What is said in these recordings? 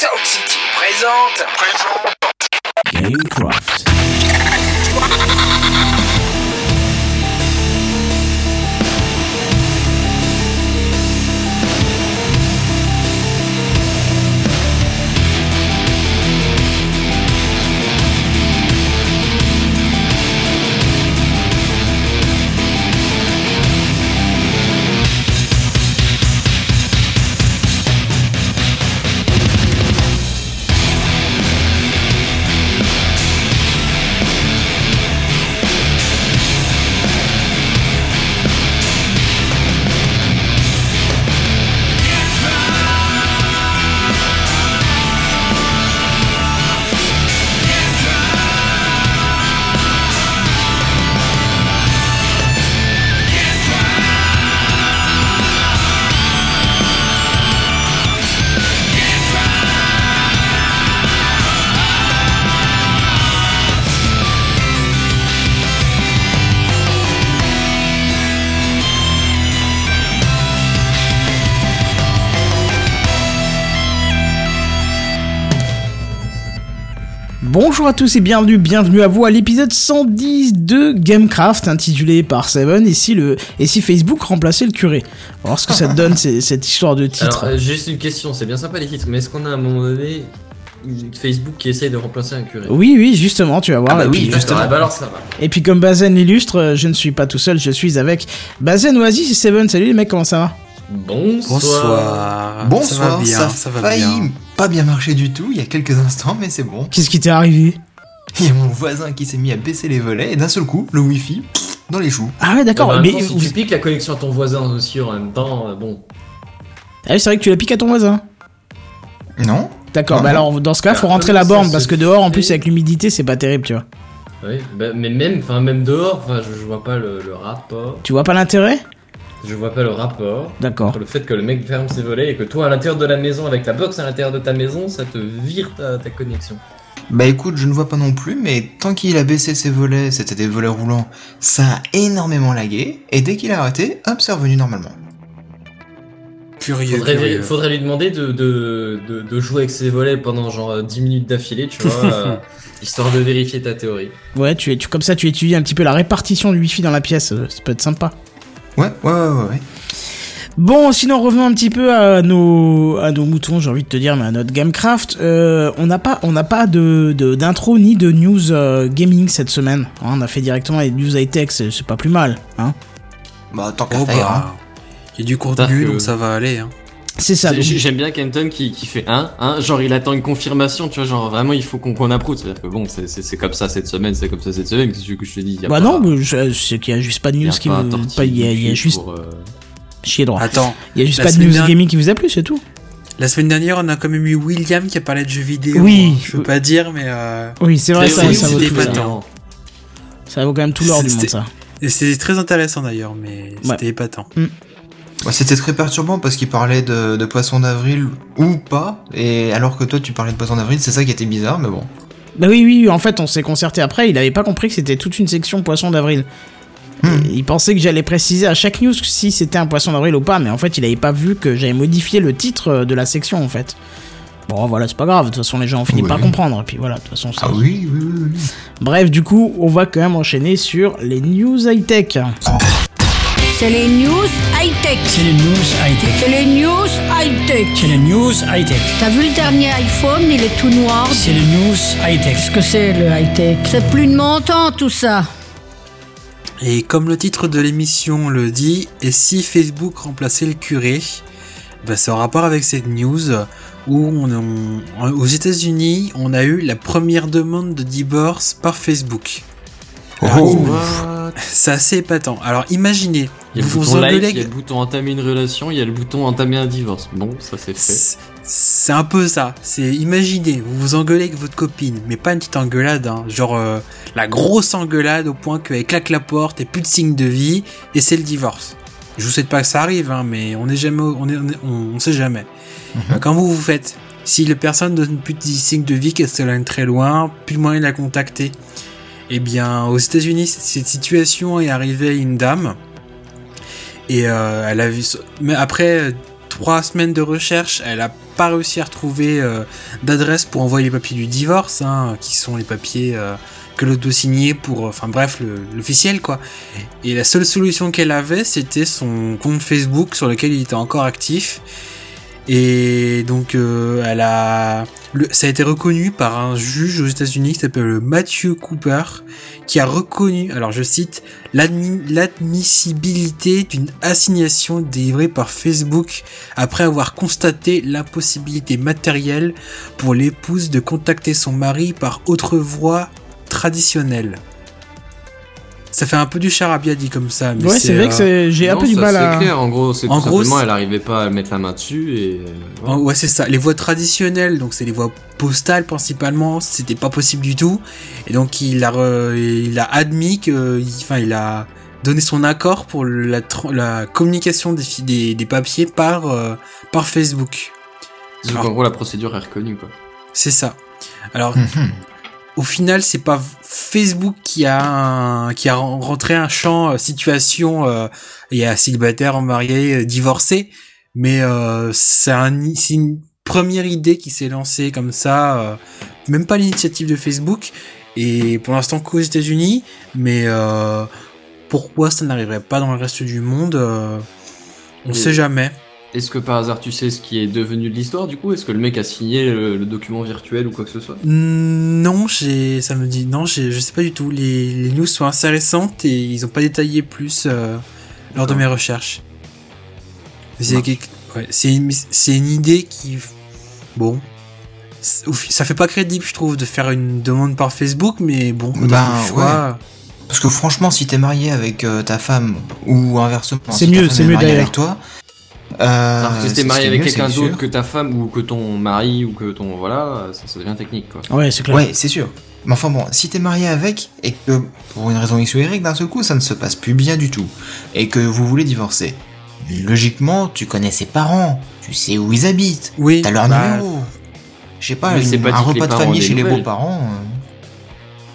Sound City présente. Gamecraft. Bonjour à tous et bienvenue, bienvenue à vous à l'épisode 110 de Gamecraft intitulé par Seven et si, le, et si Facebook remplaçait le curé. On va voir ce que ça te donne cette histoire de titre. Alors, euh, juste une question, c'est bien sympa les titres, mais est-ce qu'on a à un moment donné Facebook qui essaye de remplacer un curé? Oui, oui, justement, tu vas voir. Ah bah et, oui, puis, justement. Ah bah alors ça va. et puis comme Bazen l'illustre, je ne suis pas tout seul, je suis avec Bazen Oasis et Seven. Salut les mecs, comment ça va? Bonsoir. Bonsoir. Bonsoir, ça va bien, ça, ça va failli bien. pas bien marcher du tout il y a quelques instants, mais c'est bon. Qu'est-ce qui t'est arrivé Il y a mon voisin qui s'est mis à baisser les volets et d'un seul coup, le wifi dans les choux. Ah ouais, d'accord, Bah, mais temps, si vous- tu piques la connexion à ton voisin aussi en même temps, euh, bon. Ah oui, c'est vrai que tu la piques à ton voisin. Non D'accord, bah alors dans ce cas, faut Ah, rentrer la ça borne parce que dehors, en plus, avec l'humidité, c'est pas terrible, tu vois. Oui, bah, mais même, enfin même dehors, enfin je, je vois pas le, le rapport. Tu vois pas l'intérêt Je vois pas le rapport. D'accord. Entre le fait que le mec ferme ses volets et que toi à l'intérieur de la maison avec la box à l'intérieur de ta maison, ça te vire ta, ta connexion. Bah écoute, je ne vois pas non plus, mais tant qu'il a baissé ses volets, c'était des volets roulants, ça a énormément lagué, et dès qu'il a arrêté, hop, c'est revenu normalement. Curieux, Faudrait, curieux. faudrait lui demander de, de, de, de jouer avec ses volets pendant genre euh, 10 minutes d'affilée, tu vois, euh, histoire de vérifier ta théorie. Ouais, tu, tu, comme ça, tu étudies un petit peu la répartition du wifi dans la pièce, euh, ça peut être sympa. Ouais, ouais, ouais, ouais. ouais. Bon, sinon revenons un petit peu à nos, à nos moutons, j'ai envie de te dire, mais à notre Gamecraft. Euh, on n'a pas, on n'a pas de, de- d'intro ni de news euh, gaming cette semaine. hein. on a fait directement les news high tech, c'est, pas plus mal. Hein. Bah tant qu'à Oh faire, hein. bah. Il y a du contenu, C'est-à-dire que- donc ça va aller. Hein. C'est ça. donc- J'aime bien Kenton qui, qui fait un, un, genre il attend une confirmation, tu vois, genre vraiment il faut qu'on qu'on approuve. C'est-à-dire que bon, c'est- comme ça cette semaine, c'est comme ça cette semaine, qu'est-ce que je te dis y a bah pas- non, c'est qu'il y a juste pas de y a news qui vous, il y a, y a juste pour, euh, chier droit. Attends, Il y a juste la pas de semaine news dernière- gaming qui vous a plu, c'est tout. la semaine dernière, on a quand même eu William qui a parlé de jeux vidéo. Oui. hein. Je peux pas dire, mais euh, Oui, c'est vrai, ça, ça vaut tout. Ça. vaut quand même tout l'or du monde, ça. et c'est très intéressant d'ailleurs, mais c'était épatant. C'était très perturbant parce qu'il parlait de, de poisson d'avril ou pas, et alors que toi tu parlais de poisson d'avril, c'est ça qui était bizarre, mais bon. Bah oui, oui, en fait, on s'est concerté après. Il avait pas compris que c'était toute une section poisson d'avril. Hmm. Il pensait que j'allais préciser à chaque news si c'était un poisson d'avril ou pas, mais en fait, il avait pas vu que j'avais modifié le titre euh, de la section en fait. Bon, voilà, c'est pas grave. De toute façon, les gens ont fini Oui. par comprendre. Et puis voilà, de toute façon, c'est- Ah oui, oui, oui, oui. Bref, du coup, on va quand même enchaîner sur les news high tech. C'est les news high-tech. C'est les news high-tech. C'est les news high-tech. C'est les news high-tech. T'as vu le dernier iPhone, il est tout noir. C'est les news high-tech. Qu'est-ce que c'est le high-tech? C'est plus de mon temps tout ça. Et comme le titre de l'émission le dit, et si Facebook remplaçait le curé bah, C'est en rapport avec cette news où on, on- aux États-Unis, on a eu la première demande de divorce par Facebook. Oh. C'est assez épatant. Alors imaginez, Il y a le vous bouton vous like, engueulez il y a le bouton entamer une relation, il y a le bouton entamer un divorce. Bon, ça c'est fait. C'est un peu ça. C'est imaginez, vous vous engueulez avec votre copine, mais pas une petite engueulade, hein, genre euh, la grosse engueulade au point qu'elle claque la porte et plus de signe de vie et c'est le divorce. Je vous souhaite pas que ça arrive, hein, mais on est jamais, on est, on, est- on- on sait jamais. Euh, Quand vous vous faites, si les personnes donne plus de signe de vie, qu'elles s'éloignent très loin, plus de moyen de la contacter. Eh bien, aux États-Unis, cette- situation est arrivée à une dame et euh, elle a vu, mais après trois semaines de recherche, elle a pas réussi à retrouver euh, d'adresse pour envoyer les papiers du divorce, hein, qui sont les papiers euh, que l'autre doit signer pour, enfin bref, l'officiel quoi. Et la seule solution qu'elle avait, c'était son compte Facebook sur lequel il était encore actif. Et donc, euh, elle a, ça a été reconnu par un juge aux États-Unis qui s'appelle Matthew Cooper, qui a reconnu, alors je cite, l'admi- l'admissibilité d'une assignation délivrée par Facebook après avoir constaté l'impossibilité matérielle pour l'épouse de contacter son mari par autre voie traditionnelle. Ça fait un peu du charabia dit comme ça, mais Ouais, c'est vrai euh, que c'est- j'ai un peu du mal c'est à. clair, en gros, c'est En tout gros, simplement, elle arrivait pas à mettre la main dessus et. euh. Ouais, c'est ça. Les voies traditionnelles, donc c'est les voies postales principalement, c'était pas possible du tout. Et donc il a, re- il a admis que, enfin, il a donné son accord pour la, communication des, fi- des, des papiers par, euh, par Facebook. Donc Alors- en gros, la procédure est reconnue, quoi. C'est ça. Alors, Mhm. Au final, c'est pas Facebook qui a un- qui a ren- rentré un champ euh, situation euh, il y a célibataire, marié, euh, divorcé, mais euh, c'est un, c'est une première idée qui s'est lancée comme ça, euh, même pas l'initiative de Facebook. Et pour l'instant qu'aux États-Unis, mais euh, pourquoi ça n'arriverait pas dans le reste du monde euh, On Et- sait jamais. Est-ce que par hasard tu sais ce qui est devenu de l'histoire du coup? Est-ce que le mec a signé le, le document virtuel ou quoi que ce soit? Non, j'ai, ça me dit, non, j'ai, je sais pas du tout. Les, les news sont assez récentes et ils ont pas détaillé plus euh, lors de mes recherches. C'est, quelque- ouais, une, c'est une idée qui, bon, ça fait pas crédible, je trouve, de faire une demande par Facebook, mais bon, Ben, le choix. Parce que franchement, si t'es marié avec euh, ta femme, ou inversement, C'est si mieux, c'est est mieux d'ailleurs. avec toi, euh, Alors que si t'es marié avec quelqu'un d'autre que ta femme ou que ton mari ou que ton. Voilà, ça, ça devient technique, quoi. Ouais, c'est clair. Ouais, c'est sûr. Mais enfin bon, si t'es marié avec, et que pour une raison X ou Y, d'un seul coup, ça ne se passe plus bien du tout, et que vous voulez divorcer, logiquement, tu connais ses parents, tu sais où ils habitent, Oui, t'as leur bah, numéro. Je sais pas, une- un repas de famille chez les beaux-parents. euh, Bah,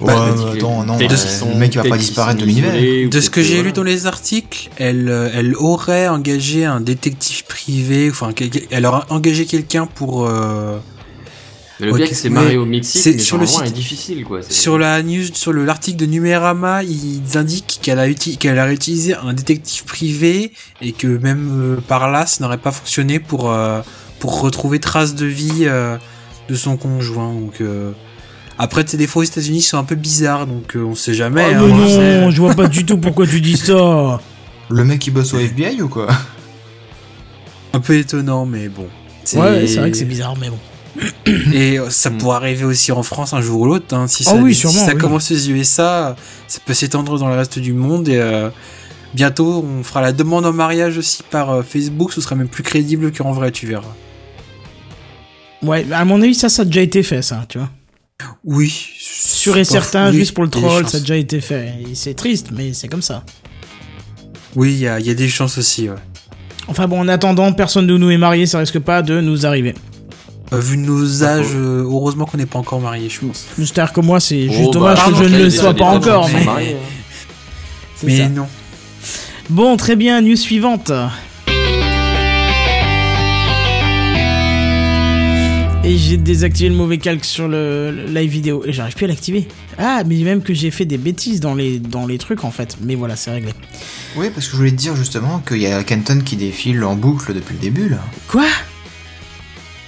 Ouais, mais attends, non, euh, sont- le mec va pas disparaître de l'univers. De ce que j'ai voilà. lu dans les articles, elle, euh, elle aurait engagé un détective privé, enfin, elle aurait engagé quelqu'un pour, euh, Mais le Ok, gars qui s'est mais marié au Mexique, c'est mais sur le site- est difficile, quoi. c'est- Sur la news, sur le l'article de Numérama, ils indiquent qu'elle a uti- qu'elle a utilisé un détective privé et que même euh, par là, ça n'aurait pas fonctionné pour euh, pour retrouver traces de vie euh, de son conjoint. Donc euh, après, tu sais, des fois aux États-Unis, ils sont un peu bizarres, donc euh, on sait jamais. Ah, hein, mais on sait- non, je vois pas du tout pourquoi tu dis ça. Le mec qui bosse au FBI ou quoi? Un peu étonnant, mais bon. Ouais, c'est vrai que c'est bizarre, mais bon. Et euh, ça pourrait arriver aussi en France un jour ou l'autre. Hein, si Ah ça, oui, si sûrement, ça oui. commence aux USA, ça peut s'étendre dans le reste du monde. Et euh, bientôt, on fera la demande en mariage aussi par euh, Facebook. Ce sera même plus crédible qu'en vrai, tu verras. Ouais, à mon avis, ça, ça a déjà été fait, ça, tu vois. Oui. Sûr et certain, juste pour le troll, ça a déjà été fait. Et c'est triste, mais c'est comme ça. Oui, il y a, il y a des chances aussi. Ouais. Enfin bon, en attendant, personne de nous est marié, ça risque pas de nous arriver. Euh, vu nos âges, euh, heureusement qu'on n'est pas encore mariés, je pense. C'est-à-dire que moi, c'est Oh, juste bah, dommage que je ne le sois pas encore, mais. mariés, hein. c'est Mais ça. non. Bon, très bien, news suivante. Et j'ai désactivé le mauvais calque sur le, le live vidéo et j'arrive plus à l'activer. Ah, mais même que j'ai fait des bêtises dans les, dans les trucs en fait. Mais voilà, c'est réglé. Oui, parce que je voulais te dire justement qu'il y a Kenton qui défile en boucle depuis le début là. Quoi?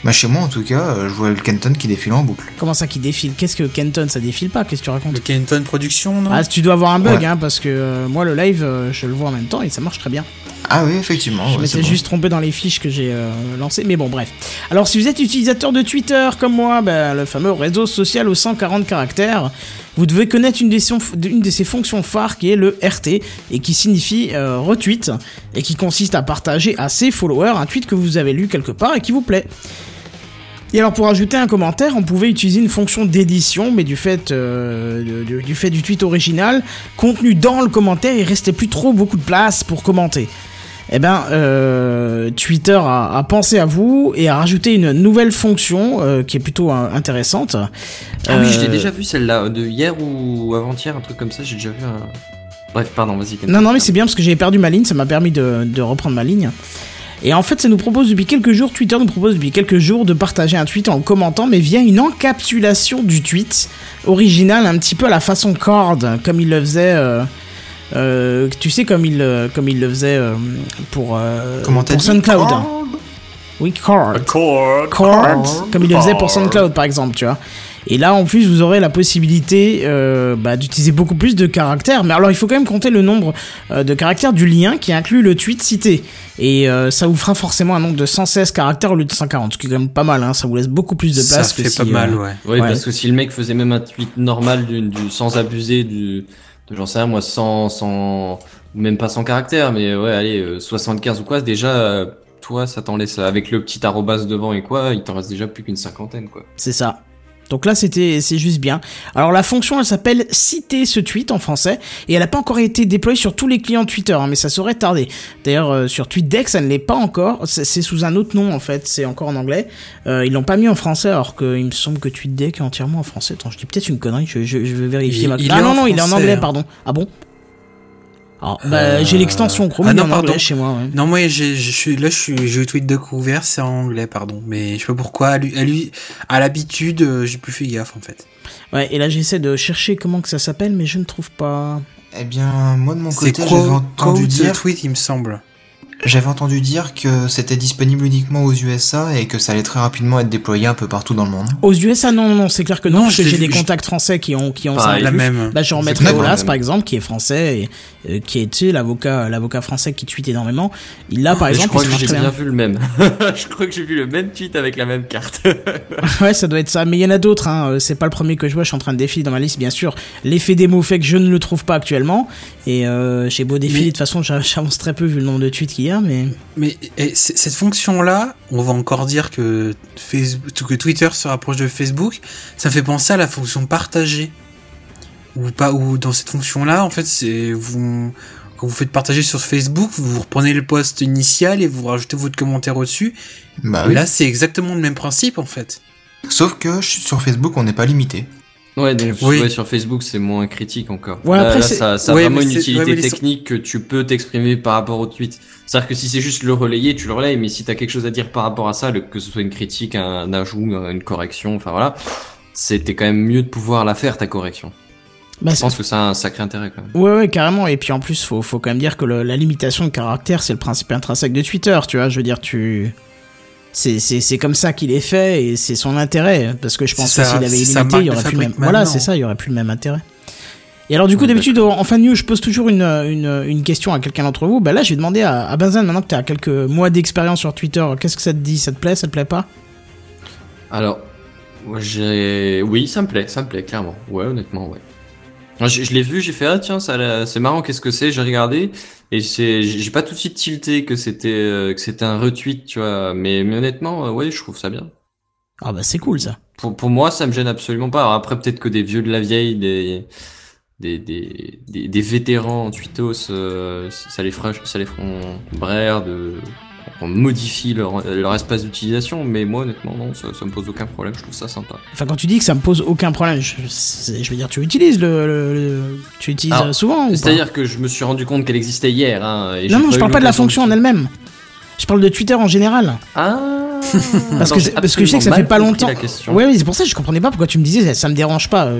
Bah chez moi en tout cas, euh, je vois le Kenton qui défile en boucle. Comment ça qui défile? Qu'est-ce que Kenton ça défile pas? Qu'est-ce que tu racontes? Le Kenton Production, non? Ah, tu dois avoir un bug, Ouais. hein, parce que euh, moi le live, euh, je le vois en même temps et ça marche très bien. Ah oui, effectivement. je ouais, m'étais bon. juste trompé dans les fiches que j'ai euh, lancées, mais bon, bref. Alors, si vous êtes utilisateur de Twitter comme moi, bah, le fameux réseau social aux 140 caractères, vous devez connaître une, des une de ses fonctions phares qui est le RT et qui signifie euh, retweet et qui consiste à partager à ses followers un tweet que vous avez lu quelque part et qui vous plaît. Et alors pour ajouter un commentaire, on pouvait utiliser une fonction d'édition, mais du fait, euh, du fait du tweet original, contenu dans le commentaire, il restait plus trop beaucoup de place pour commenter. Eh ben, euh, Twitter a, a pensé à vous et a rajouté une nouvelle fonction euh, qui est plutôt euh, intéressante. Ah oui, je l'ai déjà vu celle-là, de hier ou avant-hier, un truc comme ça, j'ai déjà vu un. Bref, pardon, vas-y. Non, non, mais c'est bien parce que j'avais perdu ma ligne, ça m'a permis de, de reprendre ma ligne. Et en fait, ça nous propose depuis quelques jours, Twitter nous propose depuis quelques jours de partager un tweet en le commentant, mais via une encapsulation du tweet original, un petit peu à la façon Cord, comme il le faisait. euh, euh, tu sais comme il euh, comme il le faisait euh, pour euh, Comment t'as pour dit SoundCloud. Cord? Oui, Cord. Cord. Chords, comme il le faisait pour SoundCloud par exemple, tu vois. Et là, en plus, vous aurez la possibilité euh, bah, d'utiliser beaucoup plus de caractères. Mais alors, il faut quand même compter le nombre euh, de caractères du lien qui inclut le tweet cité. Et euh, ça vous fera forcément un nombre de 116 caractères au lieu de 140, ce qui est quand même pas mal. Hein. Ça vous laisse beaucoup plus de Ça place. fait que pas si, mal, euh, ouais. Ouais, Ouais. parce que si le mec faisait même un tweet normal du, du sans abuser du de j'en sais rien moi sans sans ou même pas sans caractère mais ouais allez euh, 75 ou quoi déjà euh, toi ça t'en laisse avec le petit arrobas devant et quoi il t'en reste déjà plus qu'une cinquantaine quoi. C'est ça. Donc là, c'était, c'est juste bien. Alors la fonction, elle s'appelle citer ce tweet en français, et elle n'a pas encore été déployée sur tous les clients Twitter, hein, mais ça saurait tarder. D'ailleurs, euh, sur TweetDeck, ça ne l'est pas encore. C'est, sous un autre nom en fait. C'est encore en anglais. Euh, ils l'ont pas mis en français, alors qu'il me semble que TweetDeck est entièrement en français. Attends, je dis peut-être une connerie. Je, je, je vais vérifier. Il- ma... il ah non non, il est en anglais, hein. pardon. Ah bon? Alors, bah, Euh, j'ai l'extension Chrome, ah non, en pardon. anglais chez moi. Ouais. Non, moi, je suis, là, je suis, j'ai le tweet de couvert, c'est en anglais, pardon. Mais je sais pas pourquoi, à lui, à lui, à l'habitude, euh, j'ai plus fait gaffe, en fait. ouais. Et là, j'essaie de chercher comment que ça s'appelle, mais je ne trouve pas. Eh bien, moi de mon C'est côté, j'avais entendu dire, tweet, il me semble. J'avais entendu dire que c'était disponible uniquement aux USA et que ça allait très rapidement être déployé un peu partout dans le monde. Aux USA, non, non, non, c'est clair que non, Non, parce que j'ai des contacts français qui ont, qui ont ça. Pareil. La même. Bah, je remettrai très bon, Olas, par exemple, qui est français et euh, qui est, tu sais, l'avocat, l'avocat français qui tweet énormément. Il l'a, par Mais je exemple, crois ça que j'ai bien vu le même. je crois que j'ai vu le même tweet avec la même carte. ouais, ça doit être ça. Mais il y en a d'autres, hein. Euh, C'est pas le premier que je vois. Je suis en train de défiler dans ma liste, bien sûr. L'effet démo fait que je ne le trouve pas actuellement. Et, euh, j'ai beau défiler, Mais- de toute façon, j'a- j'avance très peu vu le nombre de tweets qu'il y a, mais. Mais et c- cette fonction-là, on va encore dire que Facebook, que Twitter se rapproche de Facebook. Ça fait penser à la fonction partager. Ou pas, ou dans cette fonction-là, en fait, c'est vous quand vous faites partager sur Facebook, vous reprenez le post initial et vous rajoutez votre commentaire au-dessus. Bah oui. Là, c'est exactement le même principe, en fait. Sauf que sur Facebook, on n'est pas limité. Ouais, donc Oui. ouais, sur Facebook, c'est moins critique encore. Ouais, Là, après, là, c'est- ça, ça a Ouais, vraiment une utilité technique que tu peux t'exprimer par rapport au tweet. C'est-à-dire que si c'est juste le relayer, tu le relayes, mais si t'as quelque chose à dire par rapport à ça, le- que ce soit une critique, un ajout, une correction, enfin voilà, c'était quand même mieux de pouvoir la faire, ta correction. Bah, Je pense que ça a un sacré intérêt quand même. Ouais, ouais, carrément. Et puis en plus, faut, faut quand même dire que le- la limitation de caractère, c'est le principe intrinsèque de Twitter, tu vois. Je veux dire, tu. C'est, c'est, c'est comme ça qu'il est fait et c'est son intérêt. Parce que je pense que s'il avait illimité, il y aurait plus le même. Voilà, c'est ça, il y aurait plus le même intérêt. Et alors, du coup, Ouais, d'habitude, en fin de news, je pose toujours une, une, une question à quelqu'un d'entre vous. Bah là, je vais demander à, à Benzen, maintenant que tu as quelques mois d'expérience sur Twitter, qu'est-ce que ça te dit? Ça te plaît Ça te plaît pas? Alors, moi, j'ai, oui, ça me plaît, ça me plaît clairement. Ouais, honnêtement, ouais. Moi, Je, je l'ai vu, j'ai fait ah tiens, ça, c'est marrant, qu'est-ce que c'est? J'ai regardé et c'est, j'ai pas tout de suite tilté que c'était euh, que c'était un retweet, tu vois. Mais, mais honnêtement, euh, ouais, je trouve ça bien. Ah bah c'est cool ça. Pour, pour moi, ça me gêne absolument pas. Alors après, peut-être que des vieux de la vieille, des des des des, des vétérans en tweetos, euh, ça les fera, ça les feront braire de on modifie leur, leur espace d'utilisation, mais moi honnêtement non, ça, ça me pose aucun problème, je trouve ça sympa. Enfin, quand tu dis que ça me pose aucun problème, je, veux dire, tu utilises le, le- le- tu utilises Alors, euh, souvent C'est-à-dire que je me suis rendu compte qu'elle existait hier. Hein, et Non, non, je parle pas de la fonction en elle-même. Je parle de Twitter en général. Ah Parce que, parce que je sais que ça fait pas longtemps. Ouais, oui, c'est pour ça que je comprenais pas pourquoi tu me disais ça, ça me dérange pas.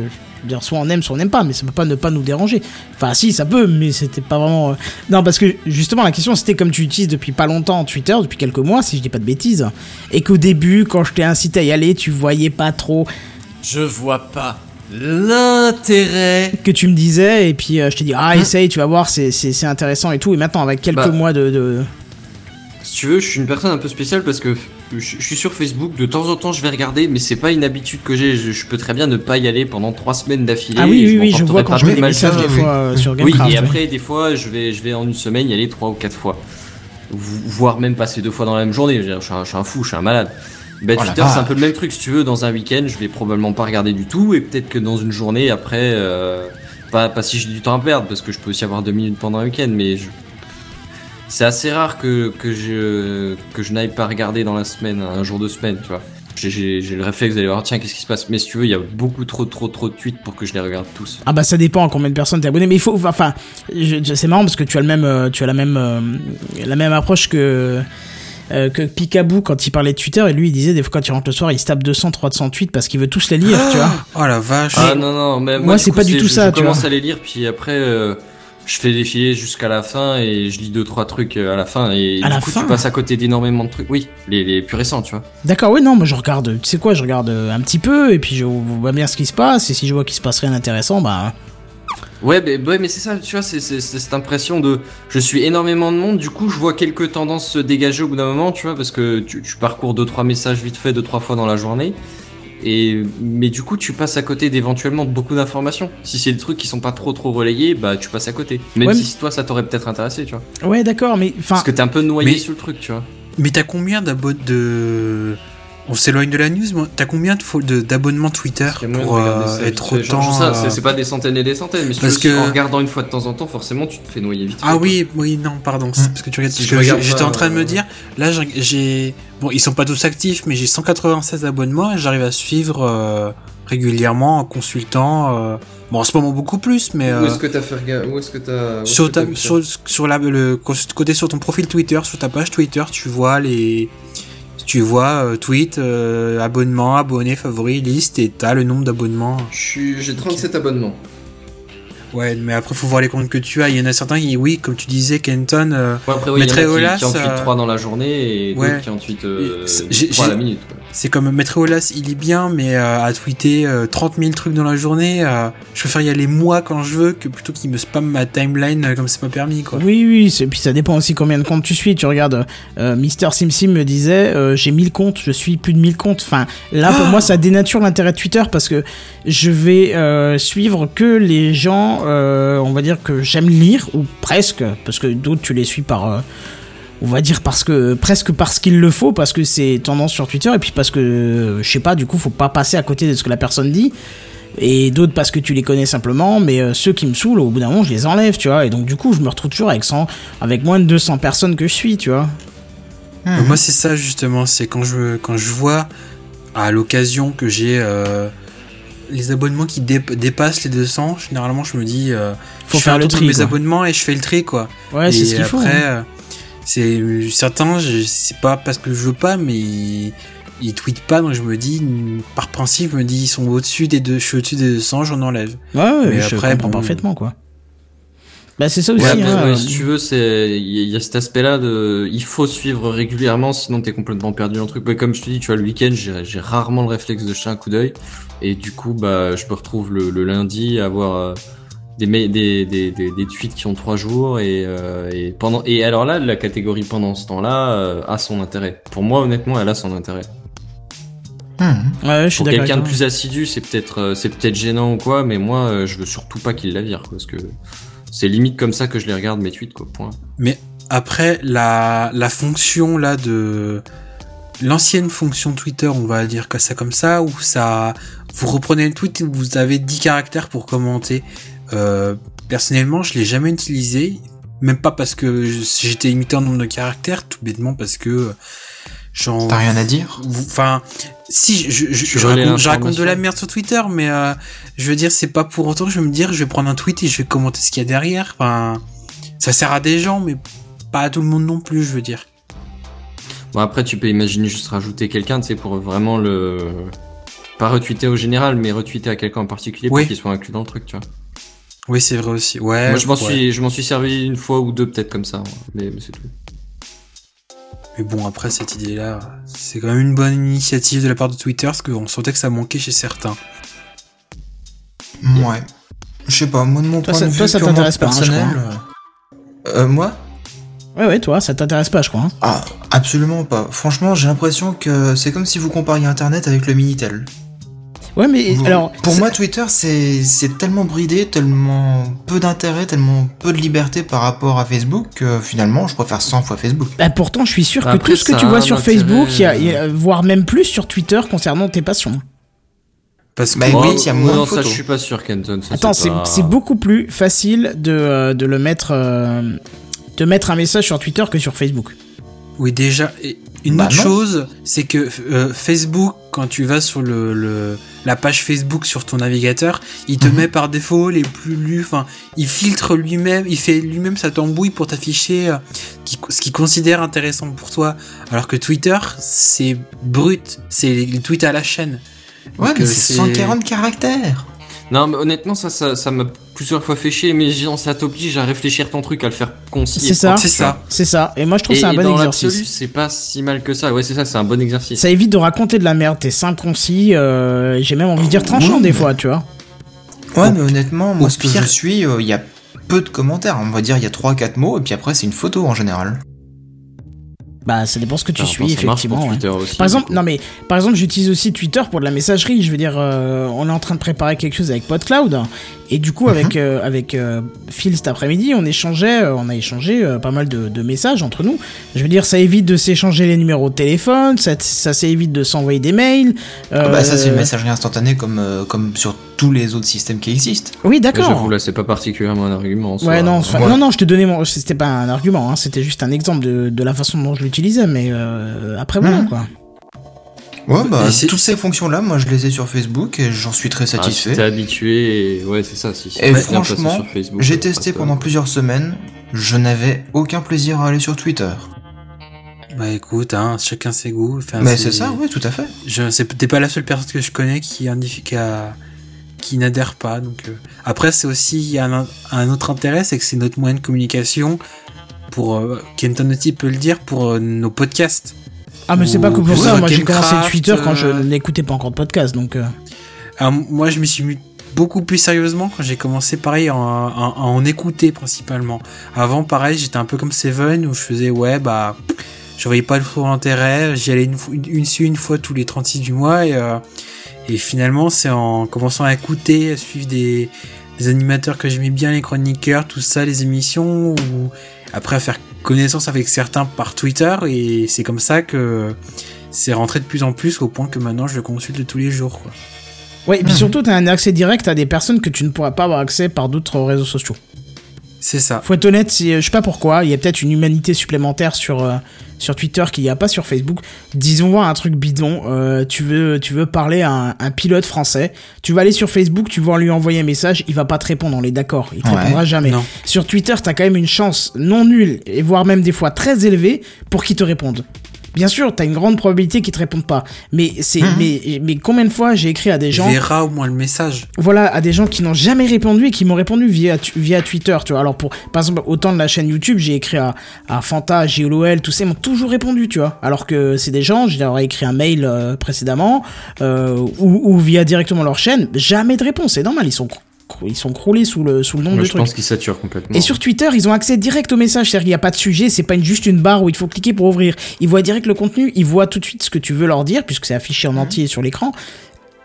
Dire, soit on aime, soit on n'aime pas, mais ça peut pas ne pas nous déranger. Enfin, si, ça peut, mais c'était pas vraiment. euh, Non, parce que justement, la question c'était comme tu utilises depuis pas longtemps Twitter, depuis quelques mois, si je dis pas de bêtises, et qu'au début, quand je t'ai incité à y aller, tu voyais pas trop Je vois pas l'intérêt. que tu me disais, et puis euh, je t'ai dit, ah, essaye, tu vas voir, c'est intéressant et tout, et maintenant, avec quelques Bah. mois de. de- Si tu veux, je suis une personne un peu spéciale parce que je, je suis sur Facebook, de temps en temps je vais regarder, mais c'est pas une habitude que j'ai. Je, je peux très bien ne pas y aller pendant trois semaines d'affilée. Ah oui, et oui, oui, je m'en vois quand je pas mets des mal messages ça. des oui. fois euh, sur Oui, Gamecraft. et ouais. après, des fois, je vais, je vais en une semaine y aller trois ou quatre fois. Vo- Voire même passer deux fois dans la même journée. Je, veux dire, je suis, un, je suis un fou, je suis un malade. Bah, Oh Twitter, c'est un peu le même truc. Si tu veux, dans un week-end, je vais probablement pas regarder du tout. Et peut-être que dans une journée, après, euh, pas, pas si j'ai du temps à perdre, parce que je peux aussi avoir deux minutes pendant un week-end, mais je... c'est assez rare que, que je, que je n'aille pas regarder dans la semaine, un jour de semaine, tu vois. J'ai- le réflexe d'aller voir, tiens, qu'est-ce qui se passe? Mais si tu veux, il y a beaucoup trop, trop, trop de tweets pour que je les regarde tous. Ah bah ça dépend à combien de personnes t'es abonné mais il faut enfin c'est marrant parce que tu as le même euh, tu as la même euh, la même approche que euh, que Picaboo quand il parlait de Twitter et lui il disait des fois quand il rentre le soir il se tape 200 300 tweets parce qu'il veut tous les lire, tu vois. Oh la vache. Ah non, non, mais moi, c'est pas du tout ça, Je tu commence vois. à les lire, puis après, euh, je fais défiler jusqu'à la fin et je lis deux, trois trucs euh, à la fin. Et À du la coup, fin tu passes à côté d'énormément de trucs. Oui, les, les plus récents, tu vois. D'accord, oui, non, moi je regarde, tu sais quoi, je regarde euh, un petit peu et puis je vois bien ce qui se passe et si je vois qu'il se passe rien d'intéressant, bah Ouais, mais, ouais, mais c'est ça, tu vois, c'est cette impression de je suis énormément de monde, du coup, je vois quelques tendances se dégager au bout d'un moment, tu vois, parce que tu, tu parcours deux, trois messages vite fait, deux, trois fois dans la journée. Et, mais du coup, tu passes à côté d'éventuellement beaucoup d'informations. Si c'est des trucs qui sont pas trop trop relayés, bah tu passes à côté. Même Ouais, si toi ça t'aurait peut-être intéressé, tu vois. ouais, d'accord, mais enfin Parce que t'es un peu noyé Mais- sur le truc, tu vois. Mais t'as combien d'abonnés de. On s'éloigne de la news, moi. T'as combien d'abonnements Twitter pour regarder euh, ça être autant. ça, euh, c'est- pas des centaines et des centaines, mais si Parce veux, que- en regardant une fois de temps en temps, forcément, tu te fais noyer vite. Ah fait, oui, oui, non, pardon. c'est Parce que tu regardes. Si J'étais en train de me euh, dire. Là, j'ai-. Bon, ils sont pas tous actifs, mais j'ai 196 abonnements et j'arrive à suivre euh, régulièrement en consultant. euh, Bon, en ce moment beaucoup plus, mais. Où euh, est-ce que t'as fait regarder Où est-ce que t'as. sur, ta, sur, sur la, le côté sur ton profil Twitter, sur ta page Twitter, tu vois les, tu vois euh, tweet, euh, abonnements, abonnés, favoris, liste et t'as le nombre d'abonnements. Je suis- J'ai 37 abonnements. Ouais, mais après faut voir les comptes que tu as. Il y en a certains qui, oui, comme tu disais, Kenton. euh, Ouais, après, oui, il y en a Maître qui, qui en euh, 3 dans la journée et ouais. d'autres qui en euh, J'ai- 3 à la minute. quoi. C'est comme Maître Olas, il est bien, mais euh, à tweeter euh, 30 000 trucs dans la journée, euh, je préfère y aller moi quand je veux que plutôt qu'il me spamme ma timeline euh, comme c'est pas permis, quoi. Oui, oui, c'est- puis ça dépend aussi combien de comptes tu suis. Tu regardes, euh, Mister SimSim me disait, euh, j'ai 1000 comptes, je suis plus de 1000 comptes. Enfin, là, pour moi, ça dénature l'intérêt de Twitter parce que je vais euh, suivre que les gens, euh, on va dire, que j'aime lire, ou presque, parce que d'autres, tu les suis par... on va dire parce que presque parce qu'il le faut parce que c'est tendance sur Twitter et puis parce que je sais pas du coup faut pas passer à côté de ce que la personne dit et d'autres parce que tu les connais simplement, mais euh, ceux qui me saoulent, au bout d'un moment, je les enlève, tu vois. Et donc, du coup, je me retrouve toujours avec 100, avec moins de 200 personnes que je suis, tu vois. Euh, Moi, c'est ça justement, c'est quand je, quand je vois à l'occasion que j'ai euh, les abonnements qui dép- dépassent les 200, généralement je me dis, euh, Faut je faire fais un le tour de tri, mes quoi. abonnements et je fais le tri quoi. Ouais, c'est ce qu'il faut. après, hein. euh, c'est certains, je- c'est pas parce que je veux pas, mais ils, ils tweetent pas, donc je me dis, par principe, je me dis, ils sont au-dessus des deux, je suis au-dessus des 200, j'en enlève. Ouais, ouais, mais je après, comprends bon. parfaitement, quoi. Bah, c'est ça aussi. Ouais, hein, ouais, si tu veux, c'est il y, a- il y a cet aspect-là de il faut suivre régulièrement, sinon t'es complètement perdu dans le truc. Ouais, comme je te dis, tu vois, le week-end, j'ai j'ai rarement le réflexe de jeter un coup d'œil, et du coup, bah, je me retrouve le, le lundi à avoir euh, des, des, des, des, des tweets qui ont trois jours, et, euh, et pendant et alors là, la catégorie pendant ce temps-là euh, a son intérêt. Pour moi, honnêtement, elle a son intérêt. Hmm. ouais, je suis Pour quelqu'un de plus assidu, c'est peut-être euh, c'est peut-être gênant ou quoi, mais moi, euh, je veux surtout pas qu'il la vire, parce que c'est limite comme ça que je les regarde mes tweets, quoi. Point. Après, la, la fonction là de l'ancienne fonction Twitter, on va dire que ça comme ça, où ça, vous reprenez le tweet et vous avez 10 caractères pour commenter. Euh, personnellement, je l'ai jamais utilisé, même pas parce que j'étais limité en nombre de caractères, tout bêtement parce que j'en, T'as rien à dire? enfin, si je, je, je, Tu je relais raconte, je raconte de la merde sur Twitter, mais euh, je veux dire, c'est pas pour autant que je vais me dire, je vais prendre un tweet et je vais commenter ce qu'il y a derrière. Enfin, ça sert à des gens, mais pas à tout le monde non plus, je veux dire. Bon après tu peux imaginer juste rajouter quelqu'un, tu sais, pour vraiment le pas retweeter au général, mais retweeter à quelqu'un en particulier pour qu'il soit inclus dans le truc, tu vois. Oui, c'est vrai aussi. Ouais. Moi je m'en ouais. suis je m'en suis servi une fois ou deux peut-être comme ça, mais, mais c'est tout. Mais bon, après cette idée-là, c'est quand même une bonne initiative de la part de Twitter, parce qu'on sentait que ça manquait chez certains. Ouais. Je sais pas, moi de mon Toi, point ça- de vue toi, ça t'intéresse pas, hein, je personnel. euh, euh, moi? Ouais, ouais, toi, ça t'intéresse pas, je crois. hein. Ah, absolument pas. Franchement, j'ai l'impression que c'est comme si vous compariez Internet avec le Minitel. Ouais, mais Vous- alors. pour moi, Twitter, c'est c'est tellement bridé, tellement peu d'intérêt, tellement peu de liberté par rapport à Facebook que finalement, je préfère 100 fois Facebook. Bah, pourtant, je suis sûr que Après, tout ce que tu vois sur Facebook, y a, euh, il y a- voire même plus sur Twitter concernant tes passions. Parce que Bah oui, il y a moins non, de ça je suis pas sûr Kenton. ça, Attends, c'est pas- c'est beaucoup plus facile de, euh, de le mettre. euh, de mettre un message sur Twitter que sur Facebook. Oui, déjà, et Une Bah autre non. chose, c'est que euh, Facebook, quand tu vas sur le, le- la page Facebook sur ton navigateur, il te Mhm. met par défaut les plus lus. Enfin, il filtre lui-même, il fait lui-même sa tambouille pour t'afficher euh, ce qu'il considère intéressant pour toi. Alors que Twitter, c'est brut, c'est le tweet à la chaîne. Ouais, Donc, mais euh, c'est 140 caractères. Non, mais honnêtement, ça, ça, ça m'a plusieurs fois fait chier, mais genre, ça t'oblige à réfléchir ton truc, à le faire concis. C'est et ça. C'est ça. C'est ça. Et moi, je trouve que c'est un bon dans exercice. c'est pas si mal que ça. Ouais, c'est ça, c'est un bon exercice. Ça évite de raconter de la merde. T'es simple, concis. euh, J'ai même envie de dire tranchant Oui, des mais- fois, tu vois. Ouais, mais honnêtement, moi, au ce que je suis, euh, il y a peu de commentaires. On va dire, il y a 3-4 mots, et puis après, c'est une photo en général. Bah, ça dépend ce que tu Alors, suis, effectivement. ouais. Twitter aussi, Par du exemple, non mais par exemple, j'utilise aussi Twitter pour de la messagerie. Je veux dire, euh, on est en train de préparer quelque chose avec PodCloud, et du coup avec euh, avec euh, Phil cet après-midi, on échangeait, euh, on a échangé euh, pas mal de, de messages entre nous. Je veux dire, ça évite de s'échanger les numéros de téléphone, ça, ça s'évite de s'envoyer des mails. Ah bah, ça, c'est une messagerie instantanée comme, euh, comme sur tous les autres systèmes qui existent. Oui, d'accord. J'avoue, là, c'est pas particulièrement un argument. en soi. Ouais, non, enfin, Ouais. non, non, je te donnais mon. C'était pas un argument, hein, c'était juste un exemple de, de la façon dont je l'utilisais, mais euh, après voilà Mhm. quoi. Ouais, bah, toutes ces fonctions-là, moi, je les ai sur Facebook, et j'en suis très Ah, si satisfait. t'es habitué, et... ouais, c'est ça. Si, si Et franchement, J'ai euh, testé pendant plusieurs semaines, je n'avais aucun plaisir à aller sur Twitter. Bah écoute, hein, chacun ses goûts. Enfin, Mais c'est ça, oui, tout à fait. Je c'est t'es pas la seule personne que je connais qui indique- a- qui n'adhère pas. Donc euh, après c'est aussi il y a un, un autre intérêt, c'est que c'est notre moyen de communication pour euh, Kenton aussi peut le dire pour euh, nos podcasts. Ah, mais c'est pas que Ou- pour ou ça, moi j'ai commencé Twitter quand je euh, n'écoutais pas encore de podcast, donc. euh, Alors, moi je me suis mis beaucoup plus sérieusement quand j'ai commencé pareil à en, écouter principalement. Avant pareil j'étais un peu comme Seven où je faisais ouais bah je voyais pas trop l'intérêt, j'y allais une, fois- une, fois tous les 36 du mois et, euh, et finalement c'est en commençant à écouter, à suivre des, des animateurs que j'aimais bien, les chroniqueurs, tout ça, les émissions, ou après à faire connaissance avec certains par Twitter et c'est comme ça que c'est rentré de plus en plus au point que maintenant je le consulte tous les jours. Quoi. Ouais, et puis Mhm. surtout, t'as un accès direct à des personnes que tu ne pourras pas avoir accès par d'autres réseaux sociaux. C'est ça. Faut être honnête, c'est- je sais pas pourquoi, il y a peut-être une humanité supplémentaire sur, euh, sur Twitter qu'il n'y a pas sur Facebook. Disons un truc bidon, euh, tu, veux, tu veux parler à un, un pilote français, tu vas aller sur Facebook, tu vas lui envoyer un message, il va pas te répondre, on est d'accord, il te Ouais. répondra jamais. Non. Sur Twitter, t'as quand même une chance non nulle, et voire même des fois très élevée, pour qu'il te réponde. Bien sûr, t'as une grande probabilité qu'il te réponde pas. Mais c'est, Mhm. mais, mais combien de fois j'ai écrit à des gens verra au moins le message. voilà, à des gens qui n'ont jamais répondu et qui m'ont répondu via, Twitter, tu vois. Alors, pour, par exemple, autant de la chaîne YouTube, j'ai écrit à, à Fanta, JLOL, tous ces, ils m'ont toujours répondu, tu vois. Alors que c'est des gens, je leur ai écrit un mail euh, précédemment, euh, ou, ou via directement leur chaîne, jamais de réponse, c'est normal, ils sont, ils sont croulés sous le, sous le nombre de je trucs. pense qu'ils saturent complètement. Et sur Twitter, ils ont accès direct au message, c'est-à-dire qu'il n'y a pas de sujet, c'est pas une- juste une barre où il faut cliquer pour ouvrir. Ils voient direct le contenu, ils voient tout de suite ce que tu veux leur dire, puisque c'est affiché en entier sur l'écran.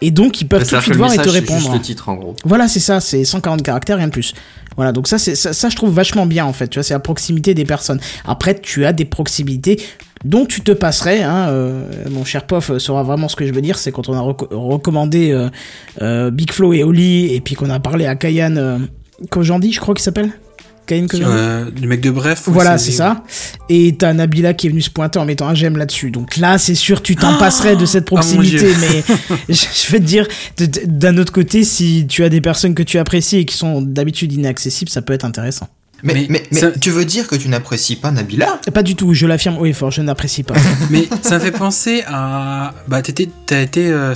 Et donc, ils peuvent tout de suite voir et te répondre. juste le titre, en gros. Voilà, c'est ça, c'est 140 caractères, rien de plus. Voilà, donc ça, c'est ça, ça, je trouve vachement bien en fait. Tu vois, c'est la proximité des personnes. Après, tu as des proximités dont tu te passerais. Hein, euh, mon cher Pof saura vraiment ce que je veux dire. C'est quand on a reco- recommandé euh, euh, Big Flo et Oli, et puis qu'on a parlé à Kayan euh, Kojandi, je crois qu'il s'appelle. Euh, le mec de Bref. Voilà, c'est ça. Et t'as Nabila qui est venue se pointer en mettant un j'aime là-dessus. Donc là, c'est sûr, tu t'en passerais de cette Ah, proximité. Mais je vais te dire, d'un autre côté, si tu as des personnes que tu apprécies et qui sont d'habitude inaccessibles, ça peut être intéressant. Mais, Mais mais, mais ça- tu veux dire que tu n'apprécies pas Nabila? Pas du tout, je l'affirme haut et fort, je n'apprécie pas. Mais ça me fait penser à. Bah, t'étais, t'as été. euh,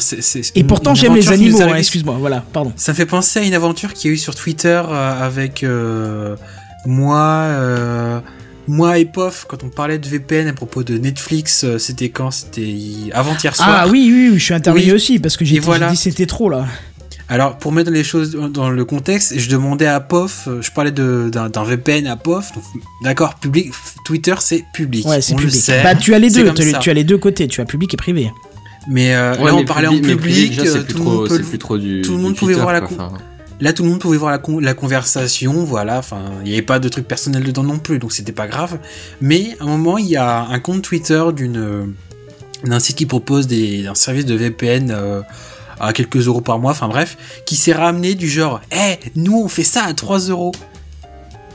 Et pourtant, j'aime les animaux, hein, excuse-moi, voilà, pardon. Ça me fait penser à une aventure qu'il y a eu sur Twitter euh, avec euh, moi, euh, moi et Pof quand on parlait de VPN à propos de Netflix. c'était quand? C'était avant-hier soir. Ah oui, oui, oui, je suis intervenu Oui. aussi parce que j'ai Et voilà. dit c'était trop là. Alors pour mettre les choses dans le contexte, je demandais à Pof, euh, je parlais d'un VPN à Pof. D'accord, public. Twitter c'est public. Ouais, c'est on le public. sait. Bah, tu as les deux, tu as les deux côtés, tu as public et privé. Mais euh, Ouais, là on mais parlait public- en public. déjà, c'est euh, plus tout le trop- peut plus du. tout le monde pouvait Twitter, voir la quoi. Là, tout le monde pouvait voir la, con- la conversation, voilà. Enfin, il n'y avait pas de trucs personnels dedans non plus, donc c'était pas grave. Mais à un moment, il y a un compte Twitter d'une d'un site qui propose des, un service de VPN euh, à quelques euros par mois, enfin bref, qui s'est ramené du genre, eh, nous on fait ça à 3 euros.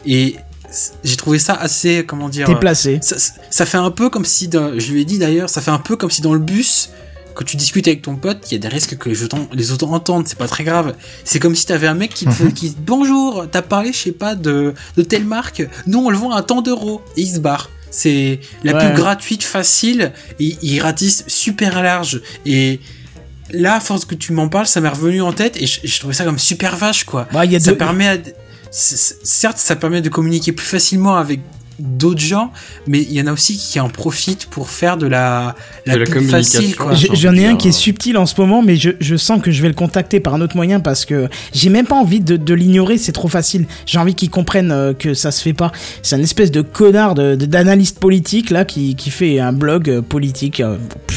Et j'ai trouvé ça assez, comment dire, T'es placé. ça, fait un peu comme si, dans- je lui ai dit d'ailleurs, ça fait un peu comme si dans le bus, quand tu discutes avec ton pote, il y a des risques que les autres, les autres entendent, c'est pas très grave. C'est comme si t'avais un mec qui te, qui bonjour, t'as parlé, je sais pas, de, de telle marque, nous on le vend à tant d'euros, et il se barre. C'est la Ouais. pub gratuite, facile, et il ratisse super large. Et là, à force que tu m'en parles, ça m'est revenu en tête, et je, je trouvais ça comme super vache, quoi. Bah, il y a Ça deux- permet à- certes, ça permet de communiquer plus facilement avec d'autres gens, mais il y en a aussi qui en profitent pour faire de la, la, De la pub communication. facile, J'en ai un qui est euh, subtil en ce moment, mais je, je sens que je vais le contacter par un autre moyen parce que j'ai même pas envie de, de l'ignorer, c'est trop facile. J'ai envie qu'il comprenne euh, que ça se fait pas. C'est un espèce de connard de- de- d'analyste politique là qui, qui fait un blog euh, politique.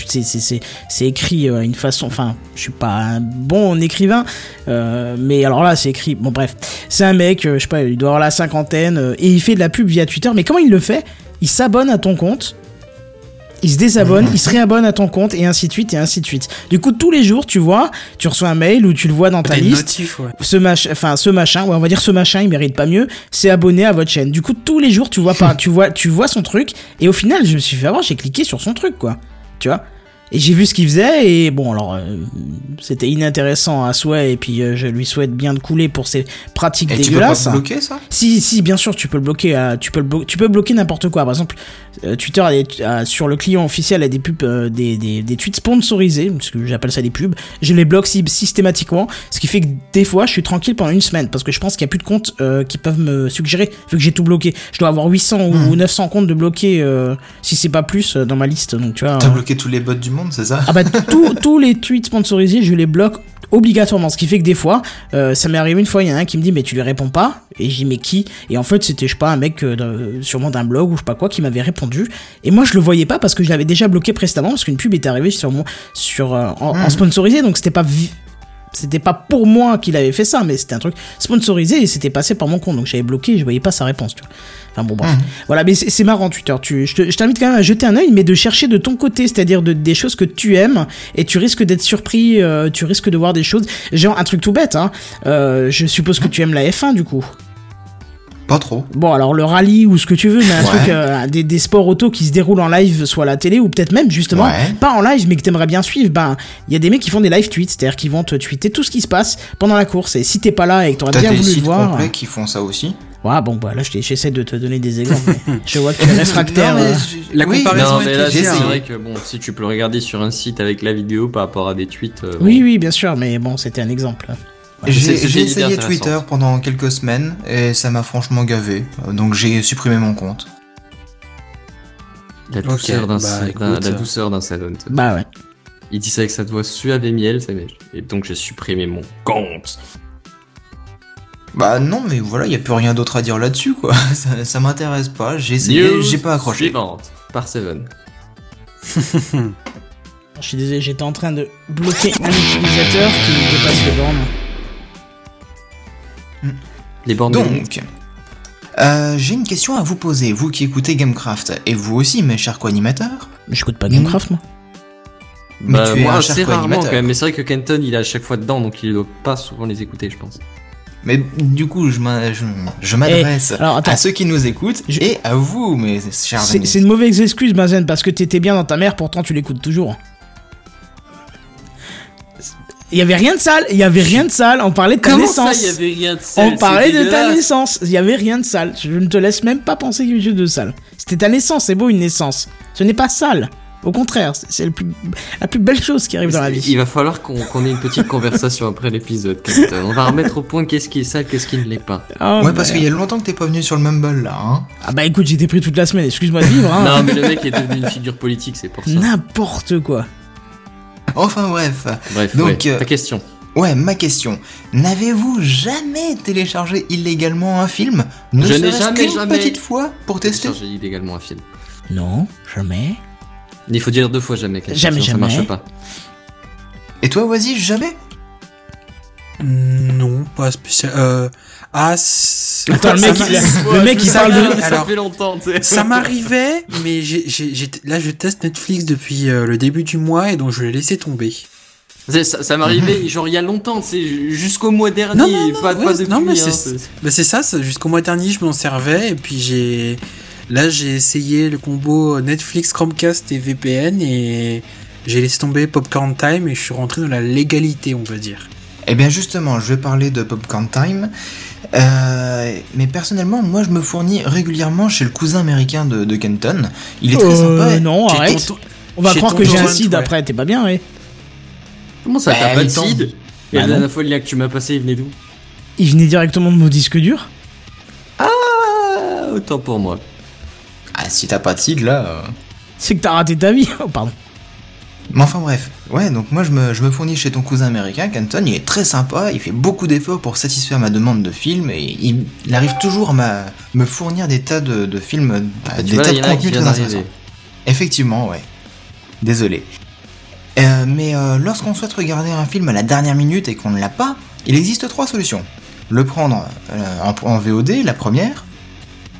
c'est- c'est- C'est c'est écrit une façon. Enfin, je suis pas un bon écrivain, euh, mais alors là c'est écrit. Bon bref, c'est un mec, je sais pas, il doit avoir la cinquantaine et il fait de la pub via Twitter. Mais comment il le fait Il s'abonne à ton compte il se désabonne, il se réabonne à ton compte et ainsi de suite et ainsi de suite. Du coup, tous les jours, tu vois, tu reçois un mail ou tu le vois dans ta liste. notif, ouais. Ce machin, enfin ce machin, ouais, on va dire ce machin, il mérite pas mieux. C'est abonné à votre chaîne. Du coup, tous les jours, tu vois pas, tu vois, tu vois son truc et au final, je me suis fait avoir, j'ai cliqué sur son truc, quoi. Tu vois? Et j'ai vu ce qu'il faisait et bon alors euh, c'était inintéressant à souhait et puis euh, je lui souhaite bien de couler pour ses pratiques Et tu peux pas dégueulasses. bloquer ça? Si, si, bien sûr, tu peux le bloquer. euh, tu peux le blo- tu peux bloquer n'importe quoi. Par exemple, Twitter a des- a- sur le client officiel a des pubs, euh, des, des, des tweets sponsorisés, parce que j'appelle ça des pubs. Je les bloque sy- systématiquement, ce qui fait que des fois, je suis tranquille pendant une semaine, parce que je pense qu'il y a plus de comptes euh, qui peuvent me suggérer, vu que j'ai tout bloqué. Je dois avoir 800 ou 900 comptes de bloqués, euh, si c'est pas plus, euh, dans ma liste. Donc tu vois. T'as euh, bloqué tous les bots du monde, c'est ça? Ah bah tous les tweets sponsorisés, je les bloque obligatoirement. Ce qui fait que des fois, euh, ça m'est arrivé une fois, il y en a un qui me dit mais tu lui réponds pas. Et j'ai mais qui? Et en fait c'était je sais pas un mec euh, d'un- sûrement d'un blog ou je sais pas quoi qui m'avait répondu. Et moi je le voyais pas parce que je l'avais déjà bloqué précédemment parce qu'une pub était arrivée sur mon sur euh, en, en sponsorisé. Donc c'était pas c'était pas pour moi qu'il avait fait ça, mais c'était un truc sponsorisé et c'était passé par mon compte. Donc j'avais bloqué je voyais pas sa réponse, tu vois. Enfin bon, bref. Voilà, mais c'est marrant Twitter. Tu, je te- je t'invite quand même à jeter un œil, mais de chercher de ton côté, c'est-à-dire de, des choses que tu aimes et tu risques d'être surpris, euh, tu risques de voir des choses. Genre un truc tout bête, hein. Euh, je suppose que tu aimes la F1 du coup. Pas trop. Bon, alors le rallye ou ce que tu veux, mais un Ouais. truc, euh, des, des sports auto qui se déroulent en live, soit à la télé ou peut-être même justement Ouais. pas en live, mais que t'aimerais bien suivre. Ben, il y a des mecs qui font des live tweets, c'est-à-dire qu'ils vont te tweeter tout ce qui se passe pendant la course. Et si t'es pas là et que t'aurais bien des voulu le sites voir, complets qui font ça aussi. ouais, bon, bah là, j'essaie de te donner des exemples. mais je vois que tu es réfractaire. Non, mais euh. je- La oui, comparaison Non, avec mais là, c'est vrai que bon, si tu peux le regarder sur un site avec la vidéo par rapport à des tweets. euh, Oui, bon. oui, bien sûr, mais bon, c'était un exemple. C'est- J'ai essayé. Twitter pendant quelques semaines et ça m'a franchement gavé. Donc j'ai supprimé mon compte. La douceur d'un bah, salon. Bah ouais. Il dit ça avec sa voix suave et miel, ça et donc j'ai supprimé mon compte. Bah non, mais voilà, y a plus rien d'autre à dire là-dessus, quoi. Ça, ça m'intéresse pas. J'ai essayé, j'ai pas accroché. Suivante, par Seven. Je suis désolé, j'étais en train de bloquer un utilisateur qui dépasse les bornes. Les bornes. Donc, euh, j'ai une question à vous poser, vous qui écoutez Gamecraft, et vous aussi, mes chers co-animateurs. Mais j'écoute pas Gamecraft, moi. Mais Bah, tu es moi, un cher assez rarement co-animateur. quand même, mais c'est vrai que Kenton il est à chaque fois dedans donc il doit pas souvent les écouter, je pense. Mais du coup, je m'a- je- je m'adresse Eh, alors, attends. à ceux qui nous écoutent Je- et à vous, mes chers C'est amis. c'est une mauvaise excuse, Benzen, parce que t'étais bien dans ta mère, pourtant tu l'écoutes toujours. Il y avait rien de sale, il y avait rien de sale, on parlait de ta naissance. rien de On parlait de ta naissance, il y avait rien de sale. Je ne te laisse même pas penser qu'il y a quelque chose de sale. C'était ta naissance, c'est beau une naissance. Ce n'est pas sale. Au contraire, c'est- plus- la plus belle chose qui arrive dans la vie. Il va falloir qu'on ait une petite conversation après l'épisode. On va remettre au point qu'est-ce qui est sale, qu'est-ce qui ne l'est pas. Ah, Ouais, parce qu'il y a longtemps que t'es pas venu sur le Mumble là, hein. Ah bah écoute, j'étais pris toute la semaine, excuse-moi de vivre. Hein. Non, mais le mec est devenu une figure politique, c'est pour ça. N'importe quoi. Enfin bref. Bref, Donc, ouais, euh, ta question. Ouais, ma question. N'avez-vous jamais téléchargé illégalement un film? Ne Je n'ai jamais, qu'une jamais petite fois pour tester? J'ai illégalement un film. Non, jamais. Il faut dire deux fois jamais, Jamais, sinon ça jamais. marche pas. Et toi, vas-y, jamais? Non, pas spécial. Euh, ah, c'est- Attends, le mec, il- le mec, il parle de... Ça alors- fait longtemps, tu sais. Ça m'arrivait, mais j'ai, j'ai, j'ai- là je teste Netflix depuis euh, le début du mois et donc je l'ai laissé tomber. C'est- Ça, arrivé genre il y a longtemps, sais, jusqu'au mois dernier, Non, non, non, pas, ouais, pas depuis. non, mais hein, c'est- Bah c'est ça, c'est- jusqu'au mois dernier je m'en servais et puis j'ai là j'ai essayé le combo Netflix, Chromecast et VPN et j'ai laissé tomber Popcorn Time et je suis rentré dans la légalité on va dire. Eh bien justement, je vais parler de Popcorn Time. Euh, mais personnellement, moi je me fournis régulièrement chez le cousin américain de, de Kenton. Il est très Euh, sympa. non, arrête. On va Chez croire que j'ai un seed ouais. après, t'es pas bien, ouais. Comment ça, Bah, t'as pas de seed Et Bah, la dernière fois, le lien que tu m'as passé, il venait d'où Il venait directement de mon disque dur. Ah, autant pour moi. Ah, si t'as pas de seed là. euh. C'est que t'as raté ta vie. Oh, pardon. Mais enfin bref, ouais, donc moi je me, je me fournis chez ton cousin américain, Kenton, il est très sympa, il fait beaucoup d'efforts pour satisfaire ma demande de films et il, il arrive toujours à ma- me fournir des tas de, de films, bah, Tu des vois, tas de contenus très intéressants. Effectivement, ouais. Désolé. Euh, mais euh, lorsqu'on souhaite regarder un film à la dernière minute et qu'on ne l'a pas, il existe trois solutions. Le prendre euh, en, en VOD, la première,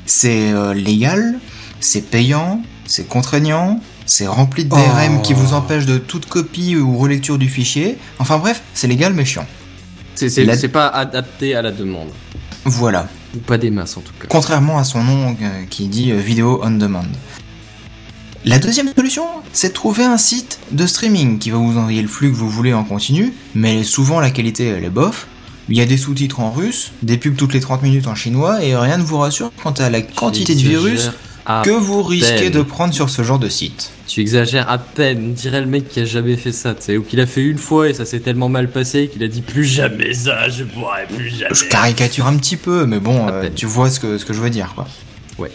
c'est euh, légal, c'est payant, c'est contraignant, c'est rempli de DRM Oh. qui vous empêche de toute copie ou relecture du fichier. Enfin bref, c'est légal mais chiant. C'est La- pas adapté à la demande. Voilà. Ou pas des masses en tout cas. Contrairement à son nom euh, qui dit euh, vidéo on demand. La deuxième solution, c'est de trouver un site de streaming qui va vous envoyer le flux que vous voulez en continu, mais souvent la qualité elle est bof. Il y a des sous-titres en russe, des pubs toutes les 30 minutes en chinois, et rien ne vous rassure quant à la quantité de virus à que vous risquez peine. de prendre sur ce genre de site. Tu exagères à peine. On dirait le mec qui a jamais fait ça, tu sais, ou qu'il a fait une fois et ça s'est tellement mal passé qu'il a dit plus jamais ça, je pourrai plus jamais. Je caricature un petit peu, mais bon, euh, tu vois ce que, ce que je veux dire, quoi. Ouais.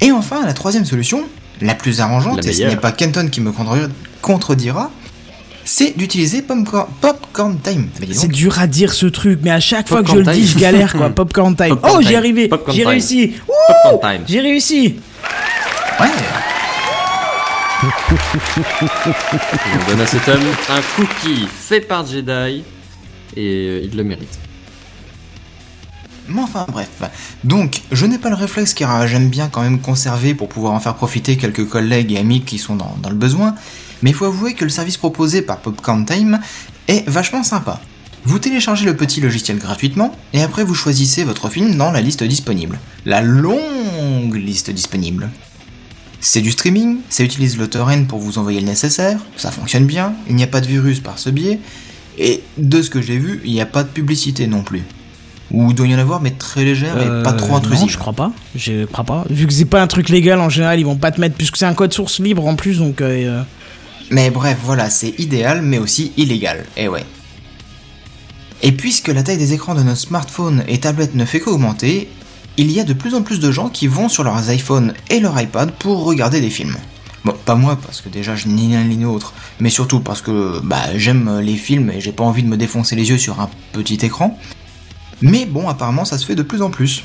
Et enfin, la troisième solution, la plus arrangeante, La et ce n'est pas Kenton qui me contre- contredira, c'est d'utiliser Popcorn, Popcorn Time. C'est dur à dire ce truc, mais à chaque fois que je Popcorn le dis, time. je galère quoi. Popcorn time. Popcorn oh, time. j'ai arrivé. Popcorn J'ai time. réussi. Popcorn time. J'ai réussi. Ouais, On donne un cookie fait par Jedi et euh, il le mérite. mais enfin bref. Donc, je n'ai pas le réflexe car j'aime bien quand même conserver pour pouvoir en faire profiter quelques collègues et amis qui sont dans, dans le besoin, mais il faut avouer que le service proposé par Popcorn Time est vachement sympa. Vous téléchargez le petit logiciel gratuitement, et après vous choisissez votre film dans la liste disponible. La longue liste disponible. C'est du streaming, ça utilise le torrent pour vous envoyer le nécessaire, ça fonctionne bien, il n'y a pas de virus par ce biais, et de ce que j'ai vu, il n'y a pas de publicité non plus. Ou il doit y en avoir, mais très légère et pas trop Euh, Non, intrusive. je crois pas. Je crois pas. Vu que c'est pas un truc légal en général, ils vont pas te mettre puisque c'est un code source libre en plus, donc. euh, Mais bref, voilà, c'est idéal, mais aussi illégal. Et ouais. Et puisque la taille des écrans de nos smartphones et tablettes ne fait qu'augmenter, il y a de plus en plus de gens qui vont sur leurs iPhones et leur iPad pour regarder des films. Bon, pas moi, parce que déjà je n'ai ni l'un ni l'autre, mais surtout parce que bah, j'aime les films et j'ai pas envie de me défoncer les yeux sur un petit écran. Mais bon, apparemment ça se fait de plus en plus.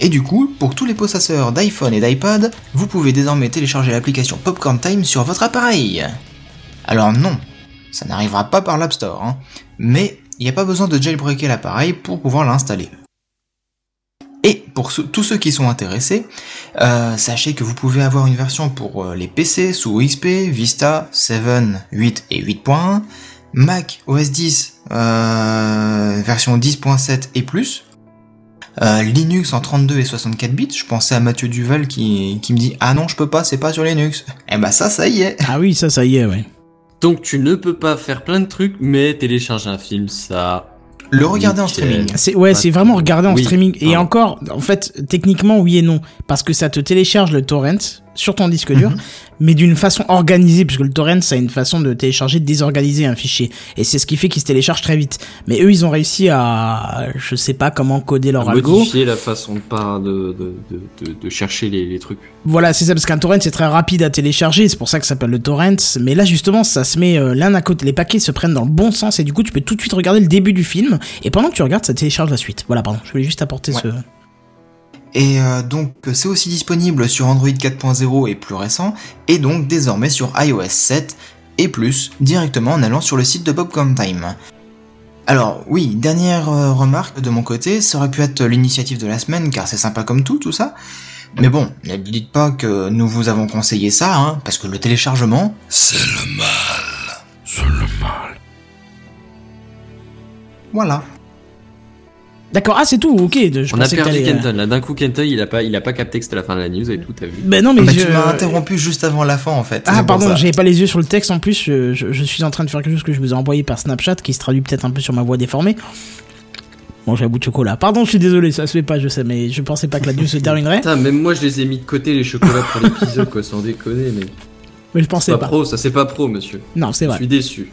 Et du coup, pour tous les possesseurs d'iPhone et d'iPad, vous pouvez désormais télécharger l'application Popcorn Time sur votre appareil. Alors non, ça n'arrivera pas par l'App Store, hein, mais il n'y a pas besoin de jailbreaker l'appareil pour pouvoir l'installer. Et pour tous ceux qui sont intéressés, euh, sachez que vous pouvez avoir une version pour euh, les PC sous XP, Vista, 7, 8 et 8.1, Mac OS 10 euh, version 10.7 et plus, euh, Linux en 32 et 64 bits. Je pensais à Mathieu Duval qui, qui me dit ah non je peux pas, c'est pas sur Linux. Eh bah ça ça y est. Ah oui, ça, ça y est, ouais. Donc tu ne peux pas faire plein de trucs, mais télécharger un film, ça. Le regarder en streaming. C'est ouais, c'est vraiment regarder en Oui, streaming. Et pardon. encore, en fait, techniquement, oui et non, parce que ça te télécharge le torrent sur ton disque dur, Mhm. mais d'une façon organisée, puisque le torrent, ça a une façon de télécharger désorganiser un fichier, et c'est ce qui fait qu'il se télécharge très vite. Mais eux, ils ont réussi à, je sais pas comment coder leur algo. modifier la façon de, pas de, de, de, de, de chercher les, les trucs. Voilà, c'est ça, parce qu'un torrent c'est très rapide à télécharger, c'est pour ça que ça s'appelle le torrent. Mais là, justement, ça se met euh, l'un à côté, les paquets se prennent dans le bon sens, et du coup, tu peux tout de suite regarder le début du film, et pendant que tu regardes, ça télécharge la suite. Voilà, pardon, je voulais juste apporter Ouais. ce. Et euh, donc c'est aussi disponible sur Android 4.0 et plus récent, et donc désormais sur iOS 7 et plus, directement en allant sur le site de Popcorn Time. Alors oui, dernière euh, remarque de mon côté, ça aurait pu être l'initiative de la semaine car c'est sympa comme tout, tout ça. Mais bon, ne dites pas que nous vous avons conseillé ça, hein, parce que le téléchargement, c'est le mal. C'est le mal. Voilà. D'accord, ah c'est tout, ok. Je On a perdu euh, Kenton. Là, d'un coup, Kenton, il a pas, il a pas capté que c'était la fin de la news et tout, t'as vu. Ben non, mais Bah, je... Tu m'as interrompu juste avant la fin en fait. Ah pardon, j'avais pas les yeux sur le texte en plus, je, je- je suis en train de faire quelque chose que je vous ai envoyé par Snapchat qui se traduit peut-être un peu sur ma voix déformée. Bon, j'ai un bout de chocolat. Pardon, je suis désolé, ça se fait pas, je sais, mais je pensais pas que la news se terminerait. Putain, même moi, je les ai mis de côté, les chocolats pour l'épisode, quoi, sans déconner, mais. Mais je pensais pas pas. pro, ça, c'est pas pro, monsieur. Non, c'est Je vrai. suis déçu.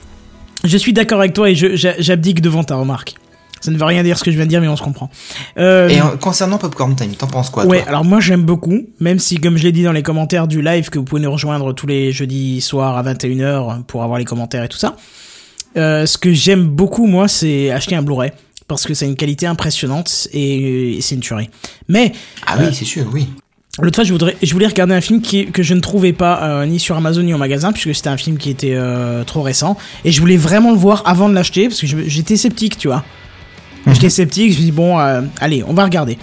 Je suis d'accord avec toi et je- j'a- j'abdique devant ta remarque. Ça ne veut rien dire ce que je viens de dire, mais on se comprend. Euh, Et euh, concernant Popcorn Time, t'en penses quoi ouais, toi alors moi j'aime beaucoup, même si comme je l'ai dit dans les commentaires du live, que vous pouvez nous rejoindre tous les jeudis soirs à 21h pour avoir les commentaires et tout ça, euh, ce que j'aime beaucoup moi c'est acheter un Blu-ray, parce que c'est une qualité impressionnante et, et c'est une tuerie. Mais Ah oui, c'est sûr, oui. L'autre fois, je, voudrais, je voulais regarder un film qui, que je ne trouvais pas euh, ni sur Amazon ni au magasin, puisque c'était un film qui était euh, trop récent. Et je voulais vraiment le voir avant de l'acheter, parce que j'étais sceptique, tu vois. J'étais sceptique, je me suis dit, bon, euh, allez, on va regarder.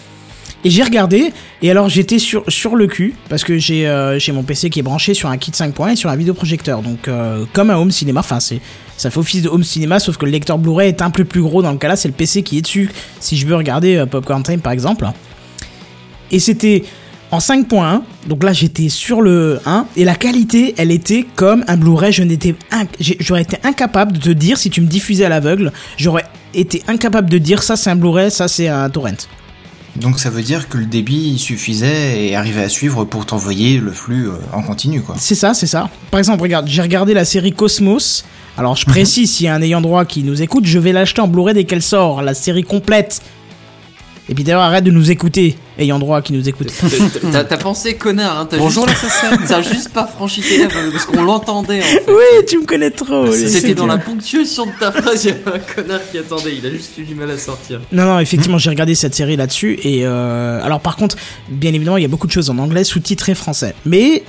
Et j'ai regardé, et alors j'étais sur, sur le cul, parce que j'ai euh, mon PC qui est branché sur un kit 5 points et sur un vidéoprojecteur. Donc, euh, comme un home cinéma, enfin, ça fait office de home cinéma, sauf que le lecteur Blu-ray est un peu plus gros. Dans le cas là, c'est le PC qui est dessus, si je veux regarder euh, Popcorn Time par exemple. Et c'était en 5.1, donc là j'étais sur le 1, et la qualité, elle était comme un Blu-ray, j'aurais été incapable de te dire si tu me diffusais à l'aveugle, j'aurais été incapable de dire ça c'est un Blu-ray, ça c'est un torrent. Donc ça veut dire que le débit suffisait et arrivait à suivre pour t'envoyer le flux euh, en continu quoi. C'est ça, c'est ça. Par exemple, regarde, j'ai regardé la série Cosmos. Alors je précise, s'il y a un ayant droit qui nous écoute, je vais l'acheter en Blu-ray dès qu'elle sort, la série complète. Et puis d'ailleurs, arrête de nous écouter, ayant droit qui nous écoute. T'as t'as pensé, connard, hein, t'as Bonjour juste... T'as juste pas franchi tes lèvres, parce qu'on l'entendait, en fait. oui, tu me connais trop. C'était dans la ponctuation de ta phrase, il y avait un connard qui attendait, il a juste eu du mal à sortir. Non, non, effectivement, j'ai regardé cette série là-dessus. Et euh, alors, par contre, bien évidemment, il y a beaucoup de choses en anglais, sous-titré français. Mais,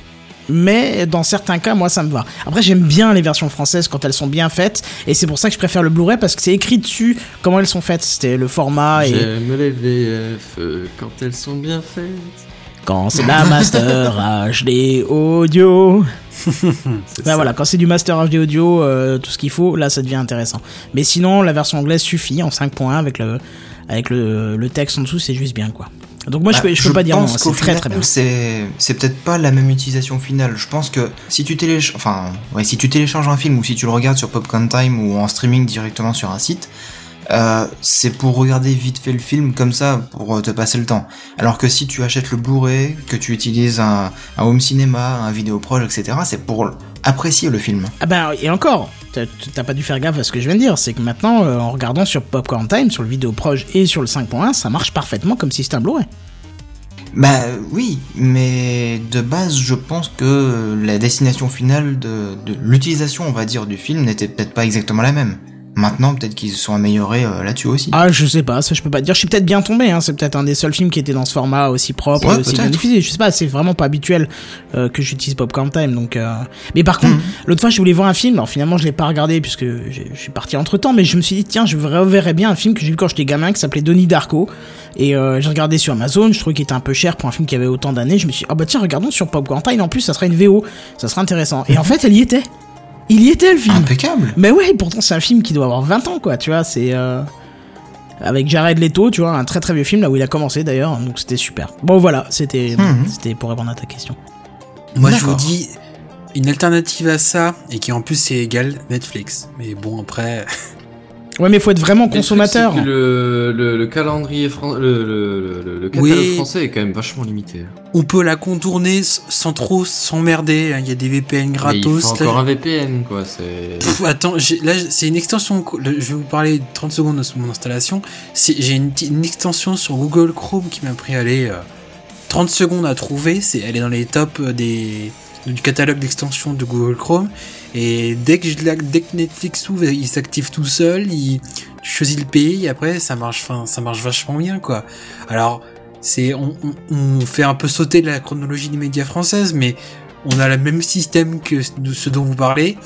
mais dans certains cas, moi, ça me va. Après, j'aime bien les versions françaises quand elles sont bien faites. Et c'est pour ça que je préfère le Blu-ray parce que c'est écrit dessus comment elles sont faites. C'était le format et J'aime les VF euh, quand elles sont bien faites. quand c'est la Master HD audio. Ben voilà, quand c'est du Master HD audio, euh, tout ce qu'il faut, là, ça devient intéressant. Mais sinon, la version anglaise suffit en 5.1 avec le avec le, le texte en dessous, c'est juste bien quoi. Donc moi, je Bah, peux, je peux pas dire non, c'est très très bien. C'est, c'est peut-être pas la même utilisation finale. Je pense que si tu télécharges, enfin, ouais, si tu télécharges un film ou si tu le regardes sur Popcorn Time ou en streaming directement sur un site, euh, c'est pour regarder vite fait le film comme ça pour euh, te passer le temps. Alors que si tu achètes le Blu-ray, que tu utilises un, un home cinéma, un vidéoproche, etc., c'est pour apprécier le film. Ah ben, et encore, t'as- t'as pas dû faire gaffe à ce que je viens de dire, c'est que maintenant, euh, en regardant sur Popcorn Time, sur le vidéo proche et sur le 5.1, ça marche parfaitement comme si c'était un Blu-ray. Bah oui, mais de base, je pense que la destination finale de, de l'utilisation, on va dire, du film n'était peut-être pas exactement la même. Maintenant, peut-être qu'ils se sont améliorés euh, là-dessus aussi. Ah, je sais pas, ça je peux pas te dire. Je suis peut-être bien tombé, hein. C'est peut-être un des seuls films qui était dans ce format aussi propre, Ouais, aussi bien diffusé. Je sais pas, c'est vraiment pas habituel euh, que j'utilise Popcorn Time, donc. euh, Mais par contre, l'autre fois, je voulais voir un film. Alors finalement, je l'ai pas regardé puisque je suis parti entre temps, mais je me suis dit tiens, je reverrais bien un film que j'ai vu quand j'étais gamin qui s'appelait Donnie Darko. Et euh, j'ai regardé sur Amazon, je trouvais qu'il était un peu cher pour un film qui avait autant d'années. Je me suis dit, ah bah tiens, regardons sur Popcorn Time. En plus, ça sera une VO, ça sera intéressant. Et en fait, elle y était. Il y était le film. Impeccable. Mais ouais, pourtant c'est un film qui doit avoir 20 ans, quoi, tu vois, c'est... euh, Avec Jared Leto, tu vois, un très très vieux film, là où il a commencé d'ailleurs, donc c'était super. Bon voilà, c'était Mhm. c'était pour répondre à ta question. Moi, je vous dis une alternative à ça et qui en plus c'est égal Netflix. Mais bon, après, Ouais, mais faut être vraiment Le truc, consommateur. le, le, le calendrier français, le, le, le, le catalogue Oui. français est quand même vachement limité. on peut la contourner sans trop s'emmerder. hein. Il y a des VPN Mais il gratos. faut Là, encore un VPN, quoi. Pff, attends, là c'est une extension. Je vais vous parler 30 secondes de mon installation. C'est- J'ai une, extension sur Google Chrome qui m'a pris allez, euh, 30 secondes à trouver. C'est, elle est dans les tops euh, des, du catalogue d'extensions de Google Chrome. Et dès que, je dès que Netflix s'ouvre, il s'active tout seul. Il tu choisis le pays. Et après, ça marche, fin, ça marche vachement bien, quoi. Alors, c'est, on, on, on fait un peu sauter la chronologie des médias françaises, mais on a le même système que ce dont vous parlez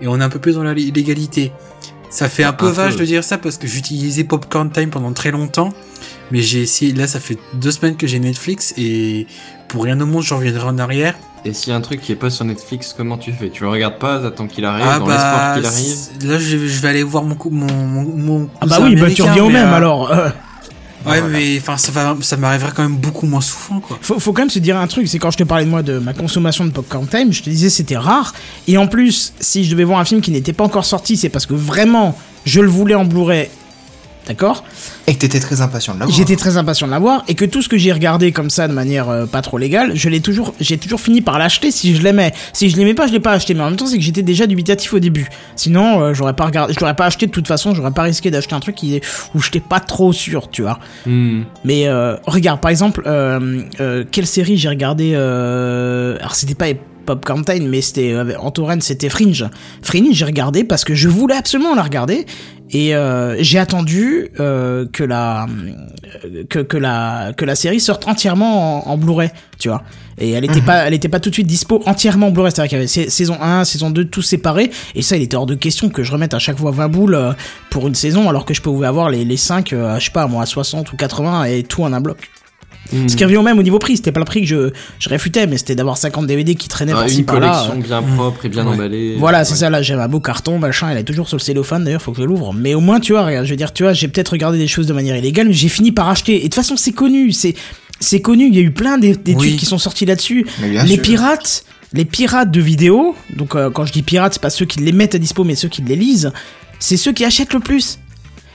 et on est un peu plus dans la légalité. Ça fait un peu Un vache peu. de dire ça parce que j'utilisais Popcorn Time pendant très longtemps, mais j'ai essayé, là ça fait deux semaines que j'ai Netflix et pour rien au monde, j'en reviendrai en arrière. Et s'il y a un truc qui est pas sur Netflix, comment tu fais? Tu le regardes pas, t'attends qu'il arrive, Ah dans l'espoir bah, qu'il arrive là, je, je vais aller voir mon, cou- mon, mon, mon Ah bah oui, bah tu reviens au même euh, alors. euh. Ouais, Voilà. mais enfin, ça, va- ça m'arriverait quand même beaucoup moins souvent, quoi. Faut, faut quand même se dire un truc, c'est quand je te parlais de moi de ma consommation de popcorn time, je te disais c'était rare. Et en plus, si je devais voir un film qui n'était pas encore sorti, c'est parce que vraiment je le voulais en Blu-ray. D'accord Et que t'étais très impatient de l'avoir. J'étais très impatient de l'avoir et que tout ce que j'ai regardé comme ça de manière euh, pas trop légale, je l'ai toujours, j'ai toujours fini par l'acheter si je l'aimais. Si je l'aimais pas, je l'ai pas acheté. Mais en même temps, c'est que j'étais déjà dubitatif au début. Sinon, euh, j'aurais pas regardé, je l'aurais pas acheté de toute façon. J'aurais pas risqué d'acheter un truc qui, où j'étais pas trop sûr, tu vois. Hmm. Mais euh, regarde, par exemple, euh, euh, quelle série j'ai regardé euh, Alors c'était pas Popcorn Time, mais c'était euh, en torrent, c'était Fringe. Fringe, j'ai regardé parce que je voulais absolument la regarder et euh, j'ai attendu euh, que la euh, que, que la que la série sorte entièrement en, en Blu-ray, tu vois. Et elle était pas elle était pas tout de suite dispo entièrement en Blu-ray, c'est-à-dire qu'il y avait sa- saison 1, saison 2 tout séparés et ça il était hors de question que je remette à chaque fois 20 boules euh, pour une saison alors que je pouvais avoir les les 5 euh, je sais pas moi à 60 ou 80 et tout en un bloc. Hmm. Ce qui revient au même au niveau prix, c'était pas le prix que je, je réfutais, mais c'était d'avoir 50 DVD qui traînaient Ah, par-ci une par-là. collection bien propre et bien Ouais. emballée. Voilà, c'est Ouais. ça, là, j'avais un beau carton, machin, il est toujours sur le cellophane, d'ailleurs, faut que je l'ouvre. Mais au moins, tu vois, regarde, je veux dire, tu vois, j'ai peut-être regardé des choses de manière illégale, mais j'ai fini par acheter. Et de toute façon, c'est connu, c'est, c'est connu, il y a eu plein d'é- d'études Oui. qui sont sorties là-dessus. Les sûr. pirates, les pirates de vidéos, donc euh, quand je dis pirates, c'est pas ceux qui les mettent à dispo, mais ceux qui les lisent, c'est ceux qui achètent le plus.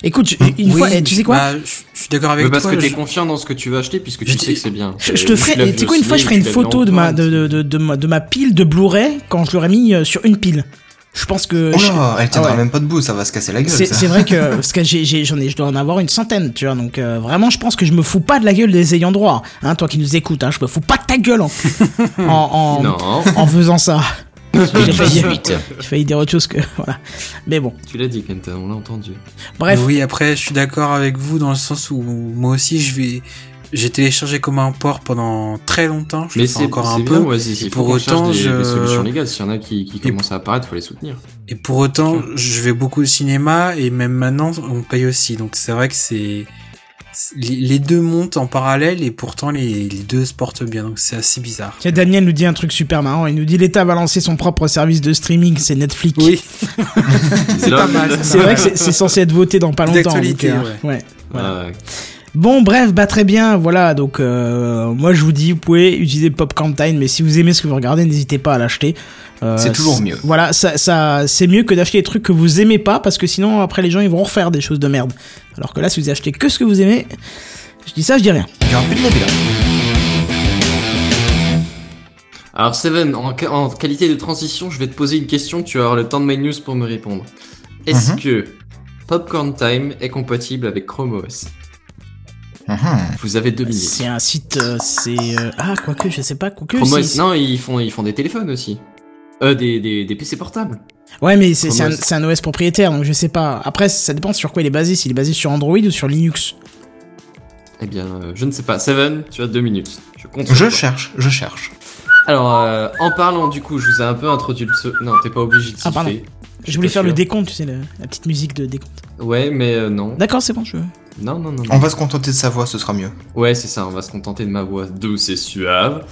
Écoute, je- une Oui, fois, eh, tu sais quoi bah, je, suis d'accord avec Mais parce toi. que t'es je- confiant dans ce que tu veux acheter puisque tu Je sais que c'est bien. Je, je te ferai, tu sais quoi, une fois, je ferai une photo de ma, de, de, de, de ma, de ma pile de Blu-ray quand je l'aurais mis euh, sur une pile. Je pense que. Oh là, elle tiendra Ah ouais. même pas debout, ça va se casser la gueule. C'est vrai que parce que j'ai j'ai- j'en ai je dois en avoir une centaine tu vois donc euh, vraiment je pense que je me fous pas de la gueule des ayants droit hein toi qui nous écoutes hein je me fous pas de ta gueule en en, en faisant ça j'ai failli dire autre chose que voilà mais bon tu l'as dit, Kenta, on l'a entendu. bref Oui, après, je suis d'accord avec vous dans le sens où moi aussi, je vais. J'ai téléchargé comme un port pendant très longtemps. Je Mais c'est encore un peu. ouais, Et pour autant, des, je- des solutions légales. S'il y en a qui, qui Et- commencent à apparaître, faut les soutenir. Et pour autant, je vais beaucoup au cinéma et même maintenant, on paye aussi. Donc c'est vrai que c'est- les deux montent en parallèle et pourtant les, les deux se portent bien. Donc c'est assez bizarre. Tiens, Daniel nous dit un truc super marrant il nous dit l'État va lancer son propre service de streaming c'est Netflix Oui, c'est pas mal. c'est vrai que c'est- censé être voté dans pas longtemps donc, euh, ouais. Ah, ouais. Bon, bref, bah très bien, voilà, donc euh, moi je vous dis, vous pouvez utiliser Popcorn Time, mais si vous aimez ce que vous regardez, n'hésitez pas à l'acheter. Euh, C'est toujours mieux. Voilà, ça, ça, c'est mieux que d'acheter des trucs que vous aimez pas, parce que sinon après les gens ils vont refaire des choses de merde. Alors que là, si vous achetez que ce que vous aimez, je dis ça, je dis rien. Alors Seven, en, qualité de transition, je vais te poser une question. Tu vas avoir le temps de my news pour me répondre. Est-ce Mhm. que Popcorn Time est compatible avec Chrome OS Mhm. Vous avez deux minutes. C'est un site, euh, c'est euh, ah quoique, je sais pas, quoique. Chrome OS, non, ils font, ils font des téléphones aussi. Euh, des, des, des PC portables. Ouais, mais c'est c'est un, un OS propriétaire, donc je sais pas. Après, ça dépend sur quoi il est basé. S'il est basé sur Android ou sur Linux. Eh bien, euh, je ne sais pas. Seven, tu as deux minutes. Je compte. Je cherche, je cherche. Alors, euh, en parlant du coup, je vous ai un peu introduit le... ce- Non, t'es pas obligé de Ah, pardon. Je voulais faire le décompte, tu sais, le- la petite musique de décompte. Ouais, mais euh, non. D'accord, c'est bon, je. Non, non, non. non. On va se contenter de sa voix, ce sera mieux. Ouais, c'est ça, on va se contenter de ma voix douce et suave.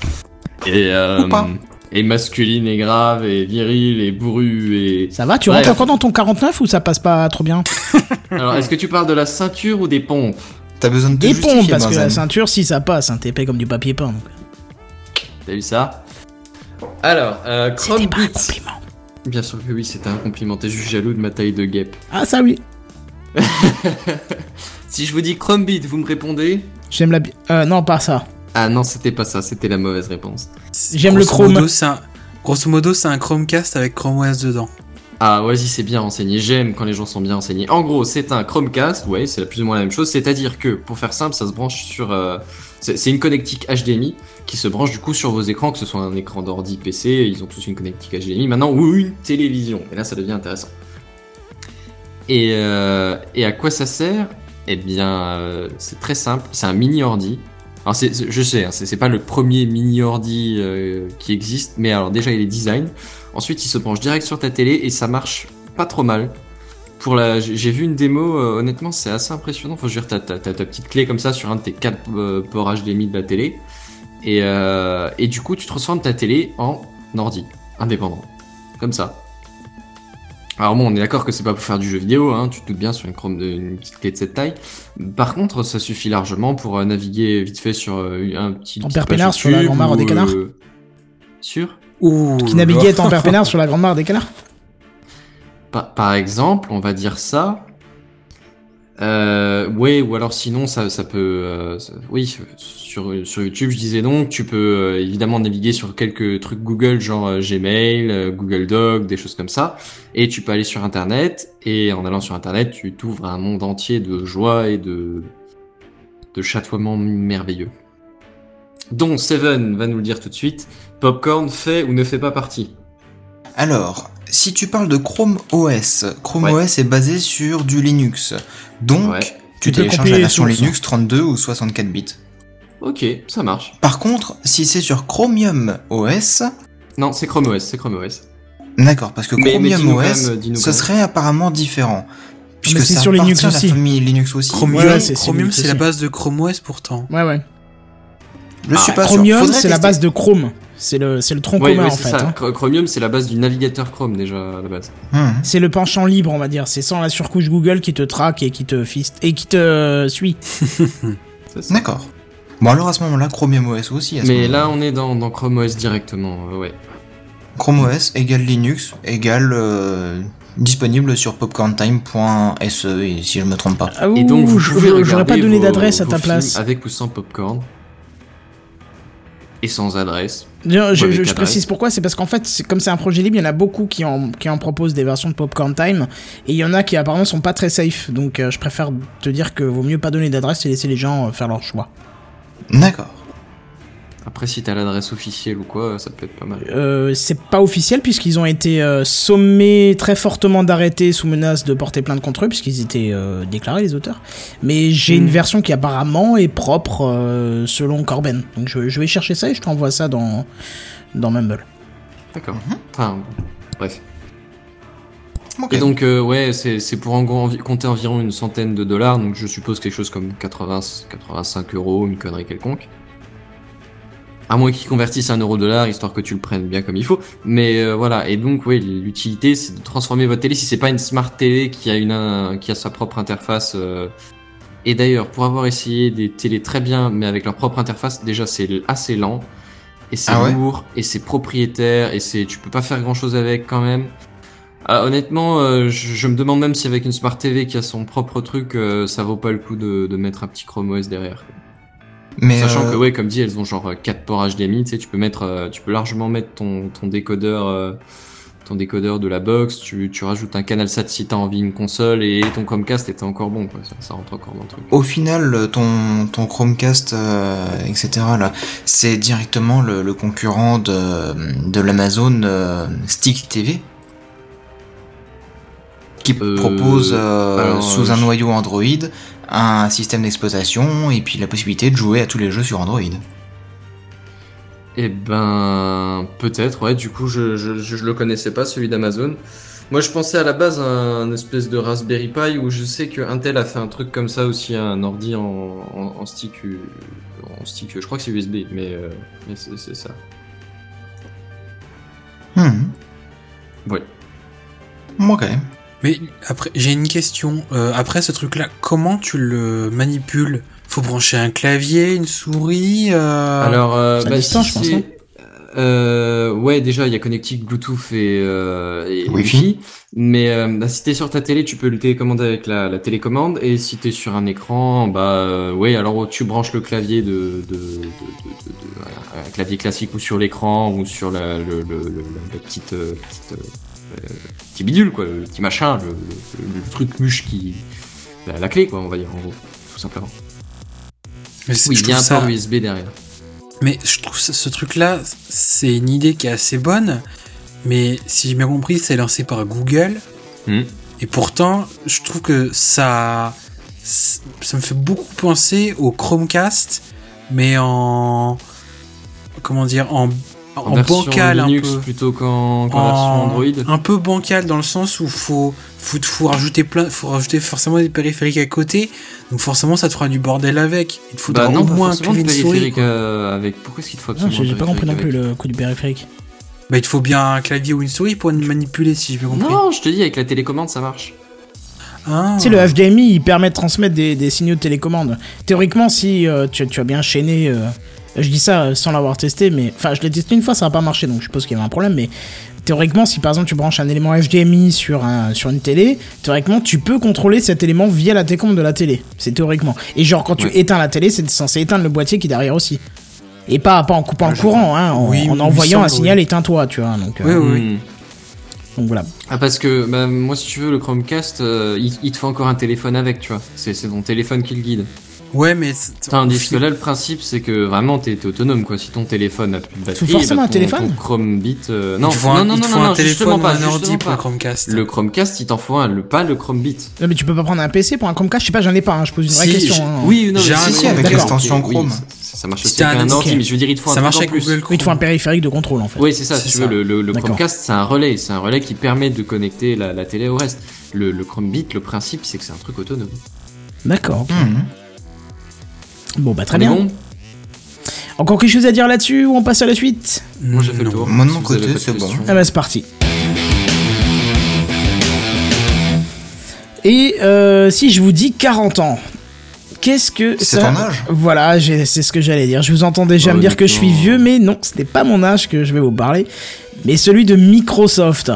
Et, euh, Ou pas. Et masculine et grave et virile et bourrue et... Ça va Tu rentres encore dans ton 49 ou ça passe pas trop bien? Alors, est-ce que tu parles de la ceinture ou des pompes? T'as besoin de Des pompes, parce que la ceinture, si ça passe, hein, t'es épais comme du papier peint. donc. T'as vu ça? Alors, euh, Chrome C'était pas un compliment. Bien sûr que oui, c'était un compliment, t'es juste jaloux de ma taille de guêpe. Ah, ça oui. Si je vous dis Chrome Beat, vous me répondez? J'aime la. bi- Euh, non, pas ça. Ah non, c'était pas ça, c'était la mauvaise réponse. J'aime le chrome. modo, c'est un- Grosso modo, c'est un Chromecast avec Chrome OS dedans. Ah, vas-y, c'est bien renseigné. J'aime quand les gens sont bien renseignés. En gros, c'est un Chromecast, ouais, c'est plus ou moins la même chose. C'est-à-dire que, pour faire simple, ça se branche sur. euh, c'est c'est une connectique HDMI qui se branche du coup sur vos écrans, que ce soit un écran d'ordi, PC, ils ont tous une connectique HDMI maintenant, ou une télévision. Et là, ça devient intéressant. Et, euh, et à quoi ça sert? Eh bien, euh, c'est très simple. C'est un mini ordi. Je sais, hein, c'est pas le premier mini ordi euh, qui existe, mais alors déjà, il est design. Ensuite, il se branche direct sur ta télé et ça marche pas trop mal. Pour la, j'ai vu une démo, euh, honnêtement, c'est assez impressionnant. Faut dire, t'as, ta petite clé comme ça sur un de tes quatre euh, ports HDMI de la télé. Euh, et du coup, tu transformes ta télé en ordi indépendant. Comme ça. Alors bon, on est d'accord que c'est pas pour faire du jeu vidéo, hein, tu te doutes bien sur une, Chrome de, une petite clé de cette taille. Par contre, ça suffit largement pour euh, naviguer vite fait sur euh, un petit. En page peinard sur la YouTube grand-mare ou, des canards euh, Sûr Ouh, Qui naviguait en père peinard sur la grande mare des canards par, par exemple, on va dire ça. Euh, ouais, ou alors sinon ça, peut, euh, oui, sur YouTube, je disais donc, tu peux euh, évidemment naviguer sur quelques trucs Google, genre euh, Gmail, Google Doc, des choses comme ça, et tu peux aller sur Internet, et en allant sur Internet, tu t'ouvres un monde entier de joie et de de chatoiement merveilleux. Donc Seven va nous le dire tout de suite. Popcorn fait ou ne fait pas partie? Alors, si tu parles de Chrome OS, Chrome Ouais. OS est basé sur du Linux. Donc, Ouais. tu Tu peux télécharges la version. Linux 32 ou 64 bits. Ok, ça marche. Par contre, si c'est sur Chromium OS, Non, c'est Chrome OS, c'est Chrome OS. d'accord, parce que Mais- Chromium OS, même, ce serait apparemment différent. Puisque Mais c'est ça sur Linux aussi. famille Linux aussi. Chromium, Ouais, c'est- Chromium, la base de Chrome OS pourtant. Ouais, ouais. Je suis Ah, pas. Chromium, c'est la base de Chrome. C'est le, c'est le tronc Ouais, commun ouais, en fait. ça. hein. Chr- Chromium, c'est la base du navigateur Chrome déjà à la base. Hmm. C'est le penchant libre, on va dire. C'est sans la surcouche Google qui te traque et qui te fiste et qui te euh, suit. D'accord. Bon alors à ce moment-là, Chromium OS aussi. À ce Mais moment-là. là, on est dans, dans Chrome OS directement. euh, ouais. Chrome OS égale Linux égale euh, disponible sur popcorntime.se et si je me trompe pas. Ah, Et donc, ouh, vous pouvez j'aurais pas donné vos- d'adresse à ta place. Avec ou sans popcorn. Et sans adresse. Je, je- avec je- je adresse. précise pourquoi, c'est parce qu'en fait, c'est- comme c'est un projet libre, il y en a beaucoup qui en, qui en proposent des versions de Popcorn Time, et il y en a qui apparemment sont pas très safe. Donc euh, je préfère te dire que vaut mieux pas donner d'adresse et laisser les gens euh, faire leur choix. D'accord. Après, si t'as l'adresse officielle ou quoi, ça peut être pas mal. Euh, c'est pas officiel puisqu'ils ont été euh, sommés très fortement d'arrêter sous menace de porter plainte contre eux puisqu'ils étaient euh, déclarés les auteurs. Mais j'ai une Hmm. version qui apparemment est propre euh, selon Corben. Donc je, je vais chercher ça et je t'envoie ça dans dans Mumble. D'accord. Enfin, bref. Et donc, euh, ouais, c'est c'est pour en gros envi- compter environ une centaine de dollars, donc je suppose quelque chose comme 80, 85 euros, une connerie quelconque. À moins qu'ils convertissent un euro dollar, histoire que tu le prennes bien comme il faut. Mais euh, voilà, et donc, ouais, l'utilité, c'est de transformer votre télé, si c'est pas une smart télé qui a, une, un- qui a sa propre interface. euh, Et d'ailleurs, pour avoir essayé des télés très bien, mais avec leur propre interface, déjà c'est assez lent, et c'est Ah ouais lourd, et c'est propriétaire, et c'est tu peux pas faire grand chose avec quand même. Ah, honnêtement, euh, je, je me demande même si avec une Smart TV qui a son propre truc, euh, ça vaut pas le coup de, de mettre un petit Chrome OS derrière. quoi. Mais Sachant euh, que ouais, comme dit, elles ont genre 4 ports HDMI, tu sais, tu peux mettre, euh, tu peux largement mettre ton, ton décodeur, euh, ton décodeur de la box, tu, tu rajoutes un canal SAT si t'as envie une console et ton Chromecast était encore bon, quoi. Ça, ça rentre encore dans le truc. au final, ton, ton Chromecast, euh, etc., là, c'est directement le, le concurrent de, de l'Amazon euh, Stick TV qui propose alors, sous un noyau Android un système d'exploitation et puis la possibilité de jouer à tous les jeux sur Android. Eh ben, peut-être, ouais, du coup, je, je, le connaissais pas, celui d'Amazon. Moi, je pensais à la base à un espèce de Raspberry Pi où je sais que Intel a fait un truc comme ça aussi, un ordi en, en, en stick, euh, en stick, je crois que c'est USB, mais, euh, mais c'est c'est ça. Hmm. Ouais. Ok. Mais après, j'ai une question. Euh, après ce truc-là, comment tu le manipules? Faut brancher un clavier, une souris euh... Alors, euh, bah, distance, si je pense, non euh, ouais, déjà, il y a connectique Bluetooth et, euh, et Wi-Fi. Wi-Fi. Mais euh, bah, si t'es sur ta télé, tu peux le télécommander avec la, la télécommande. Et si t'es sur un écran, bah euh, ouais, alors tu branches le clavier de, de, de, de- de- de- voilà, un clavier classique ou sur l'écran ou sur la, le, le, le- la, petite, euh, petite euh, euh, petit bidule quoi, le petit machin, le, le, le truc muche qui la, la clé quoi, on va dire en gros, tout simplement. Mais Oui, je il y a un ça- port USB derrière. Mais je trouve ce, ce truc-là, c'est une idée qui est assez bonne. Mais si j'ai bien compris, c'est lancé par Google. Hmm. Et pourtant, je trouve que ça, ça me fait beaucoup penser au Chromecast, mais en, comment dire, en En, version bancal un peu. plutôt qu'en qu'en En- version Android. Un peu bancal dans le sens où faut, faut, faut rajouter plein, faut rajouter forcément des périphériques à côté. Donc forcément, ça te fera du bordel avec. Il te faudra Bah non, au moins un clavier de souris. euh, avec. Pourquoi est-ce qu'il te faut absolument j'ai pas compris non plus le coup du périphérique. Bah, il te faut bien un clavier ou une souris pour manipuler, si j'ai bien compris. Non, je te dis, avec la télécommande, ça marche. Ah. Tu sais, le HDMI, il permet de transmettre des, des signaux de télécommande. Théoriquement, si euh, tu, tu as bien chaîné. euh, je dis ça euh, sans l'avoir testé, mais. Enfin, je l'ai testé une fois, ça n'a pas marché, donc je suppose qu'il y avait un problème, mais. Théoriquement, si par exemple tu branches un élément HDMI sur, un, sur une télé, théoriquement tu peux contrôler cet élément via la télécommande de la télé. C'est théoriquement. Et genre quand tu Ouais. éteins la télé, c'est censé éteindre le boîtier qui est derrière aussi. Et pas, pas en coupant Ah, le courant, hein, en, Oui, envoyant un signal oui. éteins-toi, tu vois. Donc, euh, Oui, oui, oui. Hmm. donc voilà. Ah parce que bah, moi si tu veux le Chromecast euh, il, il te faut encore un téléphone avec tu vois c'est c'est ton téléphone qui le guide Ouais, mais. c'est- Tandis que là le principe c'est que vraiment t'es autonome quoi si ton téléphone a plus de batterie forcément bah, un ton- téléphone ton Chromebit euh, il non non un, non il te non faut non, un non, téléphone justement pas, un ordi pour. Chromecast. le Chromecast il t'en faut un le pas le Chromebit Non, mais tu peux pas prendre un PC pour un Chromecast, je sais pas, j'en ai pas, hein, je pose une vraie Si, question. hein. oui non J'ai un si, autre, si, avec l'extension Chrome. ça, ça marche aussi avec un ordi mais je veux dire il te faut un Google il te faut un périphérique de contrôle en fait. Oui, c'est ça, si tu veux, le. Chromecast, c'est un relais, c'est un relais qui permet de connecter la, télé au reste. Le, le Chromebit, le principe, c'est que c'est un truc autonome. D'accord. Bon, bah très est bien. bon Encore quelque chose à dire là-dessus ou on passe à la suite Moi, j'ai fait le tour. Moi, de mon côté, c'est bon. Ah bah c'est parti. Et euh, si je vous dis 40 ans, qu'est-ce que C'est ça... ton âge? Voilà, c'est ce que j'allais dire. Je vous entends déjà Bah, me dire que je suis vieux, mais non, ce n'est pas mon âge que je vais vous parler, mais celui de Microsoft.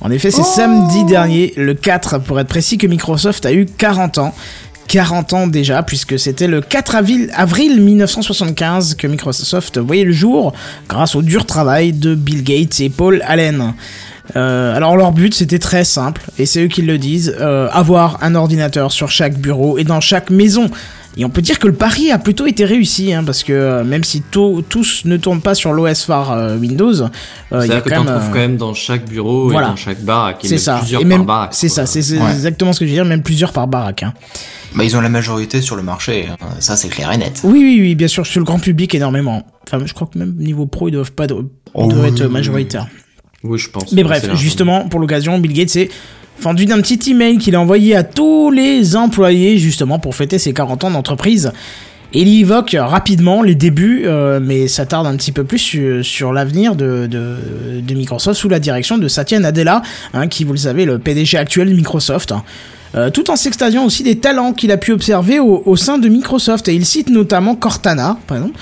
En effet, c'est samedi dernier, le 4 pour être précis, que Microsoft a eu 40 ans. 40 ans déjà, puisque c'était le 4 avril, avril 1975 que Microsoft voyait le jour grâce au dur travail de Bill Gates et Paul Allen. Euh, alors leur but c'était très simple, et c'est eux qui le disent, euh, avoir un ordinateur sur chaque bureau et dans chaque maison. Et on peut dire que le pari a plutôt été réussi, hein, parce que euh, même si to- tous ne tournent pas sur l'OS phare euh, Windows, euh, il y a que quand t'en même... trouves quand même dans chaque bureau voilà. et dans chaque baraque. et c'est même ça, Plusieurs et même, par baraque. c'est quoi. ça, c'est c'est Ouais. exactement ce que je veux dire, même plusieurs par baraque. Hein. Bah, ils ont la majorité sur le marché, hein. ça c'est clair et net. Oui, oui, oui, bien sûr, sur le grand public énormément. Enfin, je crois que même niveau pro, ils doivent pas, de- Oh doivent oui, être oui, oui. majoritaires. Oui, je pense. Mais C'est bref, justement, pour l'occasion, Bill Gates s'est fendu d'un petit email qu'il a envoyé à tous les employés, justement, pour fêter ses 40 ans d'entreprise. Il y évoque rapidement les débuts, euh, mais ça tarde un petit peu plus sur, l'avenir de, Microsoft sous la direction de Satya Nadella, hein, qui, vous le savez, le PDG actuel de Microsoft. Euh, tout en s'extasiant aussi des talents qu'il a pu observer au, au sein de Microsoft. Et il cite notamment Cortana, par exemple,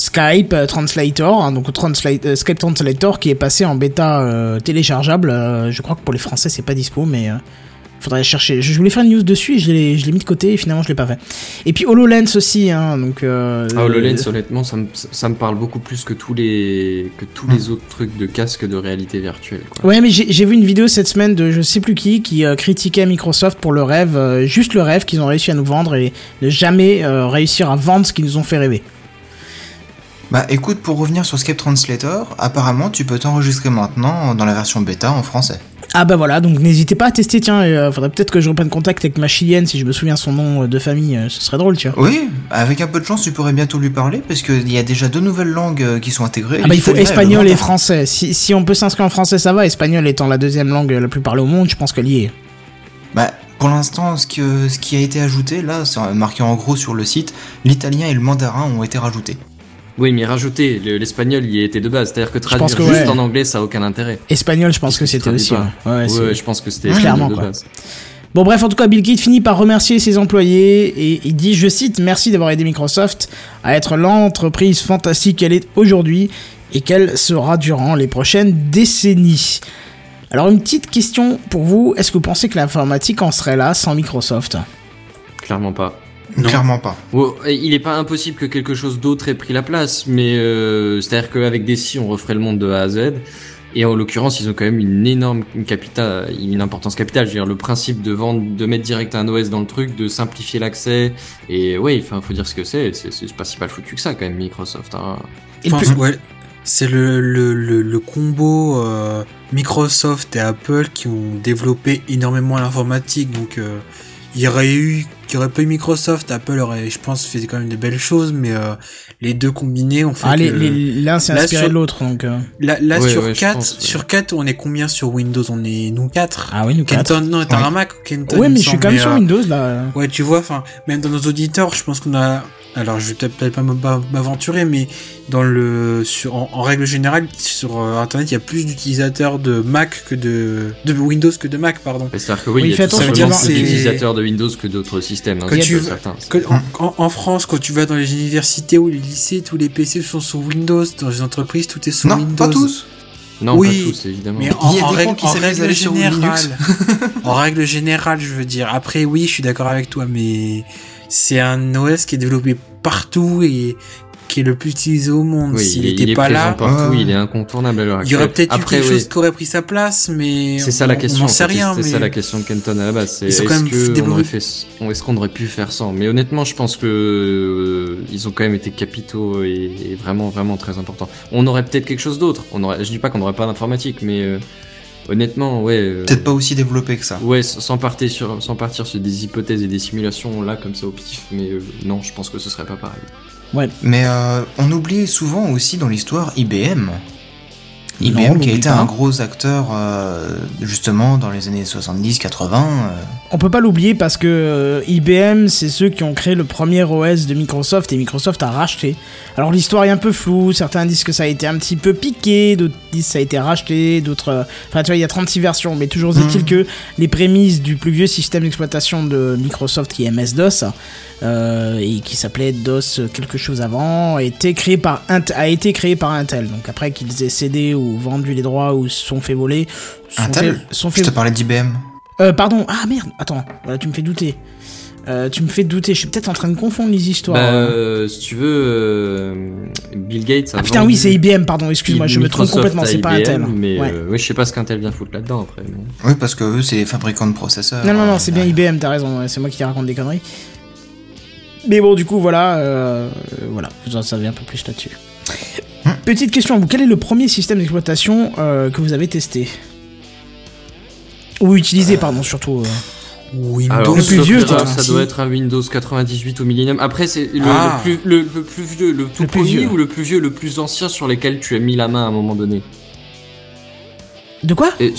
Skype euh, Translator, hein, donc Translate, euh, Skype Translator qui est passé en bêta euh, téléchargeable. je crois que pour les Français c'est pas dispo, mais faudrait chercher. Je voulais faire une news dessus, et je l'ai je l'ai mis de côté et finalement je l'ai pas fait. Et puis HoloLens aussi, hein, donc. Euh, Ah, HoloLens, honnêtement, ça me, ça me parle beaucoup plus que tous les, que tous les autres trucs de casque de réalité virtuelle. Quoi. Ouais, mais j'ai vu une vidéo cette semaine de je sais plus qui qui euh, critiquait Microsoft pour le rêve, euh, juste le rêve qu'ils ont réussi à nous vendre et ne jamais réussir à vendre ce qu'ils nous ont fait rêver. Bah écoute, pour revenir sur Skype Translator, apparemment tu peux t'enregistrer maintenant dans la version bêta en français. Ah bah voilà, donc n'hésitez pas à tester, tiens, euh, faudrait peut-être que je reprenne contact avec ma chilienne si je me souviens son nom euh, de famille, euh, ce serait drôle, tu vois. Oui, avec un peu de chance tu pourrais bientôt lui parler parce qu'il y a déjà deux nouvelles langues euh, qui sont intégrées. Ah bah il faut espagnol et français. Si, si on peut s'inscrire en français, ça va. Espagnol étant la deuxième langue la plus parlée au monde, je pense qu'elle y est. Bah pour l'instant ce, que, ce qui a été ajouté là, c'est marqué en gros sur le site, l'italien et le mandarin ont été rajoutés. Oui, mais rajouter le- l'espagnol, y était de base. C'est-à-dire que traduire que juste ouais. en anglais, ça a aucun intérêt. Espagnol, je pense que c'était aussi. ouais, je pense que c'était Clairement, de quoi. base. Bon bref, en tout cas, Bill Gates finit par remercier ses employés et il dit, je cite, merci d'avoir aidé Microsoft à être l'entreprise fantastique qu'elle est aujourd'hui et qu'elle sera durant les prochaines décennies. Alors une petite question pour vous, est-ce que vous pensez que l'informatique en serait là sans Microsoft? Clairement pas. Non. Clairement pas. Il est pas impossible que quelque chose d'autre ait pris la place, mais euh, c'est-à-dire qu'avec des si, on referait le monde de A à Z. Et en l'occurrence, ils ont quand même une énorme capitale, une importance capitale. Je veux dire, le principe de vendre, de mettre direct un OS dans le truc, de simplifier l'accès. Et ouais, enfin, faut dire ce que c'est. C'est pas si mal foutu que ça, quand même, Microsoft. Hein. Et Enfin, plus- ouais, c'est le, le, le, le combo euh, Microsoft et Apple qui ont développé énormément l'informatique. Donc, euh, il y aurait eu qu'il n'y aurait pas eu Microsoft, Apple aurait, je pense, fait quand même de belles choses, mais euh, les deux combinés ont fait Ah, les, que... les- l'un s'est inspiré sur- de l'autre, donc. euh, Là, là Ouais, sur ouais, je 4, pense, ouais. sur 4, on est combien sur Windows? On est nous 4. Ah oui, nous quatre. Kenton, non, t'as Ouais. un Mac Kenton Ouais, mais je suis quand même sur euh, Windows là. Ouais, tu vois, enfin, même dans nos auditeurs, je pense qu'on a. Alors, je vais peut-être pas m'av- m'aventurer, mais dans le, sur, en, en règle générale, sur euh, Internet, il y a plus d'utilisateurs de Mac que de, de Windows que de Mac, pardon. C'est-à-dire que oui, Oui, il y a tout plus d'utilisateurs de Windows que d'autres systèmes. hein, tu-. Que en, en- en France, quand tu vas dans les universités ou les lycées, tous les PC sont sous Windows. Dans les entreprises, tout est sous Non, Windows. pas tous. Non, Oui, pas tous, évidemment. Mais Il en, y a en des règle, cons qui règle générale, en règle générale, je veux dire. Après, oui, je suis d'accord avec toi, mais c'est un OS qui est développé partout et qui est le plus utilisé au monde. Oui, S'il il, est- n'était il est pas présent là, partout, Ouais. il est incontournable à l'heure il y aurait peut-être eu quelque oui, chose qui aurait pris sa place, mais C'est ça on- la on question. n'en sait rien. C'est mais... ça la question de Kenton à la base. C'est est-ce on aurait fait, est-ce qu'on aurait pu faire sans Mais honnêtement, je pense que euh, ils ont quand même été capitaux et, et vraiment, vraiment très importants. On aurait peut-être quelque chose d'autre. On aurait, je dis pas qu'on n'aurait pas d'informatique, mais euh, honnêtement, ouais. euh, Peut-être pas aussi développé que ça. Ouais, sans partir sur, sans partir sur des hypothèses et des simulations là comme ça au pif, mais euh, non, je pense que ce serait pas pareil. Mais euh, on oublie souvent aussi dans l'histoire IBM. IBM qui a été pas. un gros acteur euh, justement dans les années 70-80. euh, On peut pas l'oublier parce que euh, IBM, c'est ceux qui ont créé le premier OS de Microsoft et Microsoft a racheté. Alors l'histoire est un peu floue, certains disent que ça a été un petit peu piqué, d'autres disent que ça a été racheté, d'autres... euh, Enfin tu vois, il y a 36 versions, mais toujours est-il Mhm. que les prémices du plus vieux système d'exploitation de Microsoft qui est MS-DOS, et qui s'appelait DOS quelque chose avant, a été créé par, a été créé par Intel. Donc après qu'ils aient cédé ou vendu les droits ou se sont fait voler... sont Intel fait- sont Je te parlais d'IBM. euh, pardon. Ah merde, attends. Voilà, tu me fais douter. Euh, tu me fais douter. Je suis peut-être en train de confondre les histoires. Bah, euh. euh, si tu veux, euh, Bill Gates. A ah putain, vendu oui, c'est IBM, pardon. Excuse-moi, je me trompe complètement. C'est pas Intel. Mais Ouais. euh, ouais, je sais pas ce qu'Intel vient foutre là-dedans après. mais- Oui, parce que eux, c'est les fabricants de processeurs. Non, non, non, euh, c'est bien IBM. T'as raison. ouais, C'est moi qui raconte des conneries. Mais bon, du coup, voilà, euh, voilà, vous en savez un peu plus là-dessus. Petite question à vous. Quel est le premier système d'exploitation euh, que vous avez testé Ou utilisé, pardon, surtout. euh. Windows. Alors, le plus vieux, ça doit être un Windows 98 au millénium. Après, c'est le, Ah. le plus, le, le plus vieux, le tout premier vieux. ou le plus vieux, le plus ancien sur lesquels tu as mis la main à un moment donné. De quoi Et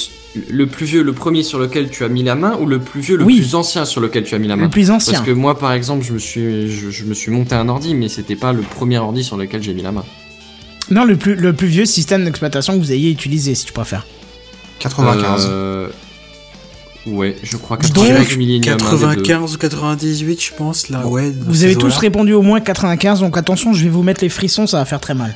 le plus vieux, le premier sur lequel tu as mis la main ou le plus vieux, le Oui. plus ancien sur lequel tu as mis la main Le plus ancien. Parce que moi, par exemple, je me suis, je, je me suis monté un ordi, mais c'était pas le premier ordi sur lequel j'ai mis la main. Non, le plus, le plus vieux système d'exploitation que vous ayez utilisé, si tu préfères. 95. Euh, Ouais, je crois Donc, 95 millénium. un des deux. 95 ou 98, je pense, là, ouais. Vous avez tous répondu au moins 95, donc attention, je vais vous mettre les frissons, ça va faire très mal.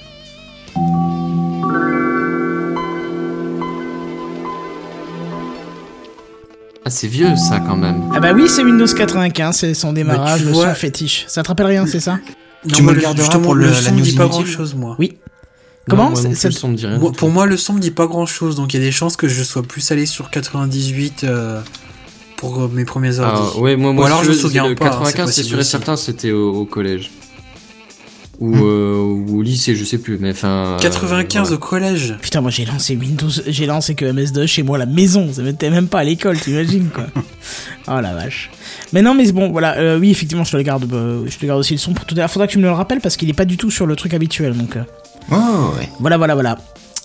Ah, c'est vieux ça quand même. Ah bah oui, c'est Windows 95, c'est son démarrage, le vois- son fétiche. Ça te rappelle rien, c'est ça? Non, Tu me le garderas justement, pour le- la news dit pas inutile grand chose, moi. Oui. Comment Non, moi non C'est- plus, c'est- le son me dit rien Moi, du pour moi, le son me dit pas grand chose, donc il y a des chances que je sois plus allé sur 98 euh, pour euh, mes premiers Ah, ordi. ouais, moi, Ou moi alors, si je tu me souviens pas, hein, 95, c'est c'est sûr et certain, c'était au, au collège. Ou, Hmm. euh, ou au lycée, je sais plus, mais enfin. euh, 95 voilà. au collège. Putain, moi j'ai lancé Windows, j'ai lancé que MS2 chez moi à la maison, ça m'était même pas à l'école, t'imagines quoi. oh la vache. Mais non, mais bon, voilà, euh, oui, effectivement, je te le garde, euh, je te garde aussi le son pour tout à l'heure. Faudra que tu me le rappelles parce qu'il est pas du tout sur le truc habituel, donc. euh, Oh, ouais. Voilà, voilà, voilà.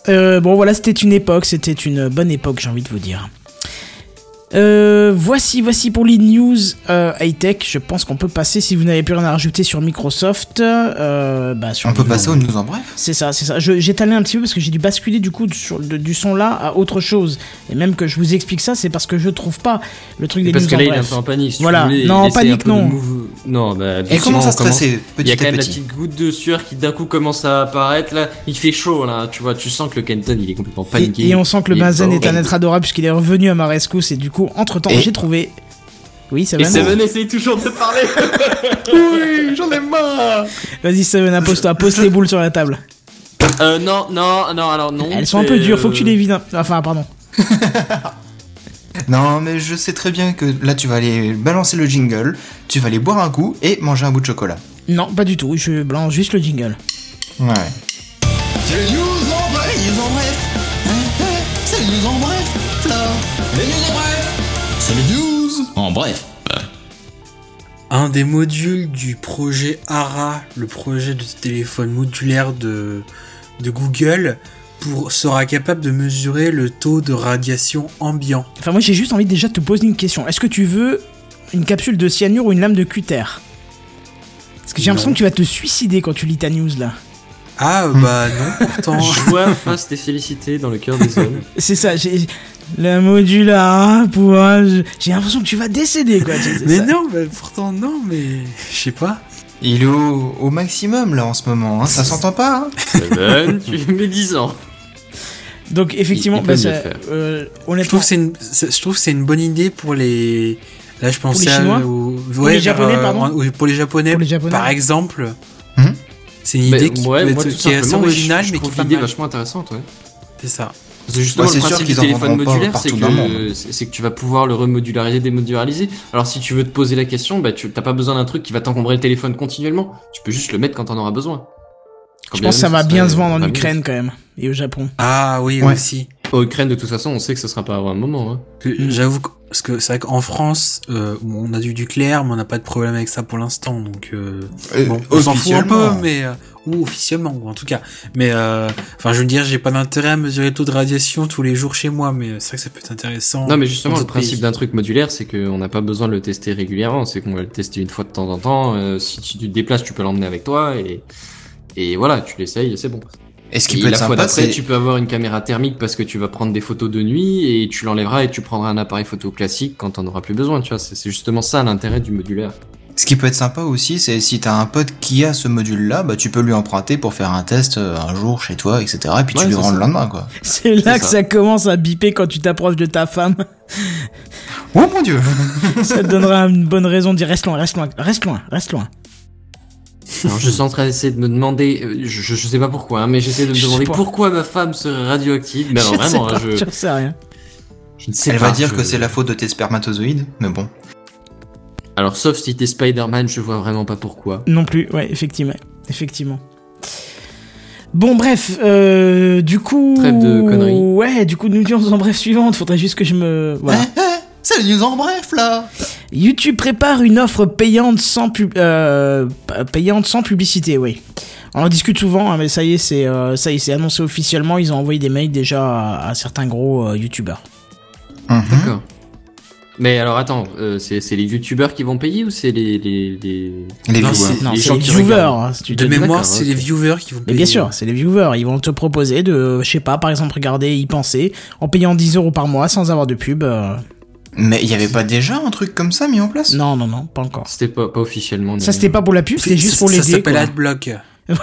Euh, bon, voilà, c'était une époque, c'était une bonne époque, j'ai envie de vous dire. Euh, voici, voici pour les news euh, high-tech. Je pense qu'on peut passer, si vous n'avez plus rien à rajouter sur Microsoft, euh, bah, sur On peut passer aux news en bref C'est ça, c'est ça. Talé un petit peu parce que j'ai dû basculer du coup sur, de- du son là à autre chose. Et même que je vous explique ça, c'est parce que je trouve pas le truc des Parce news que en là, il est un peu en panique. si Voilà. voulais, Non, essaie panique, non. move- Non, bah. Et à on commence- stresser Il y a quand même la petit. petite goutte de sueur qui d'un coup commence à apparaître là. Il fait chaud là, tu vois. Tu sens que le Kenton il est complètement paniqué. Et, et on sent que le Benzen est un être adorable puisqu'il est revenu à ma rescousse et du coup, entre temps, Et- j'ai trouvé. Oui, ça Et va. Seven essaye toujours de parler. Oui, j'en ai marre Vas-y, Seven, impose-toi, pose tes boules sur la table. euh, non, non, non, alors non. Elles sont un peu dures, faut que tu euh, les vides. hein. Enfin, pardon. Non, mais je sais très bien que là, tu vas aller balancer le jingle, tu vas aller boire un coup et manger un bout de chocolat. Non, pas du tout. Je blanche juste le jingle. Ouais. C'est les news en bref, les news en bref. Hein, hein, C'est les news en bref. Les news en bref. En bref. un des modules du projet ARA, le projet de téléphone modulaire de, de Google, pour, sera capable de mesurer le taux de radiation ambiant. Enfin, moi, j'ai juste envie déjà de te poser une question. Est-ce que tu veux une capsule de cyanure ou une lame de cutter? Parce que j'ai l'impression que tu vas te suicider quand tu lis ta news là. Ah, euh, bah non, pourtant. Joie, face et félicité dans le cœur des hommes. C'est ça, j'ai. La modular, pour. J'ai l'impression que tu vas décéder quoi. Mais ça. non, mais pourtant non, mais je sais pas. Il est au, au maximum là en ce moment, hein. ça s'entend pas hein Seven, tu mets 10 ans. Donc, effectivement, Il- il bah, ça- euh, Je honnêtement. trouve que c'est une, c'est- je trouve que c'est une bonne idée pour les. Là, je pensais les à- Pour les Japonais, euh, pardon pour les Japonais, Pour les Japonais. par exemple. C'est une Mais idée qui, ouais, peut moi, être- tout qui est assez originale, je, je mais qui est vachement intéressante, ouais. C'est ça. Que justement, Ouais, c'est le principe du téléphone modulaire, c'est que, c'est c'est que tu vas pouvoir le remodulariser, démodulariser. Alors, si tu veux te poser la question, bah, tu t'as pas besoin d'un truc qui va t'encombrer le téléphone continuellement. Tu peux juste le mettre quand t'en auras besoin. Quand Je pense que ça va bien se vendre en. Ukraine quand même. Et au Japon. Ah oui, Ouais. aussi. Au Ukraine, de toute façon, on sait que ce sera pas avant un moment. Hein. J'avoue que, parce que c'est vrai qu'en France, euh, on a du nucléaire, mais on n'a pas de problème avec ça pour l'instant, donc euh, Euh, bon, on s'en fout un peu, officiellement. mais euh, ou officiellement, en tout cas. Mais euh, enfin, je veux dire, j'ai pas d'intérêt à mesurer le taux de radiation tous les jours chez moi, mais c'est vrai que ça peut être intéressant. Non, mais justement, le principe d'un truc modulaire, c'est qu'on n'a pas besoin de le tester régulièrement. C'est qu'on va le tester une fois de temps en temps. Euh, si tu te déplaces, tu peux l'emmener avec toi et et voilà, tu l'essayes et c'est bon. Et ce qui Et peut être la fois sympa, d'après, c'est tu peux avoir une caméra thermique parce que tu vas prendre des photos de nuit et tu l'enlèveras et tu prendras un appareil photo classique quand t'en auras plus besoin. Tu vois, c'est c'est justement ça l'intérêt du modulaire. ce qui peut être sympa aussi, c'est si t'as un pote qui a ce module-là, bah tu peux lui emprunter pour faire un test euh, un jour chez toi, etc. Et puis Ouais, tu lui rends ça. le lendemain, quoi. C'est là que ça. ça commence à biper quand tu t'approches de ta femme. Oh mon dieu ça te donnera une bonne raison de dire reste loin, reste loin, reste loin, reste loin. Alors, je suis en train d'essayer de me demander, euh, je, je sais pas pourquoi, hein, mais j'essaie de me Je sais demander pourquoi ma femme serait radioactive. Mais alors Je sais vraiment, pas, hein, je, j'en sais rien. je ne sais Elle pas. va dire je- que c'est la faute de tes spermatozoïdes, mais bon. Alors sauf si t'es Spider-Man, je vois vraiment pas pourquoi. Non plus, ouais, effectivement. Effectivement. Bon, bref, euh, du coup. Trêve de conneries. Ouais, du coup, nous disons en bref suivante. Faudrait juste que je me. Voilà. C'est le news en bref, là YouTube prépare une offre payante sans, pub- euh, pa- payante sans publicité, oui. On en discute souvent, hein, mais ça y est, c'est euh, ça y est, c'est annoncé officiellement. Ils ont envoyé des mails déjà à, à certains gros euh, YouTubeurs. Mhm. D'accord. Mais alors attends, euh, c'est c'est les youtubeurs qui vont payer ou c'est les les, les... Les Non, viewers. c'est- Non, Les c'est les viewers. regardent. hein, si tu De mémoire, c'est les viewers qui vont Mais payer. bien sûr, c'est les viewers. Ils vont te proposer de, je sais pas, par exemple, regarder, y penser, en payant 10 euros par mois sans avoir de pub. Mais il y avait pas déjà un truc comme ça mis en place? Non, non, non, pas encore. C'était pas, pas officiellement. Ça, mais- c'était pas pour la pub, c'était juste pour Ça l'aider. s'appelle quoi. Adblock.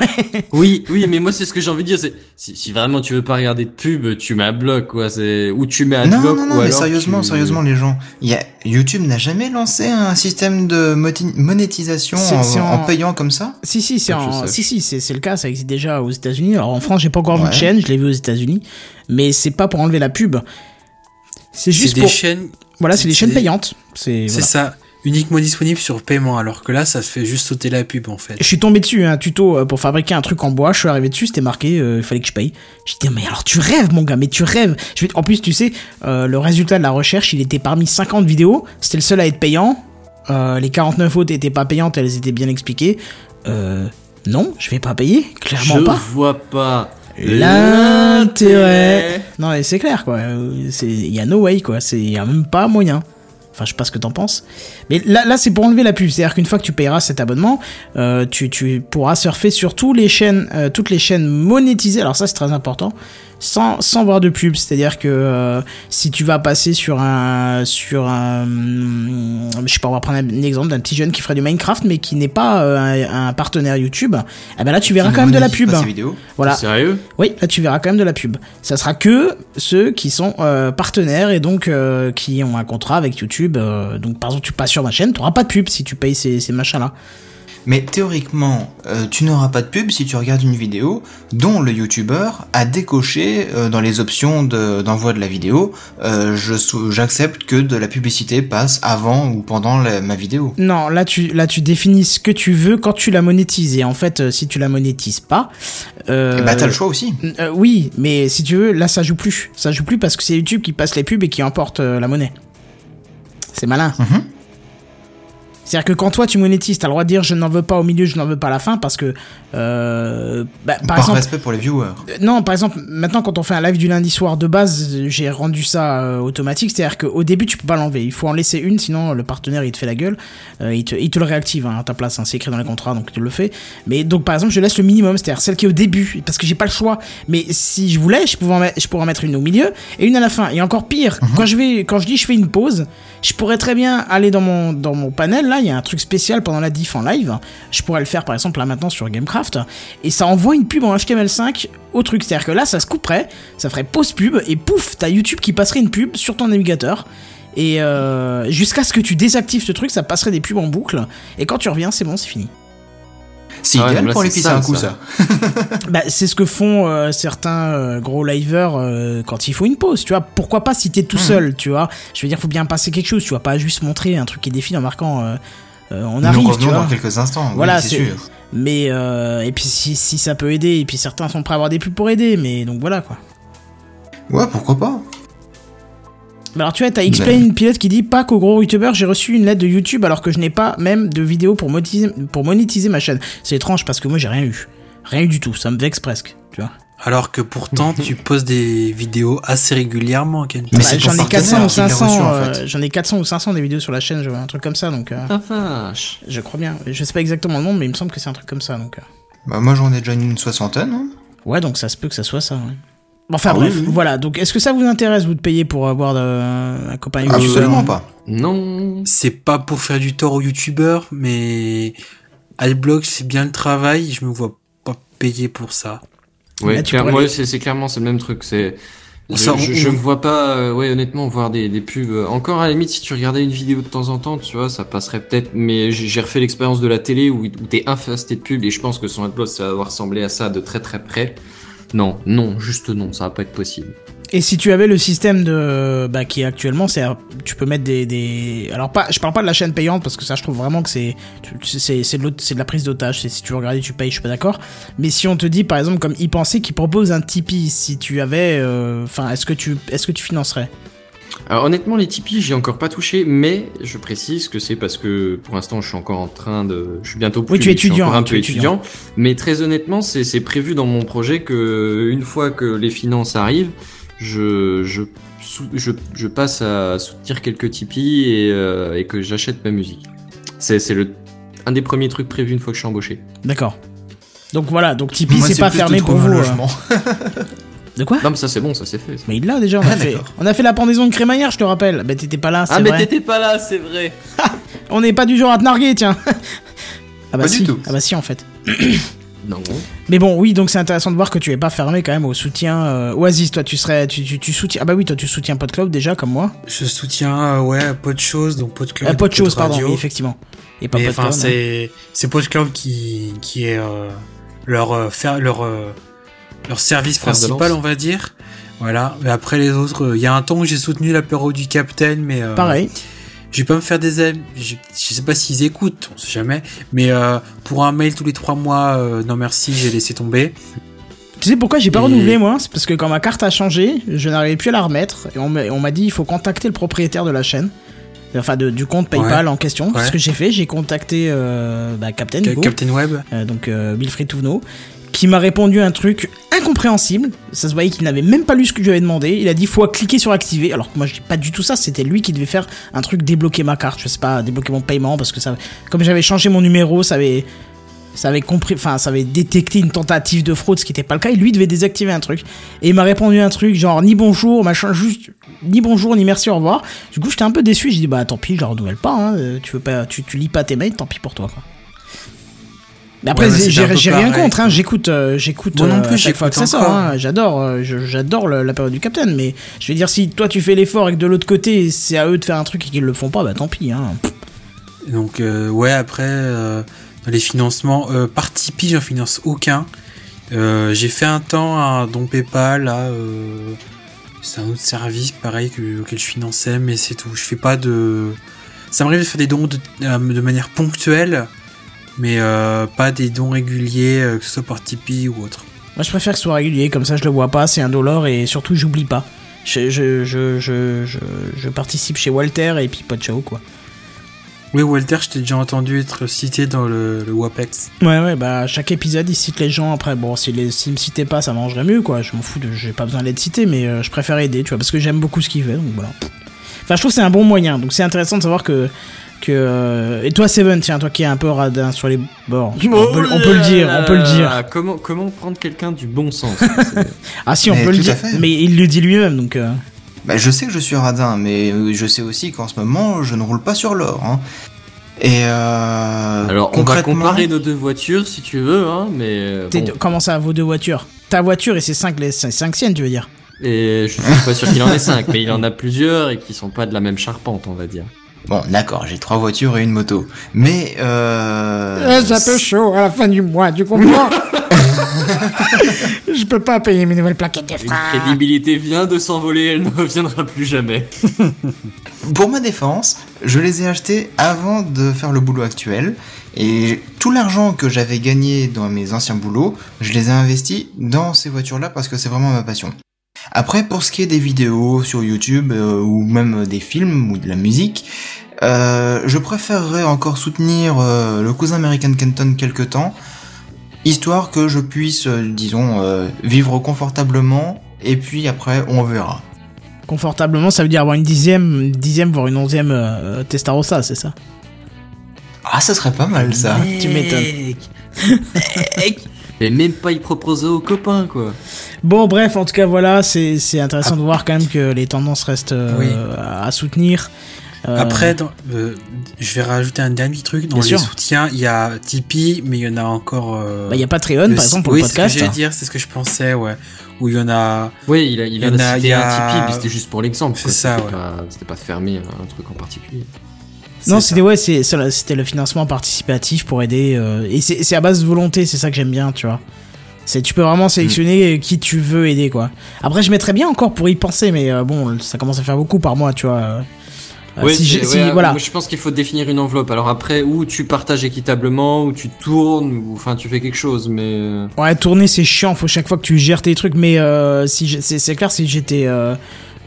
Oui, oui, mais moi c'est ce que j'ai envie de dire, c'est si, si vraiment tu veux pas regarder de pub, tu mets un bloc quoi, c'est ou tu mets un Non, bloc non, ou non, mais alors sérieusement, tu- sérieusement, les gens. Il y a... YouTube n'a jamais lancé un système de monétisation en, c'est en- en payant comme ça? Si, si, c'est en... si, si, c'est le cas, ça existe déjà aux États-Unis. Alors en France, j'ai pas encore vu de Ouais. chaîne, je l'ai vu aux États-Unis, mais c'est pas pour enlever la pub. C'est C'est juste des pour. chaînes, Voilà, c'est des chaînes payantes. C'est. voilà. ça, uniquement disponible sur paiement, alors que là, ça se fait juste sauter la pub en fait. Je suis tombé dessus, un tuto euh, pour fabriquer un truc en bois. Je suis arrivé dessus, c'était marqué, euh, il fallait que je paye. J'ai dit, mais alors tu rêves, mon gars, mais tu rêves. Je vais... En plus, tu sais, euh, le résultat de la recherche, il était parmi 50 vidéos. C'était le seul à être payant. Euh, les 49 autres étaient pas payantes, elles étaient bien expliquées. Euh, non, je vais pas payer, clairement Je pas. vois pas L'intérêt. Non, mais c'est clair, quoi. Il y a no way, quoi. Il y a même pas moyen. Enfin, je sais pas ce que t'en penses. Mais là, là c'est pour enlever la pub. C'est-à-dire qu'une fois que tu payeras cet abonnement, euh, tu, tu pourras surfer sur tous les chaînes, euh, toutes les chaînes monétisées. Alors ça, c'est très important. Sans, sans voir de pub. C'est-à-dire que euh, si tu vas passer sur un... Sur un hum, je sais pas, on va prendre un exemple d'un petit jeune qui ferait du Minecraft, mais qui n'est pas euh, un, un partenaire YouTube. Eh ben là, tu verras quand même de la pub. Voilà. Sérieux? Oui, là tu verras quand même de la pub. Ça sera que ceux qui sont euh, partenaires et donc euh, qui ont un contrat avec YouTube. Euh, donc par exemple, tu passes sur ma chaîne, tu n'auras pas de pub si tu payes ces, ces machins-là. Mais théoriquement, euh, tu n'auras pas de pub si tu regardes une vidéo dont le youtubeur a décoché euh, dans les options de- d'envoi de, la vidéo, euh, j'accepte que de la publicité passe avant ou pendant la- ma vidéo. Non, là tu, là tu définis ce que tu veux quand tu la monétises. Et en fait, si tu la monétises pas... Euh, Et bah t'as le choix aussi. oui, mais si tu veux, là ça joue plus. Ça joue plus parce que c'est YouTube qui passe les pubs et qui emporte la monnaie. C'est malin. Mhm. C'est-à-dire que quand toi tu monétises, t'as le droit de dire je n'en veux pas au milieu, je n'en veux pas à la fin parce que euh, bah, par, Par, exemple respect pour les viewers. euh, non, par exemple, maintenant quand on fait un live du lundi soir de base, j'ai rendu ça euh, automatique, c'est-à-dire qu'au début tu peux pas l'enlever, il faut en laisser une, sinon le partenaire il te fait la gueule, Euh, il, te, il te le réactive hein, à ta place, hein, c'est écrit dans les contrats donc tu le fais. Mais donc par exemple je laisse le minimum, c'est-à-dire celle qui est au début, parce que j'ai pas le choix. Mais si je voulais, je, pouvais en mettre, je pourrais en mettre une au milieu et une à la fin. Et encore pire, quand je vais, quand je dis je fais une pause, je pourrais très bien aller dans mon, dans mon panel, là il y a un truc spécial pendant la diff en live, je pourrais le faire par exemple là maintenant sur Gamecraft, et ça envoie une pub en HTML5 au truc. C'est-à-dire que là, ça se couperait, ça ferait pause pub, et pouf, t'as YouTube qui passerait une pub sur ton navigateur. Et euh, jusqu'à ce que tu désactives ce truc, ça passerait des pubs en boucle. Et quand tu reviens, c'est bon, c'est fini. C'est Ah ouais, idéal pour les c'est pisser un coup, ça. ça. Bah, c'est ce que font euh, certains euh, gros liveurs euh, quand il faut une pause, tu vois. Pourquoi pas si t'es tout seul, tu vois. Je veux dire, faut bien passer quelque chose, tu vois. Pas juste montrer un truc qui défile en marquant euh, euh, on Nous arrive, tu revenons vois. dans quelques instants. Voilà, oui, c'est c'est- sûr. Mais, euh, et puis si, si ça peut aider, et puis certains sont prêts à avoir des pubs pour aider, mais donc voilà quoi. Ouais, pourquoi pas Bah alors tu vois, t'as Explain une pilote qui dit pas qu'au gros youtubeur j'ai reçu une lettre de YouTube alors que je n'ai pas même de vidéo pour monétiser, pour monétiser ma chaîne. C'est étrange parce que moi j'ai rien eu. Rien eu du tout, ça me vexe presque, tu vois. Alors que pourtant, tu poses des vidéos assez régulièrement, Ken. Mais Bah, j'en ai 400 ou partenaire qui l'a 500, reçu, en euh, fait. j'en ai 400 ou 500 des vidéos sur la chaîne, je vois un truc comme ça donc euh, Ah vache. je crois bien. Je sais pas exactement le nombre mais il me semble que c'est un truc comme ça donc euh. Bah, moi, j'en ai déjà une soixantaine. hein. Ouais, donc ça se peut que ça soit ça, ouais. Enfin Ah bref, oui, oui. voilà. Donc est-ce que ça vous intéresse vous de payer pour avoir de- un copain youtubeur Absolument pas. Non. C'est pas pour faire du tort aux youtubeurs, mais Adblock c'est bien le travail, je me vois pas payer pour ça. Ouais, Là, tu clair- pourrais moi, les- c'est clairement c'est le même truc. C'est je, Ça, on- je, je me vois pas, euh, ouais, honnêtement, voir des, des pubs. euh, Encore à la limite, si tu regardais une vidéo de temps en temps, tu vois, ça passerait peut-être. Mais j'ai j'ai refait l'expérience de la télé où, où t'es infesté de pubs et je pense que son adblock, ça va avoir ressemblé à ça de très très près. Non, non, juste non, ça va pas être possible. Et si tu avais le système de bah, qui est actuellement, c'est tu peux mettre des, alors pas je parle pas de la chaîne payante parce que ça je trouve vraiment que c'est c'est de, la prise d'otage, si tu veux tu payes, je suis pas d'accord. Mais si on te dit par exemple comme y penser qui propose un Tipeee, si tu avais euh, enfin est-ce que tu financerais? Alors honnêtement, les Tipeee, j'ai encore pas touché, mais je précise que c'est parce que pour l'instant, je suis encore en train de, je suis bientôt plus, Oui, tu es je suis étudiant, encore un peu étudiant. Mais très honnêtement, c'est c'est prévu dans mon projet que une fois que les finances arrivent, je je sou- je, je passe à soutenir quelques Tipeee et, euh, et que j'achète ma musique. C'est c'est le un des premiers trucs prévus une fois que je suis embauché. D'accord. Donc voilà, donc Tipeee c'est pas fermé pour vous. De quoi Non mais ça c'est bon, ça c'est fait. Mais il l'a déjà, on a Ah, fait. On a fait la pendaison de crémaillère, je te rappelle. Bah t'étais pas là, c'est Ah mais vrai. t'étais pas là, c'est vrai. On n'est pas du genre à te narguer, tiens. ah bah Pas si. du tout. Ah bah si en fait. Non. Mais bon, oui, donc c'est intéressant de voir que tu es pas fermé quand même au soutien. euh, Oasis, toi, tu serais, tu, tu, tu soutiens. Ah bah oui, toi, tu soutiens PodCloud déjà comme moi. Je soutiens, euh, ouais, pas de choses, donc pas de cloud. Euh, pas de choses, pardon, oui, effectivement. Et pas Mais enfin, PodCloud. hein. c'est c'est PodCloud qui qui est euh, leur euh, faire leur euh, leur service principal, on va dire. Voilà. Mais après les autres, euh, il y a un temps où j'ai soutenu l'apéro du Capitaine, mais euh, Pareil. Je vais pas me faire des amis. Je, je sais pas s'ils écoutent, on sait jamais. Mais euh, pour un mail tous les trois mois, euh, non merci, j'ai laissé tomber. Tu sais pourquoi j'ai pas Et- renouvelé moi? C'est parce que quand ma carte a changé, je n'arrivais plus à la remettre et on m'a dit il faut contacter le propriétaire de la chaîne. Enfin, de- du compte PayPal en question. Ouais. Ce que j'ai fait, j'ai contacté euh, bah, Captain, Web. euh, donc euh, Wilfried Touvenot, qui m'a répondu un truc incompréhensible. Ça se voyait qu'il n'avait même pas lu ce que je lui avais demandé. Il a dit faut cliquer sur activer, alors que moi je dis pas du tout ça. C'était lui qui devait faire un truc débloquer ma carte, je sais pas, débloquer mon paiement parce que ça, comme j'avais changé mon numéro, ça avait, ça avait compris, enfin ça avait détecté une tentative de fraude, ce qui n'était pas le cas. Et lui devait désactiver un truc. Et il m'a répondu un truc genre ni bonjour, machin, juste ni bonjour ni merci au revoir. Du coup j'étais un peu déçu. J'ai dit bah tant pis, je la renouvelle pas. hein. Euh, Tu veux pas, tu, tu lis pas tes mails, tant pis pour toi. Quoi. Mais après, Ouais, j'ai- rien pareil, contre, hein, j'écoute, euh, j'écoute Moi non euh, plus, chaque fois que ça sort. encore. hein. J'adore, euh, j'adore la période du Captain, mais je veux dire, si toi tu fais l'effort et que de l'autre côté c'est à eux de faire un truc et qu'ils le font pas, bah tant pis. Hein. Donc euh, ouais, après euh, les financements, euh, par Tipeee, j'en finance aucun. Euh, j'ai fait un temps un don PayPal, là, euh, c'est un autre service pareil que, auquel je finançais, mais c'est tout. Je fais pas de. Ça m'arrive de faire des dons de, euh, de manière ponctuelle, mais euh, pas des dons réguliers, euh, que ce soit par Tipeee ou autre. Moi je préfère que ce soit régulier, comme ça je le vois pas, c'est un dollar et surtout j'oublie pas. Je, je, je, je, participe chez Walter et puis pas de ciao quoi. Oui, Walter, je t'ai déjà entendu être cité dans le, le WAPEX. Ouais, ouais, bah, chaque épisode, il cite les gens. Après, bon, s'il s'il me citait pas, ça m'arrangerait mieux, quoi. Je m'en fous, de- j'ai pas besoin d'être cité, mais euh, je préfère aider, tu vois, parce que j'aime beaucoup ce qu'il fait, donc voilà. Enfin, je trouve que c'est un bon moyen, donc c'est intéressant de savoir que. Que euh, Et toi, Seven, tiens, toi qui es un peu radin sur les bords, on peut, on peut le dire, on peut le dire. Ah, Comment, comment prendre quelqu'un du bon sens Ah, si, on Mais peut le dire, mais il le dit lui-même, donc. euh, Bah, je sais que je suis radin, mais euh, je sais aussi qu'en ce moment, je ne roule pas sur l'or. Hein. Et euh, Alors, on va concrètement- comparer nos deux voitures si tu veux, hein, mais. Comment ça, vos deux voitures? Ta voiture et ses cinq, les cinq, cinq siennes, tu veux dire? Et je suis pas sûr qu'il en ait cinq, mais il en a plusieurs et qui sont pas de la même charpente, on va dire. Bon, d'accord, j'ai trois voitures et une moto. Mais euh... chaud à la fin du mois, tu comprends Je peux pas payer mes nouvelles plaquettes de Une crédibilité vient de s'envoler, elle ne reviendra plus jamais. Pour ma défense, je les ai achetés avant de faire le boulot actuel. Et tout l'argent que j'avais gagné dans mes anciens boulots, je les ai investis dans ces voitures-là parce que c'est vraiment ma passion. Après, pour ce qui est des vidéos sur YouTube euh, ou même des films ou de la musique, euh, je préférerais encore soutenir euh, le cousin American Kenton quelque temps, histoire que je puisse, euh, disons, euh, vivre confortablement. Et puis après, on verra. Confortablement, ça veut dire avoir une dixième, dixième voire une onzième euh, Testarossa, c'est ça? Ah, ça serait pas mal ça. Tu m'étonnes. Et même pas y proposer aux copains, quoi. Bon, bref, en tout cas, voilà, c'est c'est intéressant de voir quand même que les tendances restent euh, Oui. à soutenir. Euh, Après, dans- euh, je vais rajouter un dernier truc. Dans Bien les sûr. soutiens, il y a Tipeee, mais il y en a encore. euh, bah, il y a Patreon, le par exemple, pour oui, le podcast. c'est ce que j'allais dire, c'est ce que je pensais, ouais. Où il y en a. Oui, il a, il Il y en a- il y un a- Tipeee, mais c'était juste pour l'exemple. C'est quoi. ça, C'était ouais. pas- C'était pas fermé à un truc en particulier. Non, c'était ouais, c'était le financement participatif pour aider. euh, et c'est à base de volonté, c'est ça que j'aime bien, tu vois. C'est tu peux vraiment sélectionner qui tu veux aider, quoi. Après, je mettrais bien encore pour y penser, mais euh, bon, ça commence à faire beaucoup par mois, tu vois. euh. Si si- ouais, voilà. je pense qu'il faut définir une enveloppe. Alors après, où tu partages équitablement, où tu tournes, ou enfin tu fais quelque chose, mais Ouais, tourner c'est chiant, faut chaque fois que tu gères tes trucs, mais si c'est clair, si j'étais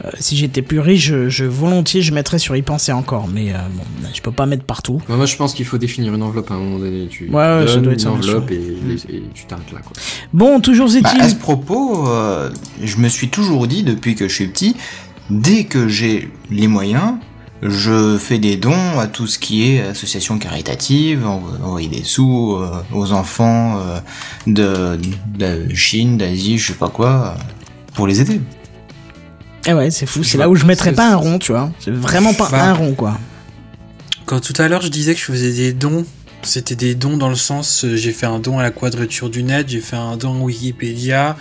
euh, si j'étais plus riche, je, je- volontiers je mettrais sur y penser encore, mais euh, bon, je peux pas mettre partout. moi je pense qu'il faut définir une enveloppe à un moment donné. Tu Ouais, ouais, ça donnes doit être ça, une enveloppe sûr. et, et- et tu t'arrêtes là. Quoi. Bon, toujours Bah, est-il. à ce propos, euh, je me suis toujours dit depuis que je suis petit, dès que j'ai les moyens, je fais des dons à tout ce qui est association caritative, en- envoyer des sous euh, aux enfants euh, de, de Chine, d'Asie, je sais pas quoi, pour les aider. Eh ouais, c'est fou, Je c'est là où je mettrais pas un rond, tu vois. C'est vraiment pas un rond, quoi. Quand tout à l'heure je disais que je faisais des dons, c'était des dons dans le sens euh, j'ai fait un don à la quadrature du net, j'ai fait un don à Wikipédia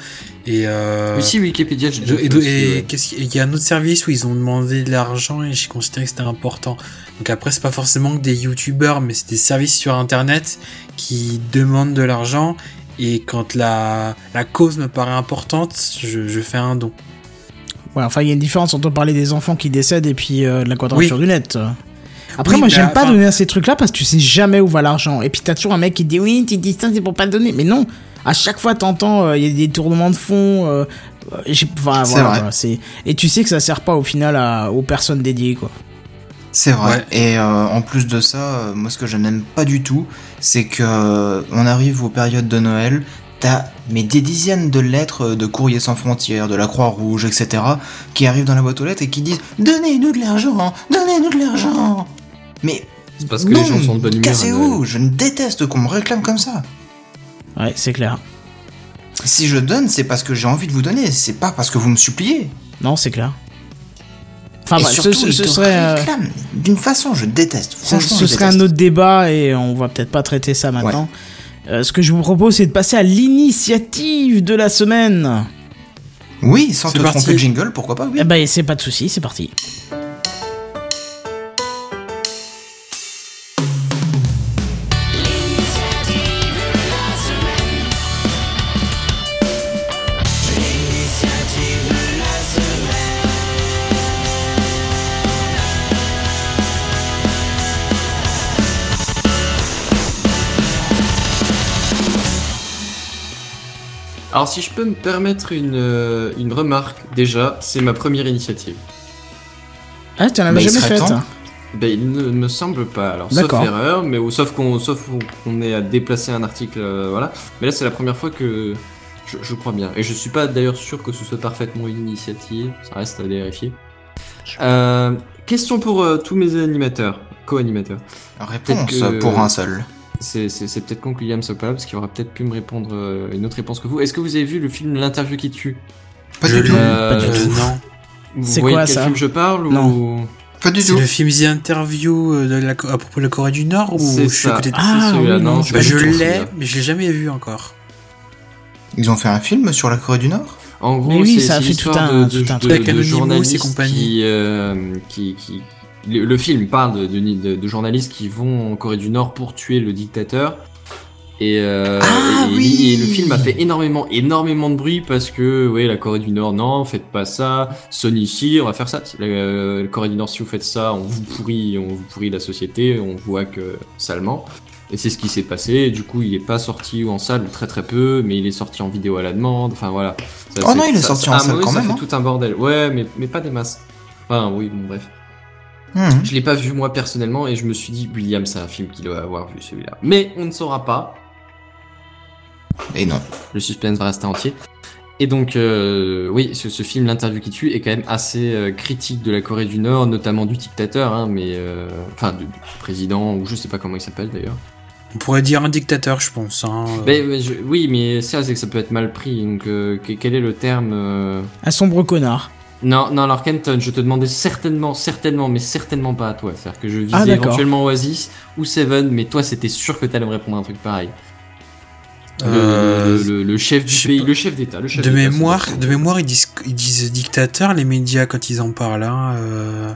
et euh, Mais si Wikipédia, j'ai et, et- aussi, et ouais. qu'est-ce qu'il y a- il y a un autre service où ils ont demandé de l'argent et j'ai considéré que c'était important. Donc après c'est pas forcément que des youtubeurs mais c'est des services sur internet qui demandent de l'argent et quand la, la cause me paraît importante, je, je fais un don. Ouais, enfin, il y a une différence entre parler des enfants qui décèdent et puis euh, de la quadrature Oui. du net. Après, Oui, moi, j'aime pas enfin- donner à ces trucs-là parce que tu sais jamais où va l'argent. Et puis, t'as toujours un mec qui dit oui, tu dis ça, c'est pour pas le donner. Mais non, à chaque fois, t'entends, euh, il y a des tournements de fonds. euh, euh, j'ai- enfin, C'est voilà, vrai. Et tu sais que ça sert pas au final à- aux personnes dédiées, quoi. C'est vrai. Ouais. Et euh, en plus de ça, euh, moi ce que je n'aime pas du tout, c'est que euh, on arrive aux périodes de Noël, t'as mais des dizaines de lettres de courriers sans frontières, de la Croix-Rouge, etc., qui arrivent dans la boîte aux lettres et qui disent Donnez-nous de l'argent, donnez-nous de l'argent. Mais C'est parce que non, les gens sont de bonne humeur. cassez-vous, je ne déteste qu'on me réclame comme ça. Ouais, c'est clair. Si je donne, c'est parce que j'ai envie de vous donner, c'est pas parce que vous me suppliez. Non, c'est clair. Enfin, et bref, surtout, ce, ce- serait. euh, d'une façon, je déteste. Franchement, ce je serait un autre débat et on va peut-être pas traiter ça maintenant. Euh, ce que je vous propose, c'est de passer à l'initiative de la semaine. Oui, sans te parti. tromper de jingle, pourquoi pas, oui. Eh ben, c'est pas de souci, c'est parti. Alors si je peux me permettre une, euh, une remarque, déjà, c'est ma première initiative. Ah, tu en avais Bah, il jamais serait fait. temps. hein. Ben, il ne me semble pas. Alors, sauf erreur, mais ou, sauf qu'on sauf qu'on ait à déplacer un article, euh, voilà. Mais là, c'est la première fois que je, je crois bien. Et je suis pas d'ailleurs sûr que ce soit parfaitement une initiative. Ça reste à vérifier. Euh, question pour euh, tous mes animateurs, co-animateurs. Réponse que- pour un seul. C'est c'est- c'est peut-être con que William soit pas là parce qu'il aurait peut-être pu me répondre euh, une autre réponse que vous. Est-ce que vous avez vu le film L'interview qui tue? Pas Je du tout. Euh, pas du Euh, tout. non. Vous C'est voyez quoi, de quel ça film je parle Non. ou Pas du C'est tout. le film The Interview euh, de la, à propos de la Corée du Nord ou C'est je suis à ça. côté de... Ah, C'est celui-là, oui, non, Bah, je l'ai, celui-là. mais je l'ai jamais vu encore. Ils ont fait un film sur la Corée du Nord? En gros, oui, c'est ça a fait tout un- de, de, tout un de- truc. Avec de Anonymous et compagnie. qui, euh, qui, qui- le, le film parle de, de, de- de journalistes qui vont en Corée du Nord pour tuer le dictateur. Et, euh, Ah, et- et- oui et le film a fait énormément, énormément de bruit parce que, ouais, la Corée du Nord, non, faites pas ça. Sony, si, on va faire ça. La, la Corée du Nord, si vous faites ça, on vous pourrit, on vous pourrit la société, on hack euh, salement. Et c'est ce qui s'est passé. Du coup, il est pas sorti en salle ou très très peu, mais il est sorti en vidéo à la demande. Enfin voilà. Ça, Oh non, il est ça- sorti ça- en ah, salle quand ça même, fait hein. tout un bordel. Ouais, mais, mais pas des masses. Enfin oui, bon bref. Mhm. Je l'ai pas vu moi personnellement et je me suis dit William, c'est un film qu'il doit avoir vu celui-là. Mais on ne saura pas. Et non. Le suspense va rester entier. Et donc, euh, oui, ce, ce film, L'interview qui tue, est quand même assez euh, critique de la Corée du Nord, notamment du dictateur, hein, mais euh, enfin du, du président ou je sais pas comment il s'appelle d'ailleurs. On pourrait dire un dictateur, je pense. Hein. Mais, mais je- oui, mais ça c'est que ça peut être mal pris. Donc, euh, que- quel est le terme euh, Un sombre connard. Non, non, alors Kenton, je te demandais certainement, certainement, mais certainement pas à toi. C'est-à-dire que je visais Ah, d'accord. éventuellement Oasis ou Seven, mais toi c'était sûr que t'allais me répondre un truc pareil. Le- Euh, le, le- le chef du pays, pas. le chef d'État, le chef de d'État, mémoire, de mémoire, ils disent, ils disent dictateur, les médias quand ils en parlent. Hein, euh,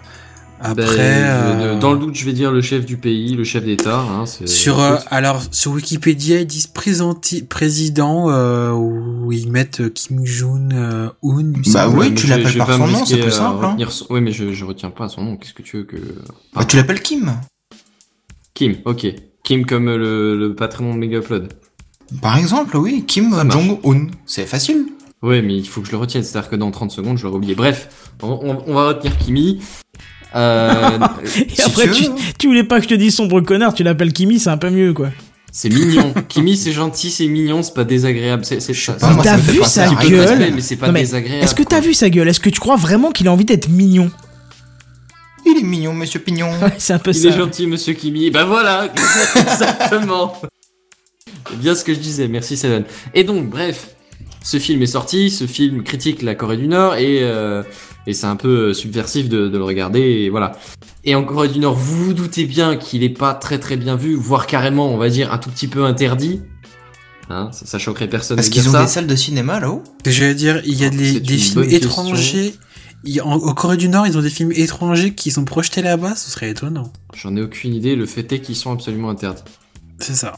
après, Ben, je- euh, dans le doute, je vais dire le chef du pays, le chef d'État. Hein, sur, euh, alors sur Wikipédia, ils disent présenti- président euh, où ils mettent euh, Kim Jong Un. Bah oui, tu l'appelles par son nom, c'est plus simple, hein. son- Ouais, mais je, je retiens pas son nom. Qu'est-ce que tu veux que Bah, tu l'appelles Kim Kim, ok. Kim comme le, le patron de Megaupload. Par exemple, oui, Kim marche. Jong-un. C'est facile. Ouais, mais il faut que je le retienne, c'est-à-dire que dans 30 secondes, je l'aurai oublié. Bref, on, on- on va retenir Kimi. Euh, Et Si après, tu tu, veux. tu voulais pas que je te dise sombre connard, tu l'appelles Kimi, c'est un peu mieux, quoi. c'est mignon. Kimi, c'est gentil, c'est mignon, c'est pas désagréable. C'est, c'est, ça- T'as vu sa gueule respect, mais c'est pas Non, mais désagréable. Est-ce que t'as vu sa gueule? Est-ce que tu crois vraiment qu'il a envie d'être mignon? Il est mignon, monsieur Pignon. Ouais, c'est un peu Il ça. est gentil, monsieur Kimi. Ben voilà, exactement. C'est bien ce que je disais, merci Seven. Et donc, bref, ce film est sorti, ce film critique la Corée du Nord et, euh, et c'est un peu subversif de, de le regarder, et voilà. Et en Corée du Nord, vous vous doutez bien qu'il est pas très très bien vu, voire carrément, on va dire, un tout petit peu interdit. Hein, ça, ça choquerait personne Parce qu'ils ont ça. des salles de cinéma là-haut? J'allais dire, il y a des, films étrangers. Il- en, en Corée du Nord, ils ont des films étrangers qui sont projetés là-bas, ce serait étonnant. J'en ai aucune idée, le fait est qu'ils sont absolument interdits. C'est ça.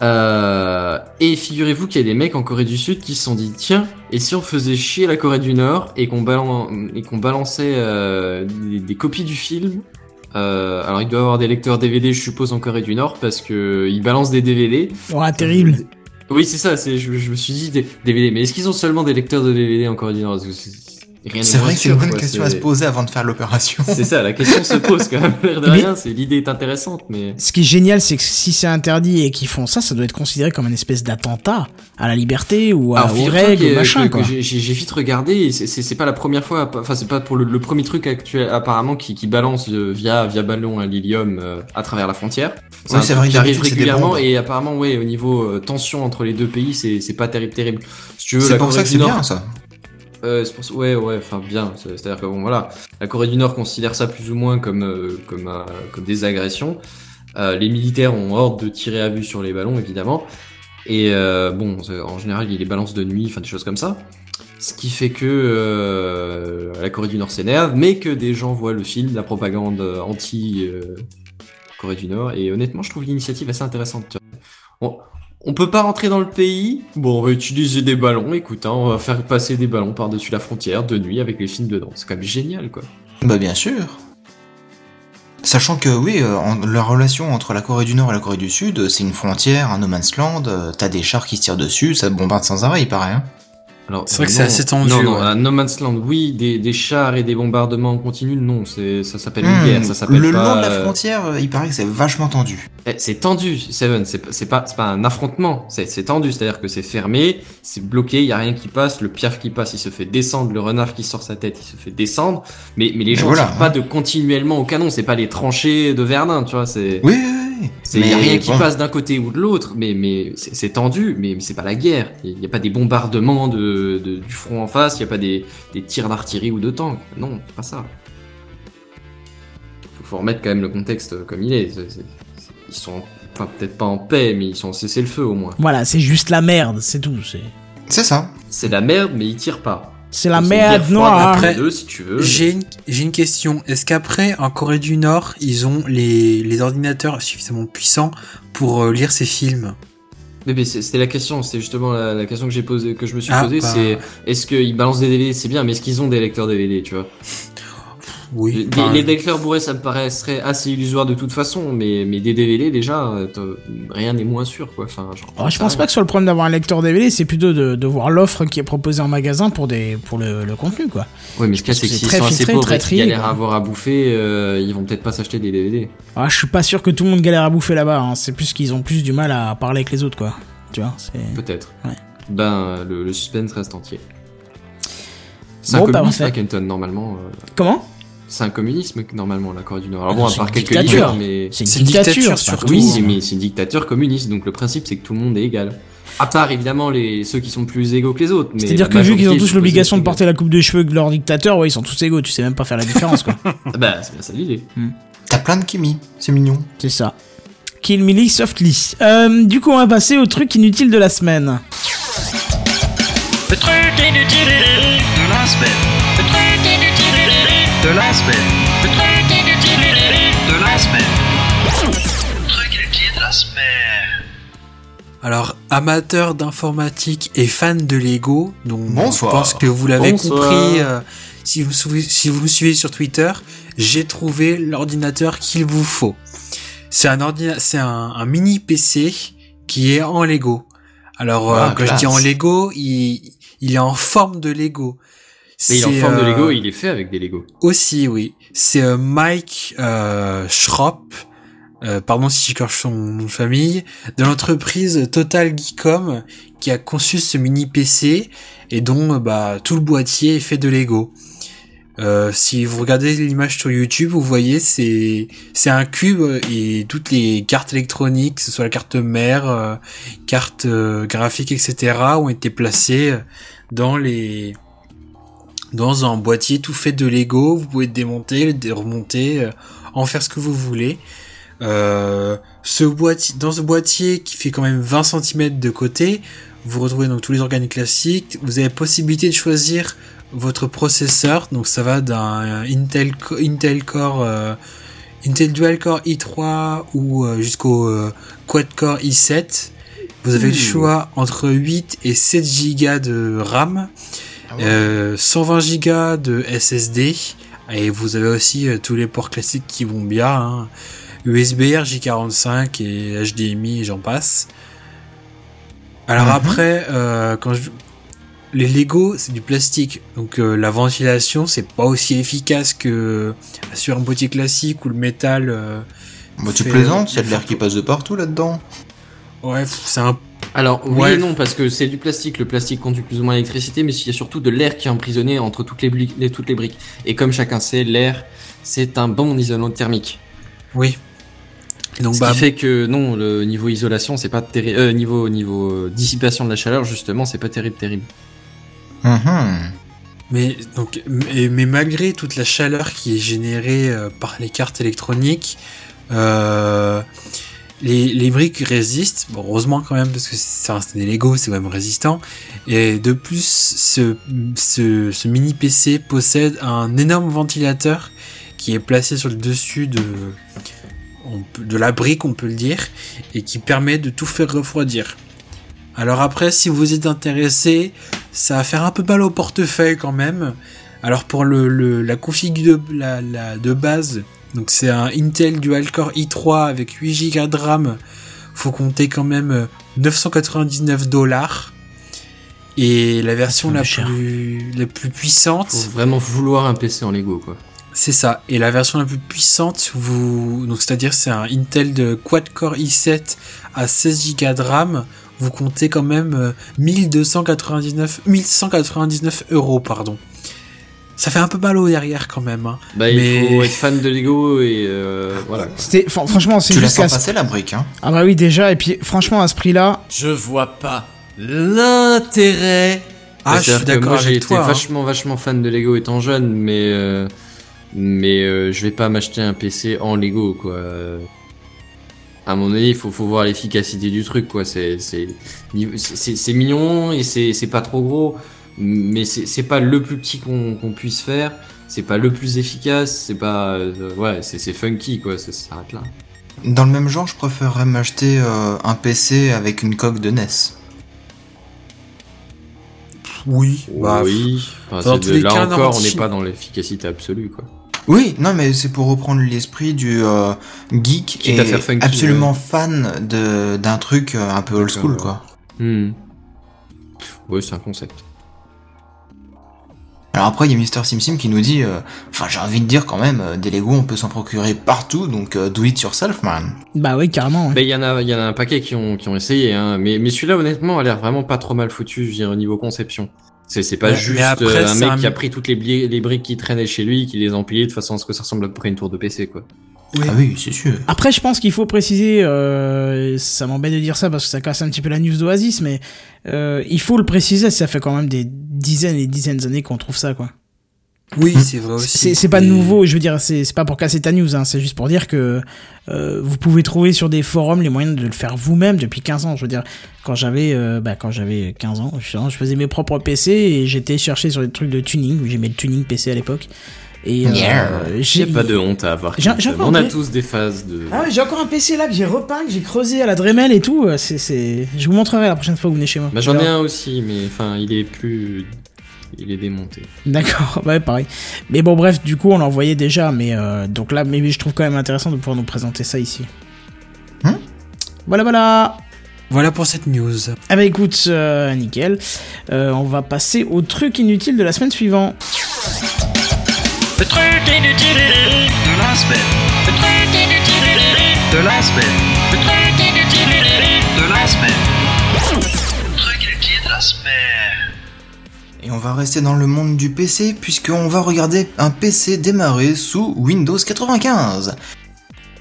Euh, et figurez-vous qu'il y a des mecs en Corée du Sud qui se sont dit tiens et si on faisait chier la Corée du Nord et qu'on balan- et qu'on balançait euh, des, des copies du film euh, alors il doit y avoir des lecteurs DVD je suppose en Corée du Nord parce que ils balancent des DVD Ouais, terrible. oui c'est ça je, je me suis dit des DVD mais est-ce qu'ils ont seulement des lecteurs de DVD en Corée du Nord? C'est- vrai que c'est une bonne quoi, question à se poser avant de faire l'opération. c'est ça la question se pose quand même l'air de Mais- rien c'est l'idée est intéressante mais Ce qui est génial, c'est que si c'est interdit et qu'ils font ça, ça doit être considéré comme une espèce d'attentat à la liberté ou à, aux règles, ou machin, que- quoi. que j'ai- vite regardé, et c'est- c'est c'est pas la première fois, enfin c'est pas pour le, le premier truc actuel apparemment qui, qui balance euh, via via ballon à l'hélium euh, à travers la frontière. C'est truc vrai, qui arrive régulièrement et apparemment ouais au niveau euh, tension entre les deux pays c'est c'est pas terrible terrible. Si tu veux C'est la pour Corée ça que du c'est Nord, bien ça. Euh, ouais, ouais, enfin bien. C'est- C'est-à-dire que bon, voilà, la Corée du Nord considère ça plus ou moins comme euh, comme euh, comme des agressions. Euh, les militaires ont ordre de tirer à vue sur les ballons, évidemment. Et bon, en général, il y a les balances de nuit, enfin des choses comme ça. Ce qui fait que la Corée du Nord s'énerve, mais que des gens voient le film, la propagande euh, anti euh, Corée du Nord. Et honnêtement, je trouve l'initiative assez intéressante. vois. On, peut pas rentrer dans le pays? Bon, on va utiliser des ballons. Écoute, hein, on va faire passer des ballons par-dessus la frontière de nuit avec les films dedans. C'est quand même génial, quoi. Bah bien sûr. Sachant que oui, euh, la relation entre la Corée du Nord et la Corée du Sud, euh, c'est une frontière, un no man's land, euh, t'as des chars qui se tirent dessus, ça bombarde sans arrêt, il paraît. Hein. Alors, C'est vrai que c'est non. assez tendu, Non, non, ouais. à No Man's Land, oui, des, des chars et des bombardements en continu, non, c'est, ça s'appelle une Hmm, guerre, ça s'appelle le pas, long de la euh, frontière, euh, il paraît que c'est vachement tendu. eh, C'est tendu, Seven, c'est pas, c'est pas, c'est pas un affrontement, c'est, c'est tendu, c'est-à-dire que c'est fermé, c'est bloqué, il y a rien qui passe, le piaf qui passe, il se fait descendre, le renard qui sort sa tête, il se fait descendre, mais, mais les gens voilà, tirent hein. pas de continuellement au canon, c'est pas les tranchées de Verdun, tu vois, c'est, Oui, oui, oui. C'est, y a rien qui bon. passe d'un côté ou de l'autre, mais, mais c'est, tendu, mais, mais c'est pas la guerre, il y a pas des bombardements de, de- du front en face, il y a pas des, des tirs d'artillerie ou de tanks, non, c'est pas ça. Faut, faut remettre quand même le contexte comme il est, ils sont, enfin peut-être pas en paix, mais ils sont cessés le feu au moins. Voilà, c'est juste la merde, c'est tout. C'est C'est ça. C'est la merde, mais ils tirent pas. C'est la merde noire. Après, si tu veux. J'ai une, j'ai une question. Est-ce qu'après, en Corée du Nord, ils ont les, les ordinateurs suffisamment puissants pour euh, lire ces films? Mais, mais c'est- c'était la question, c'est justement la, la question que j'ai posée, que je me suis Ah, posée, bah. c'est est-ce qu'ils balancent des DVD, c'est bien, mais est-ce qu'ils ont des lecteurs DVD, tu vois? Oui. les, enfin, les lecteurs bourrés, ça me paraîtrait assez illusoire de toute façon, mais, mais des DVD déjà, euh, rien n'est moins sûr, quoi. Enfin, genre, Alors, je pense pas que soit le problème d'avoir un lecteur DVD, c'est plutôt de, de voir l'offre qui est proposée en magasin pour, des, pour le, le contenu, quoi. Ouais, mais ce cas, pense c'est que s'ils très sont assez filtré, pauvres très et qu'ils trié, galèrent quoi. à avoir à bouffer, euh, ils vont peut-être pas s'acheter des DVD. Ah, je suis pas sûr que tout le monde galère à bouffer là-bas, hein. c'est plus qu'ils ont plus du mal à parler avec les autres, quoi. Tu vois, c'est... Peut-être. Ouais. Ben, le, le suspense reste entier. C'est Bon, un bah, normalement. euh, Comment? C'est un communisme, normalement, la Corée du Nord. Alors Ah bon, non, à c'est part une quelques dictature. mais... C'est une dictature, surtout. Oui, mais c'est une dictature communiste, donc le principe c'est que tout le monde est égal. À part évidemment les ceux qui sont plus égaux que les autres. mais C'est-à-dire que vu qu'ils ont tous l'obligation de porter la coupe de cheveux que leur dictateur, ouais, ils sont tous égaux, tu sais même pas faire la différence, quoi. égale. Bah c'est bien ça l'idée. T'as plein de Kimi, c'est mignon. c'est ça. Kill Millie Softly. Euh, du coup, on va passer au truc inutile de la semaine. Le truc inutile de la semaine. Le truc inutile de la semaine. Le truc inutile de la semaine. Le truc inutile de la semaine. Alors, amateur d'informatique et fan de Lego, donc Bonsoir. je pense que vous l'avez compris. euh, si, vous, suivez- si vous me suivez sur Twitter, j'ai trouvé l'ordinateur qu'il vous faut. C'est un c'est un, un mini PC qui est en Lego. Alors, euh, Ah, quand je dis en Lego, il, il est en forme de Lego. Mais il est en forme de euh, Lego, il est fait avec des Lego. Aussi, oui. C'est euh, Mike euh, Schropp, euh, pardon si j'écorche son nom de famille, de l'entreprise Total Geekom qui a conçu ce mini PC et dont bah, tout le boîtier est fait de Lego. Euh, si vous regardez l'image sur YouTube, vous voyez c'est c'est un cube et toutes les cartes électroniques, que ce soit la carte mère, euh, carte graphique, etc., ont été placées dans les dans un boîtier tout fait de Lego. Vous pouvez le démonter, le remonter, euh, en faire ce que vous voulez. Euh, ce boîtier, dans ce boîtier qui fait quand même 20 cm de côté, vous retrouvez donc tous les organes classiques. Vous avez possibilité de choisir votre processeur. Donc ça va d'un Intel, Intel Core, euh, Intel Dual Core i3 ou euh, jusqu'au Quad Core i7. Vous avez le choix entre 8 et 7 Go de RAM. Euh, 120 Go de SSD et vous avez aussi euh, tous les ports classiques qui vont bien hein. USB, J45 et HDMI et j'en passe. Alors Mhm. après euh, quand je... les Lego c'est du plastique donc euh, la ventilation c'est pas aussi efficace que sur un boîtier classique ou le métal euh, Bah, tu plaisantes, il y a de l'air qui passe de partout là-dedans. ouais c'est un Alors oui Ouais. et non parce que c'est du plastique, le plastique conduit plus ou moins l'électricité, mais il y a surtout de l'air qui est emprisonné entre toutes les, bli- les- toutes les briques. Et comme chacun sait, l'air c'est un bon isolant thermique. oui donc Ce bah qui fait que non, le niveau isolation c'est pas terrible, euh, niveau niveau euh, dissipation de la chaleur justement c'est pas terrible terrible. Mhm. Mais donc, mais, mais malgré toute la chaleur qui est générée euh, par les cartes électroniques, euh, les, briques résistent. Heureusement quand même parce que c'est des Lego, c'est quand même résistant. Et de plus, ce, mini PC possède un énorme ventilateur qui est placé sur le dessus de la brique, on peut le dire, et qui permet de tout faire refroidir. Alors après, si vous êtes intéressé, ça va faire un peu mal au portefeuille quand même. Alors pour la config de base, donc c'est un Intel Dual Core i3 avec 8 Go de RAM, faut compter quand même euh, 999 dollars. Et la version la cher. plus, la plus puissante, Faut vraiment vouloir un PC en Lego, quoi. c'est ça. Et la version la plus puissante, vous, donc c'est-à-dire c'est un Intel de quad-core i7 à 16 Go de RAM. Vous comptez quand même euh, 1299, 1199 euros, pardon. Ça fait un peu mal au derrière quand même. Hein. Bah, Mais- il faut être fan de Lego et euh, voilà. C'était, fran- franchement, c'est sens ce... passer la brique, hein Ah bah oui, déjà, et puis franchement, à ce prix-là, Je vois pas l'intérêt. Ah, Bah, je suis d'accord Moi, j'ai avec été toi. hein. vachement, vachement fan de Lego étant jeune, mais euh, mais euh, je vais pas m'acheter un PC en Lego, quoi. À moment donné, il faut, faut voir l'efficacité du truc, quoi. C'est c'est c'est c'est mignon et c'est c'est pas trop gros, mais c'est pas le plus petit qu'on puisse faire. C'est pas le plus efficace. C'est pas euh, ouais, c'est funky, quoi. Ça s'arrête là. Dans le même genre, je préférerais m'acheter euh, un PC avec une coque de NES. Oui. Bah, oui. Enfin, dans c'est tous de- les là cas, encore, on n'est pas dans l'efficacité absolue, quoi. Oui, non, mais c'est pour reprendre l'esprit du euh, geek Quitte à et faire funky, absolument fan de d'un truc un peu old school, quoi. Hmm. Ouais, c'est un concept. Alors après, il y a Mister Sim Sim qui nous dit, euh, enfin, j'ai envie de dire quand même, euh, des Lego, on peut s'en procurer partout, donc euh, do it yourself, man. bah oui, carrément. ouais. Bah, il y en a, il y en a un paquet qui ont, qui ont essayé, hein. Mais, mais celui-là, honnêtement, a l'air vraiment pas trop mal foutu, je veux dire, au niveau conception. C'est, c'est pas Mais- juste mais après, euh, un mec un- qui a pris toutes les, bli- les briques qui traînaient chez lui, qui les a empilées de façon à ce que ça ressemble à peu près à une tour de PC, quoi. Oui. Ah oui, c'est sûr. Après, je pense qu'il faut préciser, euh, ça m'embête de dire ça parce que ça casse un petit peu la news d'Oasis, mais euh, il faut le préciser, ça fait quand même des dizaines et dizaines d'années qu'on trouve ça, quoi. Oui, c'est vrai aussi. C'est pas nouveau, je veux dire, c'est pas pour casser ta news, hein, c'est juste pour dire que euh, vous pouvez trouver sur des forums les moyens de le faire vous-même depuis 15 ans. Je veux dire, quand j'avais euh, bah, quand j'avais 15 ans, je faisais mes propres PC et j'étais cherché sur des trucs de tuning, j'aimais le tuning PC à l'époque. Et euh, Yeah. J'ai pas de honte à avoir. On a des- tous des phases de. Ah ouais, j'ai encore un PC là que j'ai repeint, que j'ai creusé à la Dremel et tout. euh, C'est, c'est... Je vous montrerai la prochaine fois que vous venez chez moi. Bah, j'en ai un aussi, mais enfin, il est plus. Il est démonté. D'accord, ouais, pareil. Mais bon, bref, du coup, on l'envoyait déjà, mais euh, donc là, mais je trouve quand même intéressant de pouvoir nous présenter ça ici. Hein? Voilà, voilà. Voilà pour cette news. Ah bah écoute, euh, nickel. Euh, on va passer au truc inutile de la semaine suivante. Le truc inutile de la semaine. Le truc inutile de la semaine. Le truc inutile de la semaine. Le truc inutile de la semaine. Et on va rester dans le monde du PC, puisqu'on va regarder un PC démarrer sous Windows 95.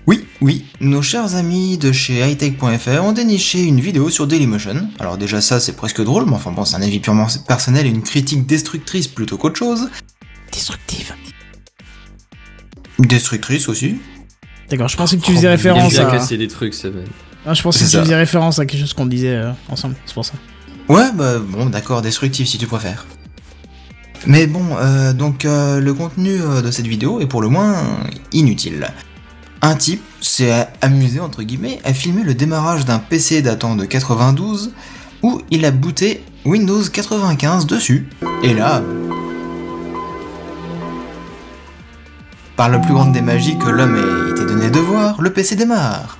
Oui, oui, nos chers amis de chez hightech.fr ont déniché une vidéo sur Dailymotion. Alors déjà ça c'est presque drôle, mais enfin bon c'est un avis purement personnel et une critique destructrice plutôt qu'autre chose. Destructive. Destructrice aussi. D'accord, je pensais que tu Oh, faisais il Il aime référence bien à. casser des trucs, ça va. Ah, je pensais que tu ça. faisais référence à quelque chose qu'on disait euh, ensemble, c'est pour ça. Ouais, bah bon, d'accord, destructif si tu préfères. Mais bon, euh, donc euh, le contenu de cette vidéo est pour le moins inutile. Un type s'est amusé, entre guillemets, à filmer le démarrage d'un PC datant de 92 où il a booté Windows 95 dessus. Et là... Par la plus grande des magies que l'homme ait été donné de voir, le PC démarre.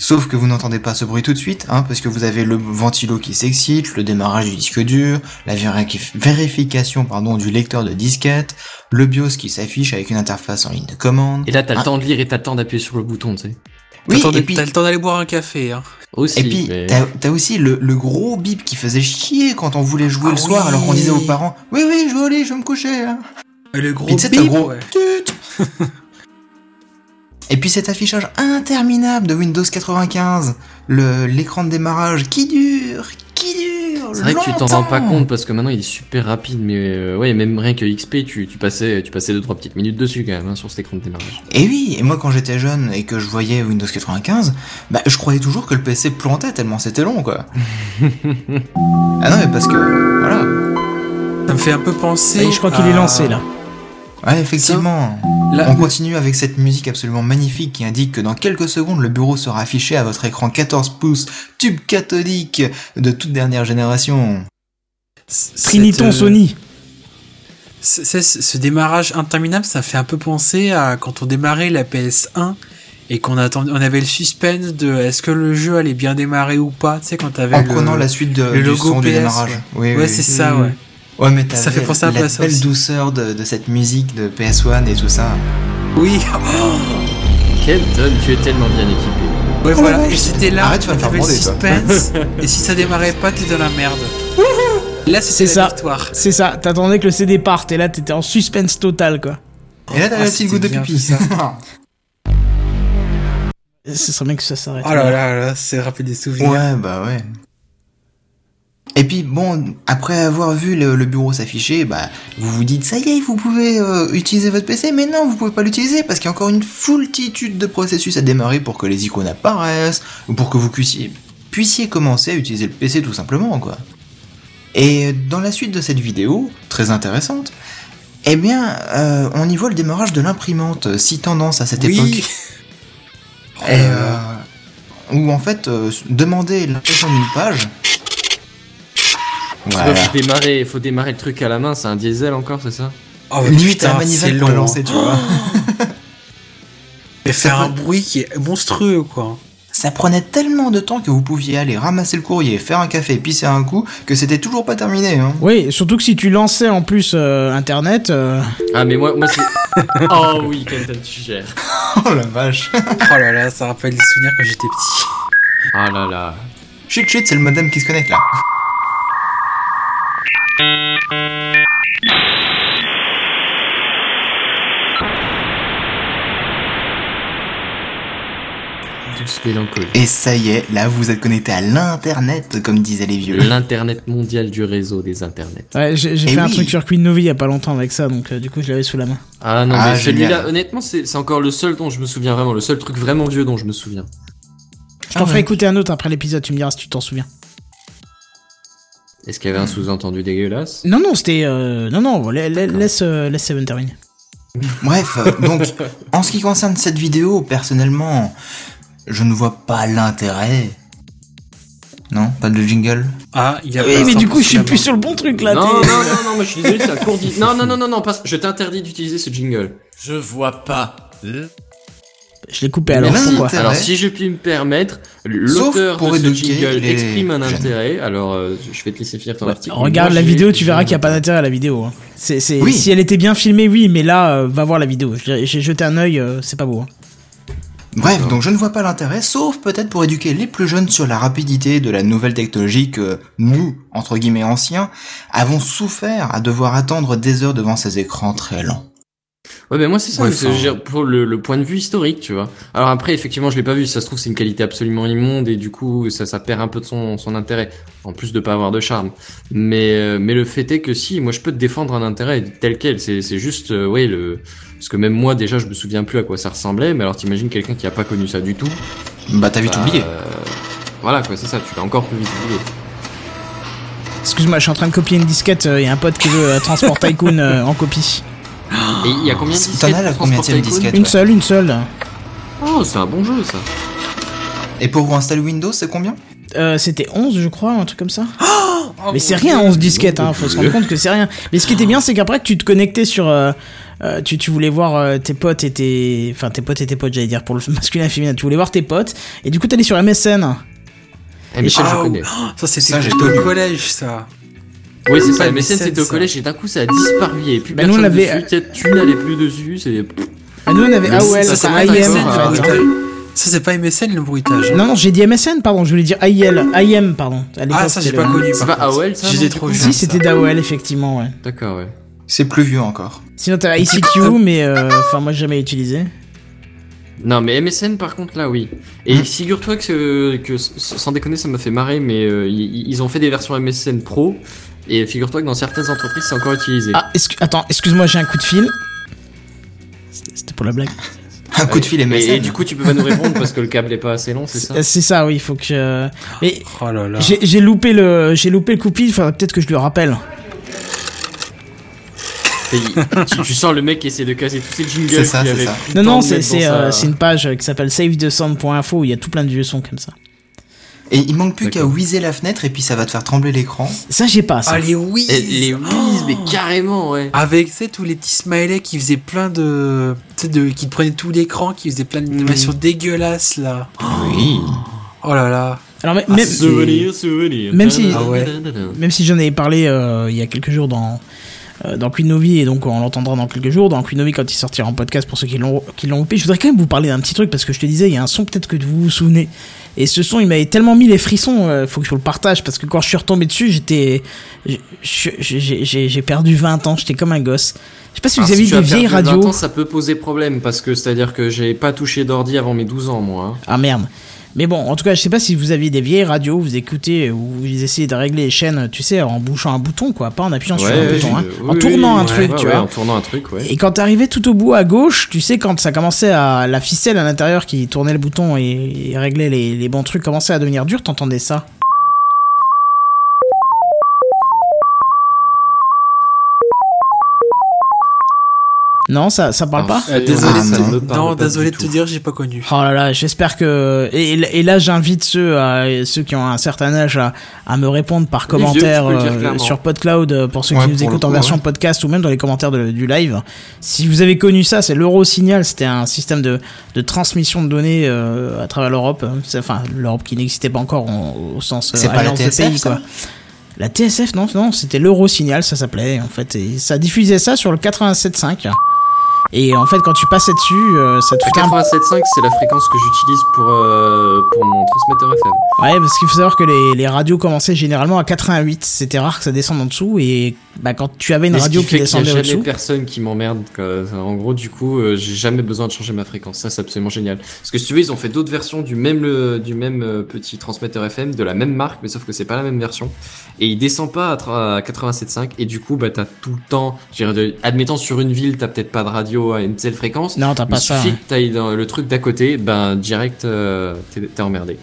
Sauf que vous n'entendez pas ce bruit tout de suite, hein, parce que vous avez le ventilo qui s'excite, le démarrage du disque dur, la véri- vérification pardon, du lecteur de disquette, le BIOS qui s'affiche avec une interface en ligne de commande. Et là, t'as le Ah. temps de lire et t'as le temps d'appuyer sur le bouton, tu sais. Oui, T'as et puis, t'as le temps d'aller boire un café. Hein. Aussi. et puis mais- t'as aussi le, le gros bip qui faisait chier quand on voulait jouer Ah le soir, oui. alors qu'on disait aux parents « Oui, oui, je vais aller, je vais me coucher. hein. Et le gros bip, gros ouais. tut. Et puis cet affichage interminable de Windows 95, le l'écran de démarrage qui dure, qui dure. C'est vrai que tu t'en rends pas compte parce que maintenant il est super rapide, mais euh, ouais, même rien que XP, tu, tu passais, tu passais deux trois petites minutes dessus quand même hein, sur cet écran de démarrage. Et oui, et moi quand j'étais jeune et que je voyais Windows 95, bah je croyais toujours que le PC plantait tellement c'était long quoi. ah non mais parce que voilà. Ça me fait un peu penser. Est, je crois qu'il est lancé là. Ouais effectivement. Là, On continue avec cette musique absolument magnifique qui indique que dans quelques secondes le bureau sera affiché à votre écran 14 pouces tube cathodique de toute dernière génération. cette, Triniton euh, Sony. c'est- ce démarrage interminable, ça fait un peu penser à quand on démarrait la PS1 et qu'on attendait, on avait le suspense de est-ce que le jeu allait bien démarrer ou pas, tu sais, quand t'avais En le, prenant la suite de, le du logo son du démarrage. ouais. Oui, Ouais, oui, c'est ça, ouais. Ouais, mais Ça fait penser un peu la à ça belle aussi. douceur de, de cette musique de PS1 et tout ça. Oui, Kenton, tu es tellement bien équipé. ouais, voilà. Et c'était là, Arrête, tu vas me faire le suspense, et si ça démarrait pas, t'es dans la merde. Là, C'est la ça. victoire. C'est ça, t'attendais que le CD parte et là t'étais en suspense total quoi. Et là, t'as Ah, la petite goutte de pipi. fait Ce serait bien que ça s'arrête. Oh là là, là c'est rappelé des souvenirs. Ouais, bah ouais. Et puis bon, après avoir vu le, le bureau s'afficher, bah vous vous dites ça y est, vous pouvez euh, utiliser votre PC, mais non, vous pouvez pas l'utiliser parce qu'il y a encore une foultitude de processus à démarrer pour que les icônes apparaissent ou pour que vous puissiez, puissiez commencer à utiliser le PC tout simplement quoi. Et dans la suite de cette vidéo, très intéressante, eh bien, euh, on y voit le démarrage de l'imprimante, euh, si tendance à cette Oui. époque. Et, euh, où en fait, euh, demander l'impression d'une page. Voilà. que Faut démarrer, faut démarrer le truc à la main, c'est un diesel encore, c'est ça Oh, Limite putain, c'est manivelle pour long. tu vois. Et faire un bruit qui est monstrueux, quoi. Ça prenait tellement de temps que vous pouviez aller ramasser le courrier, faire un café, pisser un coup, que c'était toujours pas terminé. Hein. Oui, surtout que si tu lançais en plus euh, internet, euh, Ah mais moi, moi c'est... oh oui, Kenton, tu gères. Oh la vache. Oh là là, ça rappelle des souvenirs quand j'étais petit. Ah là là. chut chut, c'est le modem qui se connecte là. Douce mélancolie. Et ça y est, là vous êtes connecté à l'internet, comme disaient les vieux. L'internet mondial du réseau des internets. ouais, j'ai Eh fait un truc sur Queen Novi il y a pas longtemps avec ça, donc euh, du coup je l'avais sous la main. Ah non, Ah, mais celui-là, honnêtement, c'est c'est encore le seul dont je me souviens vraiment, le seul truc vraiment vieux dont je me souviens. Je t'en Ah ferai ouais. écouter un autre après l'épisode, tu me diras si tu t'en souviens. Est-ce qu'il y avait un sous-entendu dégueulasse Non, non, c'était. euh, non, non, la- la- laisse, euh, laisse Seven terminer. Bref, euh, donc, en ce qui concerne cette vidéo, personnellement, je ne vois pas l'intérêt. Non, pas de jingle Ah, il y a Oui, mais du coup, je suis plus sur le bon truc là. Non, non, non, non, moi je suis désolé, c'est un court. Non, non, non, non, non, pas... je t'interdis d'utiliser ce jingle. Je vois pas. Je l'ai coupé alors, pourquoi Alors, si je puis me permettre, Sauf l'auteur pour de ce éduquer jingle les exprime un jeunes. intérêt. Alors, euh, je vais te laisser finir ton Ouais, article. Regarde Moi, la vidéo, tu verras qu'il n'y a pas intérêt. d'intérêt à la vidéo. hein. C'est, c'est, Oui. Si elle était bien filmée, oui, mais là, euh, va voir la vidéo. J'ai, j'ai jeté un œil, euh, c'est pas beau. hein. Bref, donc je ne vois pas l'intérêt, sauf peut-être pour éduquer les plus jeunes sur la rapidité de la nouvelle technologie que nous, entre guillemets anciens, avons souffert à devoir attendre des heures devant ces écrans très lents. Ouais, ben moi c'est ça, Ouais, parce que enfin- je veux dire, pour le, le point de vue historique, tu vois. Alors après, effectivement, je l'ai pas vu, ça se trouve c'est une qualité absolument immonde et du coup ça, ça perd un peu de son, son intérêt, en plus de pas avoir de charme. Mais, euh, mais le fait est que si, moi je peux te défendre un intérêt tel quel, c'est, c'est juste, euh, ouais, le... Parce que même moi déjà je me souviens plus à quoi ça ressemblait, mais alors t'imagines quelqu'un qui a pas connu ça du tout? Bah t'as vite bah, oublié. euh, Voilà quoi, c'est ça, tu l'as encore plus vite oublié. Excuse-moi, je suis en train de copier une disquette. Il y a un pote qui veut euh, Transport Tycoon euh, en copie. Et il y a combien de T'en disquettes as la pour disquette Une ouais. seule, une seule. Oh, c'est un bon jeu ça. Et pour vous installer Windows, c'est combien? Euh, c'était 11, je crois, un truc comme ça. Oh, mais c'est rien, Dieu. 11 disquettes, hein, faut se rendre compte que c'est rien. Mais ce qui était bien, c'est qu'après que tu te connectais sur. euh, euh, tu, tu voulais voir euh, tes potes et tes. Enfin, tes potes et tes potes, j'allais dire, pour le masculin et féminin. Tu voulais voir tes potes, et du coup, t'allais sur MSN. Eh, Michel, Ah, je connais. Ça, c'était Ça, j'ai plutôt vu. collège, ça. Oui, c'est ça, Pas MSN MSN, c'était au ça. collège et d'un coup ça a disparu, y avait plus Bah, nous, on dessus, tu- n'allais plus dessus, c'est... Ah, nous, on avait AOL, ça IM, en hein. Ça, c'est pas MSN, le bruitage. Non, non, j'ai dit MSN, pardon, je voulais dire IL, IM, pardon. Ah, ça, j'ai pas le- connu. C'est pas. AOL, ça, J'étais trop jeune. Si, c'était d'AOL, effectivement, ouais. D'accord, ouais. C'est plus vieux encore. Sinon, t'avais ICQ, mais euh, enfin, moi, j'ai jamais utilisé. Non, mais MSN par contre là, oui. Et figure-toi que, que sans déconner, ça m'a fait marrer, mais euh, ils, ils ont fait des versions MSN Pro. Et figure-toi que dans certaines entreprises, c'est encore utilisé. Ah, excu- attends, excuse-moi, j'ai un coup de fil. C'était pour la blague. Un coup de fil et, MSN. et du coup, tu peux pas nous répondre parce que le câble est pas assez long, c'est ça C'est c'est ça, oui, il faut que je. Mais Oh là là. j'ai loupé le, j'ai loupé le coup de fil. Faudrait peut-être que je lui rappelle. Il- tu, tu sens le mec qui essaie de casser tous ces jingles C'est ça, avait ça. le Non, non, c'est euh, une page qui s'appelle savethesound.info où il y a tout plein de vieux sons comme ça. Et il manque plus qu'à whizzer la fenêtre et puis ça va te faire trembler l'écran. Ça, j'ai pas ça. Allez, oui Et les whiz, mais carrément, ouais. Avec, tu sais, tous les petits smileys qui faisaient plein de... Tu sais, de... qui te prenaient tout l'écran, qui faisaient plein d'animations dégueulasses, là. Oui. Oh là là. Alors, mais- Ah, même, Souvenir, souvenir. Même si- Ah ouais. même si j'en avais parlé euh, il y a quelques jours dans euh, dans Queen Novi et donc on l'entendra dans quelques jours dans Queen Novi quand il sortira en podcast pour ceux qui l'ont qui l'ont loupé je voudrais quand même vous parler d'un petit truc parce que je te disais il y a un son peut-être que vous vous souvenez et ce son il m'avait tellement mis les frissons euh, faut que je vous le partage parce que quand je suis retombé dessus j'étais j'ai- perdu 20 ans j'étais comme un gosse je sais pas si vous Alors, avez si tu des vieilles perdu 20 radios ans, ça peut poser problème parce que c'est-à-dire que j'ai pas touché d'ordi avant mes 12 ans, moi. hein. Ah merde. Mais bon, en tout cas, je sais pas si vous aviez des vieilles radios, vous écoutez ou vous essayez de régler les chaînes, tu sais, en bouchant un bouton, quoi, pas en appuyant sur un bouton, hein, en tournant oui, un truc, ouais, tu ouais, vois. En tournant un truc, ouais. Et quand t'arrivais tout au bout à gauche, tu sais, quand ça commençait à. La ficelle à l'intérieur qui tournait le bouton et, et réglait les, les bons trucs commençait à devenir dur, t'entendais ça Non, ça, ça parle pas Euh, désolé, Ah, ça- non. me parle non, pas désolé de te tout. dire, j'ai pas connu. Oh là là, j'espère que et, et là j'invite ceux à- ceux qui ont un certain âge à, à me répondre par vieux, commentaire euh, sur PodCloud euh, pour ceux Ouais, qui nous écoutent en version ouais. podcast ou même dans les commentaires de- du live. Si vous avez connu ça, c'est l'Eurosignal, c'était un système de, de transmission de données euh, à travers l'Europe, enfin l'Europe qui n'existait pas encore en- au sens euh, C'est pas la alliance de TSF, pays ça quoi. La TSF non non, c'était l'Eurosignal ça s'appelait en fait et ça diffusait ça sur le 87.5. Et en fait quand tu passais dessus, euh, ça te un 87.5, c'est la fréquence que j'utilise pour, euh, pour mon transmetteur FM. Ouais, parce qu'il faut savoir que les, les radios commençaient généralement à 88. C'était rare que ça descende en dessous. Et bah, quand tu avais une Mais radio qui qui, fait qu'il y a descendait jamais personne qui m'emmerde. En gros, du coup, euh, j'ai jamais besoin de changer ma fréquence. Ça, c'est absolument génial. Parce que si tu veux, ils ont fait d'autres versions du même, le, du même euh, petit transmetteur FM, de la même marque, mais sauf que c'est pas la même version. Et il descend pas à, tra- à 87.5. Et du coup, bah, t'as tout le temps, admettons sur une ville, t'as peut-être pas de radio à une telle fréquence. Non, t'as pas il ça. suffit hein. dans le truc d'à côté, ben, direct, euh, t'es emmerdé.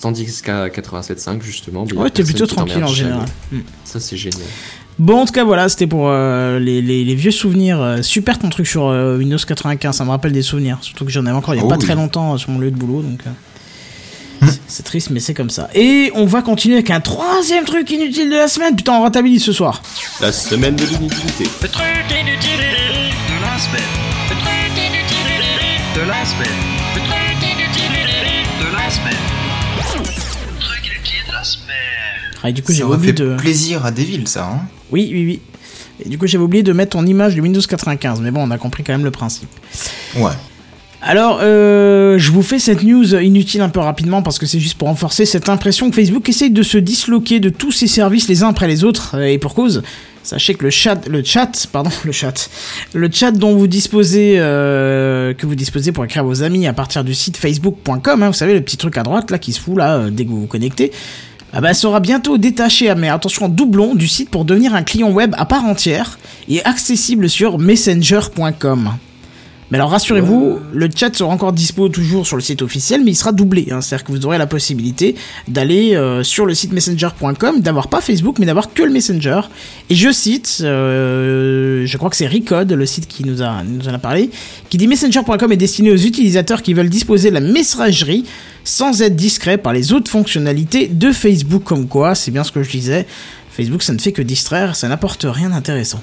Tandis qu'à 87.5, justement. a Ouais, t'es plutôt qui tranquille en général. Ça, c'est génial. Bon, en tout cas, voilà, c'était pour les, vieux souvenirs. Super ton truc sur Windows 95, ça me rappelle des souvenirs. Surtout que j'en avais encore il y a pas très longtemps sur mon lieu de boulot. Donc, c'est triste, mais c'est comme ça. Et on va continuer avec un troisième truc inutile de la semaine. Putain, on rentabilise ce soir. La semaine de l'inutilité. Le truc inutile de la semaine. Le truc inutile de la semaine. Ah, et du coup, j'ai oublié fait de. plaisir à Devil, ça. Hein Oui, oui, oui. Et du coup, j'avais oublié de mettre ton image de Windows 95. Mais bon, on a compris quand même le principe. ouais. Alors, euh, je vous fais cette news inutile un peu rapidement parce que c'est juste pour renforcer cette impression que Facebook essaye de se disloquer de tous ses services les uns après les autres euh, et pour cause. Sachez que le chat, le chat, pardon, le chat, le chat dont vous disposez, euh, que vous disposez pour écrire à vos amis à partir du site facebook.com, hein, vous savez le petit truc à droite là qui se fout là euh, dès que vous vous connectez, ah bah, sera bientôt détaché, mais attention, en doublon du site pour devenir un client web à part entière et accessible sur messenger.com. Mais alors rassurez-vous, le chat sera encore dispo toujours sur le site officiel, mais il sera doublé. hein. C'est-à-dire que vous aurez la possibilité d'aller euh, sur le site messenger.com, d'avoir pas Facebook, mais d'avoir que le Messenger. Et je cite, euh, je crois que c'est Recode, le site qui nous, a, nous en a parlé, qui dit messenger.com est destiné aux utilisateurs qui veulent disposer de la messagerie sans être discret par les autres fonctionnalités de Facebook. Comme quoi, c'est bien ce que je disais, Facebook ça ne fait que distraire, ça n'apporte rien d'intéressant.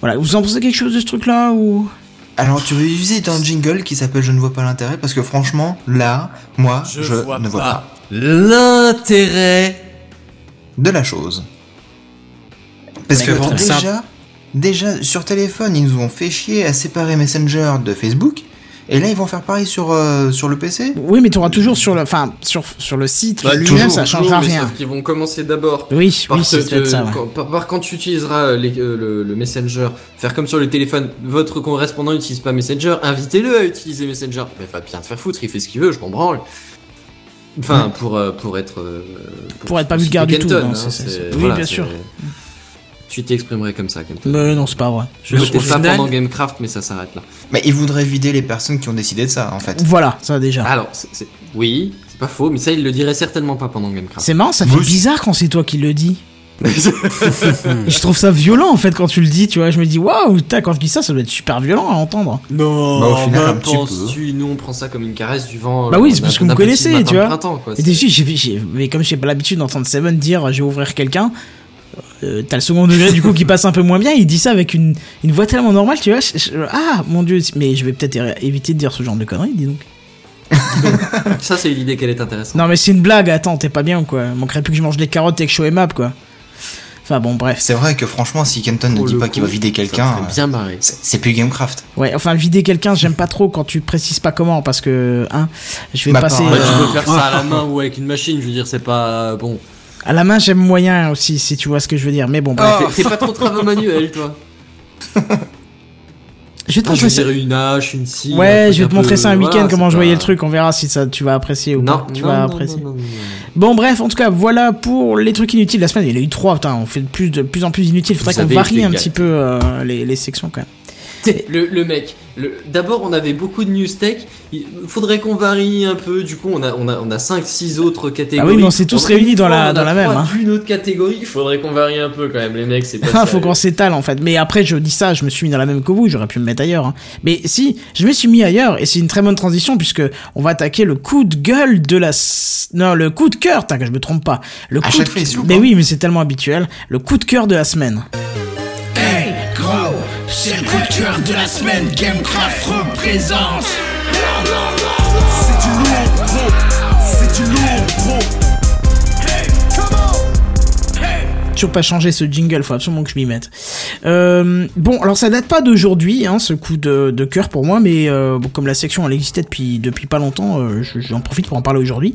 Voilà, vous en pensez quelque chose de ce truc-là ou? Alors, tu veux utiliser un jingle qui s'appelle Je ne vois pas l'intérêt parce que franchement, là, moi, je, ne vois pas L'intérêt. de la chose. Parce que déjà, déjà, sur téléphone, ils nous ont fait chier à séparer Messenger de Facebook. Et là, ils vont faire pareil sur, euh, sur le PC Oui, mais tu auras toujours sur le, enfin, sur, sur le site Bah, lui-même, toujours, ça changera toujours, rien. Sauf qu'ils vont commencer d'abord Oui, par, oui, te- c'est peut-être te- ça. ouais. quand, par- par quand tu utiliseras les- euh, le, le Messenger, faire comme sur le téléphone, votre correspondant n'utilise pas Messenger, invitez-le à utiliser Messenger. Mais va bien te faire foutre, il fait ce qu'il veut, je m'en branle. Enfin, pour, euh, pour être. euh, Pour être pas vulgaire du tout, non, hein, c'est- c'est- c'est- oui, voilà, bien c'est- sûr. Tu t'exprimerais comme ça, Kenton. Mais non, c'est pas vrai. Je- pas final- pendant Gamecraft, mais ça s'arrête là. Mais ils voudraient vider les personnes qui ont décidé de ça, en fait. Voilà, ça déjà. Alors, c'est- c'est- oui, c'est pas faux, mais ça, il le dirait certainement pas pendant Gamecraft. C'est marrant, ça fait je- bizarre quand c'est toi qui le dis. Je trouve ça violent en fait quand tu le dis, tu vois. Je me dis waouh, quand je dis ça, ça doit être super violent à entendre. Non, Bah, au final, un petit peu. penses-tu Nous, on prend ça comme une caresse du vent. Bah euh, oui, c'est d'un- parce que vous connaissez, tu vois. quoi. Et dessus, mais comme j'ai pas l'habitude d'entendre Seven dire je vais ouvrir quelqu'un, euh, t'as le second degré du coup qui passe un peu moins bien. Il dit ça avec une, une voix tellement normale, tu vois. je- je- ah mon dieu, mais je vais peut-être éviter de dire ce genre de conneries, dis donc. Ça, c'est une idée qu'elle est intéressante. Non mais c'est une blague, attends, t'es pas bien ou quoi? Manquerait plus que je mange des carottes et que je sois aimable quoi. Enfin bon, bref. C'est vrai que franchement, si Kenton ne Pour dit le pas coup, qu'il va vider quelqu'un, bien c'est c'est plus Gamecraft. Ouais, enfin vider quelqu'un, j'aime pas trop quand tu précises pas comment parce que hein, je vais Ma passer Euh, tu peux faire ça à la main ou avec une machine, je veux dire, c'est pas bon. À la main, j'aime moyen aussi si tu vois ce que je veux dire. Mais bon, bref. Oh. T'es pas trop travaux manuel, toi. je vais te montrer ça. dirais une hache, une scie. un Ouais, je vais te peu- montrer ça un voilà, week-end comment je voyais pas- le truc. On verra si ça tu vas apprécier ou Non, pas. Tu non, vas non, apprécier. Bon bref, en tout cas, voilà pour les trucs inutiles la semaine. Il y en a eu trois, putain, on fait de plus, de plus en plus inutile. Faudrait qu'on varie un gars. petit peu euh, les, les sections quand même. Le, le mec, le- d'abord on avait beaucoup de news tech, il faudrait qu'on varie un peu, du coup on a, on a, on a 5-6 autres catégories. Ah oui, mais on s'est tous réunis une dans la- on a dans la même, hein. D'une autre catégorie, il faudrait qu'on varie un peu quand même, les mecs, c'est pas Ah, faut qu'on s'étale en fait. Mais après, je dis ça, je me suis mis dans la même que vous. J'aurais pu me mettre ailleurs. hein. Mais si, je me suis mis ailleurs et c'est une très bonne transition puisque on va attaquer le coup de gueule de la. s- Non, le coup de cœur. T'as que je me trompe pas. Le À coup chaque de... fois, Mais oui, mais c'est tellement habituel. Le coup de cœur de la semaine. C'est le coup de cœur de la semaine. Gamecraft représente. C'est du lourd, gros. C'est du lourd, gros. Hey, come on. Hey. Toujours pas changer ce jingle, faut absolument que je m'y mette. Euh, bon, alors ça date pas d'aujourd'hui, hein, ce coup de, de cœur pour moi, mais euh, bon, comme la section elle existait depuis depuis pas longtemps, euh, je- j'en profite pour en parler aujourd'hui.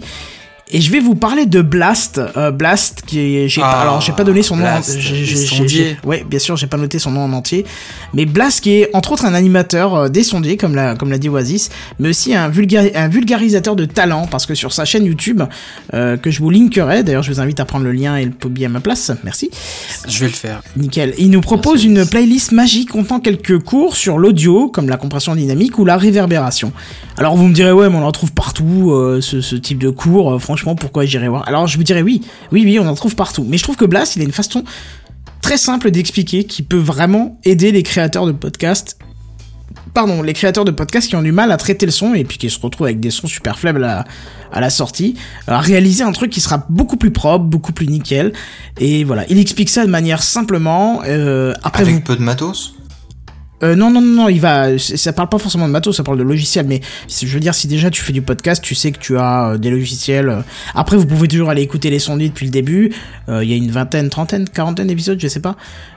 Et je vais vous parler de Blast, euh, Blast qui est, j'ai Ah, alors j'ai pas donné son nom, Blast, les j'ai- ouais, bien sûr, j'ai pas noté son nom en entier, mais Blast qui est entre autres un animateur euh, des sondiers comme l'a comme l'a dit Oasis, mais aussi un, vulgari- un vulgarisateur de talent parce que sur sa chaîne YouTube euh, que je vous linkerai, d'ailleurs je vous invite à prendre le lien et le publier à ma place, merci. Je vais le faire. Nickel. Il nous propose Merci. une playlist magique contenant quelques cours sur l'audio, comme la compression dynamique ou la réverbération. Alors vous me direz, ouais, mais on en trouve partout, euh, ce, ce type de cours, euh, franchement, pourquoi j'irai voir? Alors je vous dirais, oui, oui, oui, on en trouve partout. Mais je trouve que Blast, il a une façon très simple d'expliquer qui peut vraiment aider les créateurs de podcasts. Pardon, les créateurs de podcasts qui ont du mal à traiter le son et puis qui se retrouvent avec des sons super faibles à, à la sortie, à réaliser un truc qui sera beaucoup plus propre, beaucoup plus nickel. Et voilà, il explique ça de manière simplement. Euh, après, Avec vous peu de matos? Euh, non, non, non, il va. Ça parle pas forcément de matos, ça parle de logiciel. Mais je veux dire, si déjà tu fais du podcast, tu sais que tu as euh, des logiciels. euh. Après, vous pouvez toujours aller écouter les sondiers depuis le début. Euh, Il y a une vingtaine, trentaine, quarantaine d'épisodes, je sais pas.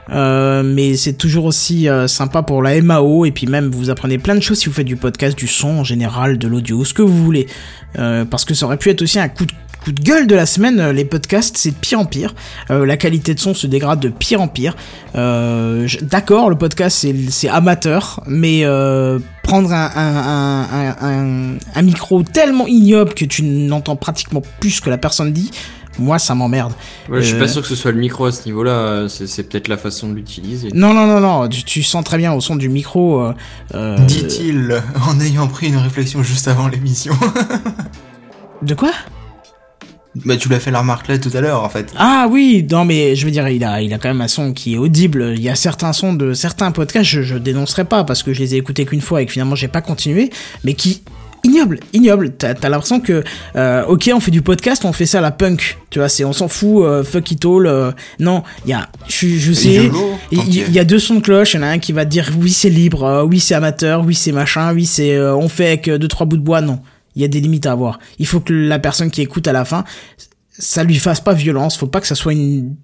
Mais c'est toujours aussi sympa pour la MAO. Et puis même, vous apprenez plein de choses si vous faites du podcast, du son en général, de l'audio, ce que vous voulez. Parce que ça aurait pu être aussi un coup de coup de gueule de la semaine, euh, les podcasts, c'est de pire en pire. Euh, la qualité de son se dégrade de pire en pire. Euh, D'accord, le podcast c'est- amateur, mais euh, prendre un, un, un, un, un- un micro tellement ignoble que tu n'entends pratiquement plus ce que la personne dit, moi ça m'emmerde. Ouais, je suis pas sûr que ce soit le micro à ce niveau-là, c'est peut-être la façon de l'utiliser. Non, non, non, non, tu, tu sens très bien au son du micro. euh, euh, Dit-il en ayant pris une réflexion juste avant l'émission. De quoi? Bah tu l'as fait la remarque là tout à l'heure en fait. Ah oui, non mais je veux dire, il a, il a quand même un son qui est audible. Il y a certains sons de certains podcasts, je, je dénoncerai pas parce que je les ai écoutés qu'une fois et que finalement j'ai pas continué, mais qui ignoble, ignoble. T'as t'as l'impression que, euh, ok, on fait du podcast, on fait ça à la punk, tu vois, c'est on s'en fout, euh, fuck it all. euh, non, il y a, je, je sais, il y y a deux sons de cloche, il y en a un qui va te dire oui c'est libre, oui c'est amateur, oui c'est machin, oui c'est on fait avec deux trois bouts de bois, non. Il y a des limites à avoir. Il faut que la personne qui écoute à la fin, ça lui fasse pas violence, faut pas que ça soit une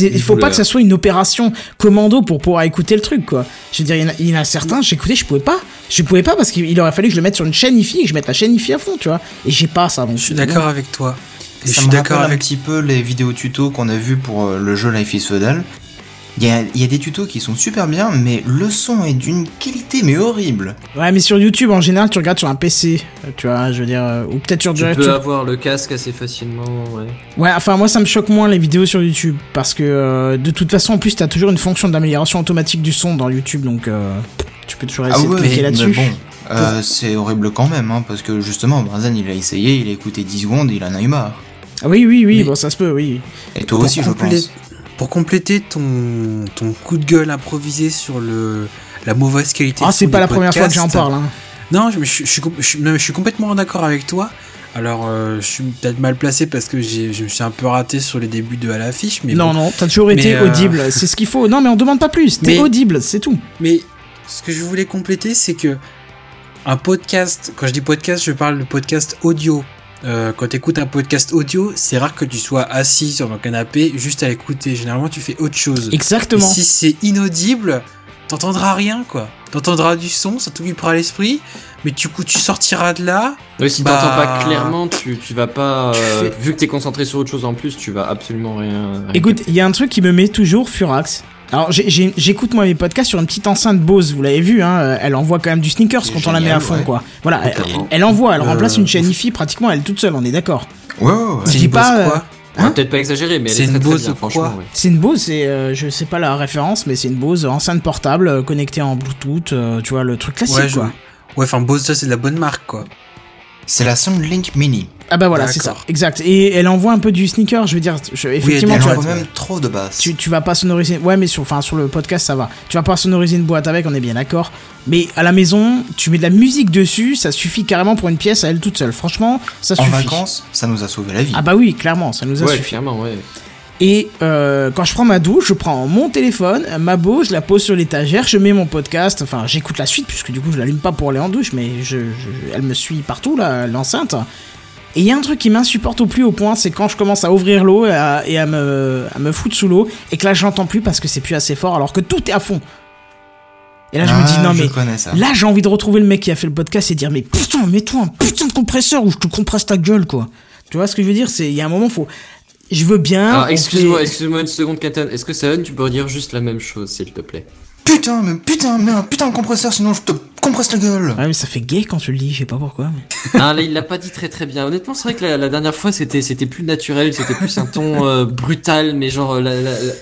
il faut pas que ça soit une opération commando pour pouvoir écouter le truc, quoi. Je veux dire, il y en a, il y en a certains, j'écoutais, je pouvais pas. Je pouvais pas parce qu'il aurait fallu que je le mette sur une chaîne IFI et que je mette la chaîne IFI à fond, tu vois. Et j'ai pas ça, donc. Je suis d'accord avec toi. Et je suis d'accord rappelle un avec petit peu les vidéos tutos qu'on a vu pour euh, le jeu Life is Feudal. Il y a, y a des tutos qui sont super bien, mais le son est d'une qualité mais horrible. Ouais, mais sur YouTube, en général, tu regardes sur un PC, tu vois, je veux dire, euh, ou peut-être sur Tu peux tu- avoir le casque assez facilement, ouais. Ouais, enfin moi ça me choque moins les vidéos sur YouTube parce que euh, de toute façon en plus t'as toujours une fonction d'amélioration automatique du son dans YouTube donc euh, tu peux toujours essayer de cliquer là-dessus. bon, euh, c'est horrible quand même, hein, parce que justement, Benzen il a essayé, il a écouté 10 secondes, il en a eu marre. Ah oui oui oui Mais- bon ça se peut oui. Et toi Pour aussi, je pense. Pour compléter ton, ton coup de gueule improvisé sur le, la mauvaise qualité. Ah, c'est pas la première fois que j'en parle. Hein. Non, je, je- je suis, je, complètement d'accord avec toi. Alors, euh, je suis peut-être mal placé parce que je me suis un peu raté sur les débuts de à l'affiche, mais Non, bon. non, t'as toujours été euh, audible. C'est ce qu'il faut. Non, mais on demande pas plus. T'es audible, c'est tout. Mais ce que je voulais compléter, c'est que un podcast, quand je dis podcast, je parle de podcast audio. Euh, quand tu écoutes un podcast audio, c'est rare que tu sois assis sur ton canapé juste à l'écouter. Généralement, tu fais autre chose. Et Exactement. si c'est inaudible, t'entendras rien, quoi. T'entendras du son, ça t'occupera l'esprit, mais du coup, tu sortiras de là. Oui, si Bah, t'entends pas clairement, tu, tu vas pas. Tu euh, fais- Vu que t'es concentré sur autre chose en plus, tu vas absolument rien. rien Écoute, il y a un truc qui me met toujours furax. Alors, j'écoute moi mes podcasts sur une petite enceinte Bose, vous l'avez vu, hein, euh, elle envoie quand même du sneakers quand on la met à fond, ouais. quoi. Voilà, elle, envoie, elle Euh, remplace une chaîne IFI pratiquement elle toute seule, on est d'accord. Ouais. Je C'est dis une pas, Bose euh, quoi Hein peut-être pas exagérer, mais C'est est une Bose bien, franchement. ouais. C'est une Bose, c'est, euh, je sais pas la référence, mais c'est une Bose enceinte portable euh, connectée en Bluetooth, euh, tu vois, le truc classique, Ouais, je- quoi. Ouais, enfin, Bose, ça, c'est de la bonne marque, quoi. C'est la Soundlink Mini. Ah bah voilà, c'est ça, exact. Et elle envoie un peu du sneaker, je veux dire, je- effectivement, elle tu vas- envoie même trop de basses. tu, tu vas pas sonoriser. Ouais, mais sur, enfin, sur le podcast, ça va. Tu vas pas sonoriser une boîte avec, on est bien d'accord. Mais à la maison, tu mets de la musique dessus, ça suffit carrément pour une pièce à elle toute seule. Franchement, ça En suffit. vacances, ça nous a sauvé la vie. Ah bah oui, clairement, ça nous a Ouais, suffi. clairement, ouais. Et euh, quand je prends ma douche, je prends mon téléphone, ma Bose, je la pose sur l'étagère, je mets mon podcast, enfin j'écoute la suite, puisque du coup je l'allume pas pour aller en douche, mais je, je- elle me suit partout, là, l'enceinte. Et il y a un truc qui m'insupporte au plus haut point, c'est quand je commence à ouvrir l'eau et, à, et à me, à me foutre sous l'eau, et que là j'entends plus parce que c'est plus assez fort, alors que tout est à fond. Et là je me Ah, dis, non je mais. Là, j'ai envie de retrouver le mec qui a fait le podcast et dire mais putain, mets-toi un putain de compresseur ou je te compresse ta gueule quoi. Tu vois ce que je veux dire? C'est il y a un moment faut je veux bien. Excuse-moi, fait- excuse-moi une seconde, Katan. Est-ce que Seven, tu peux redire juste la même chose, s'il te plaît? Putain, mais putain, mais un putain de compresseur, sinon je te compresse la gueule. Ouais, mais ça fait gay quand tu le dis, je sais pas pourquoi. Mais... Ah, là, il l'a pas dit très très bien. Honnêtement, c'est vrai que la, la dernière fois, c'était c'était plus naturel, c'était plus un ton euh, brutal, mais genre la- la- la-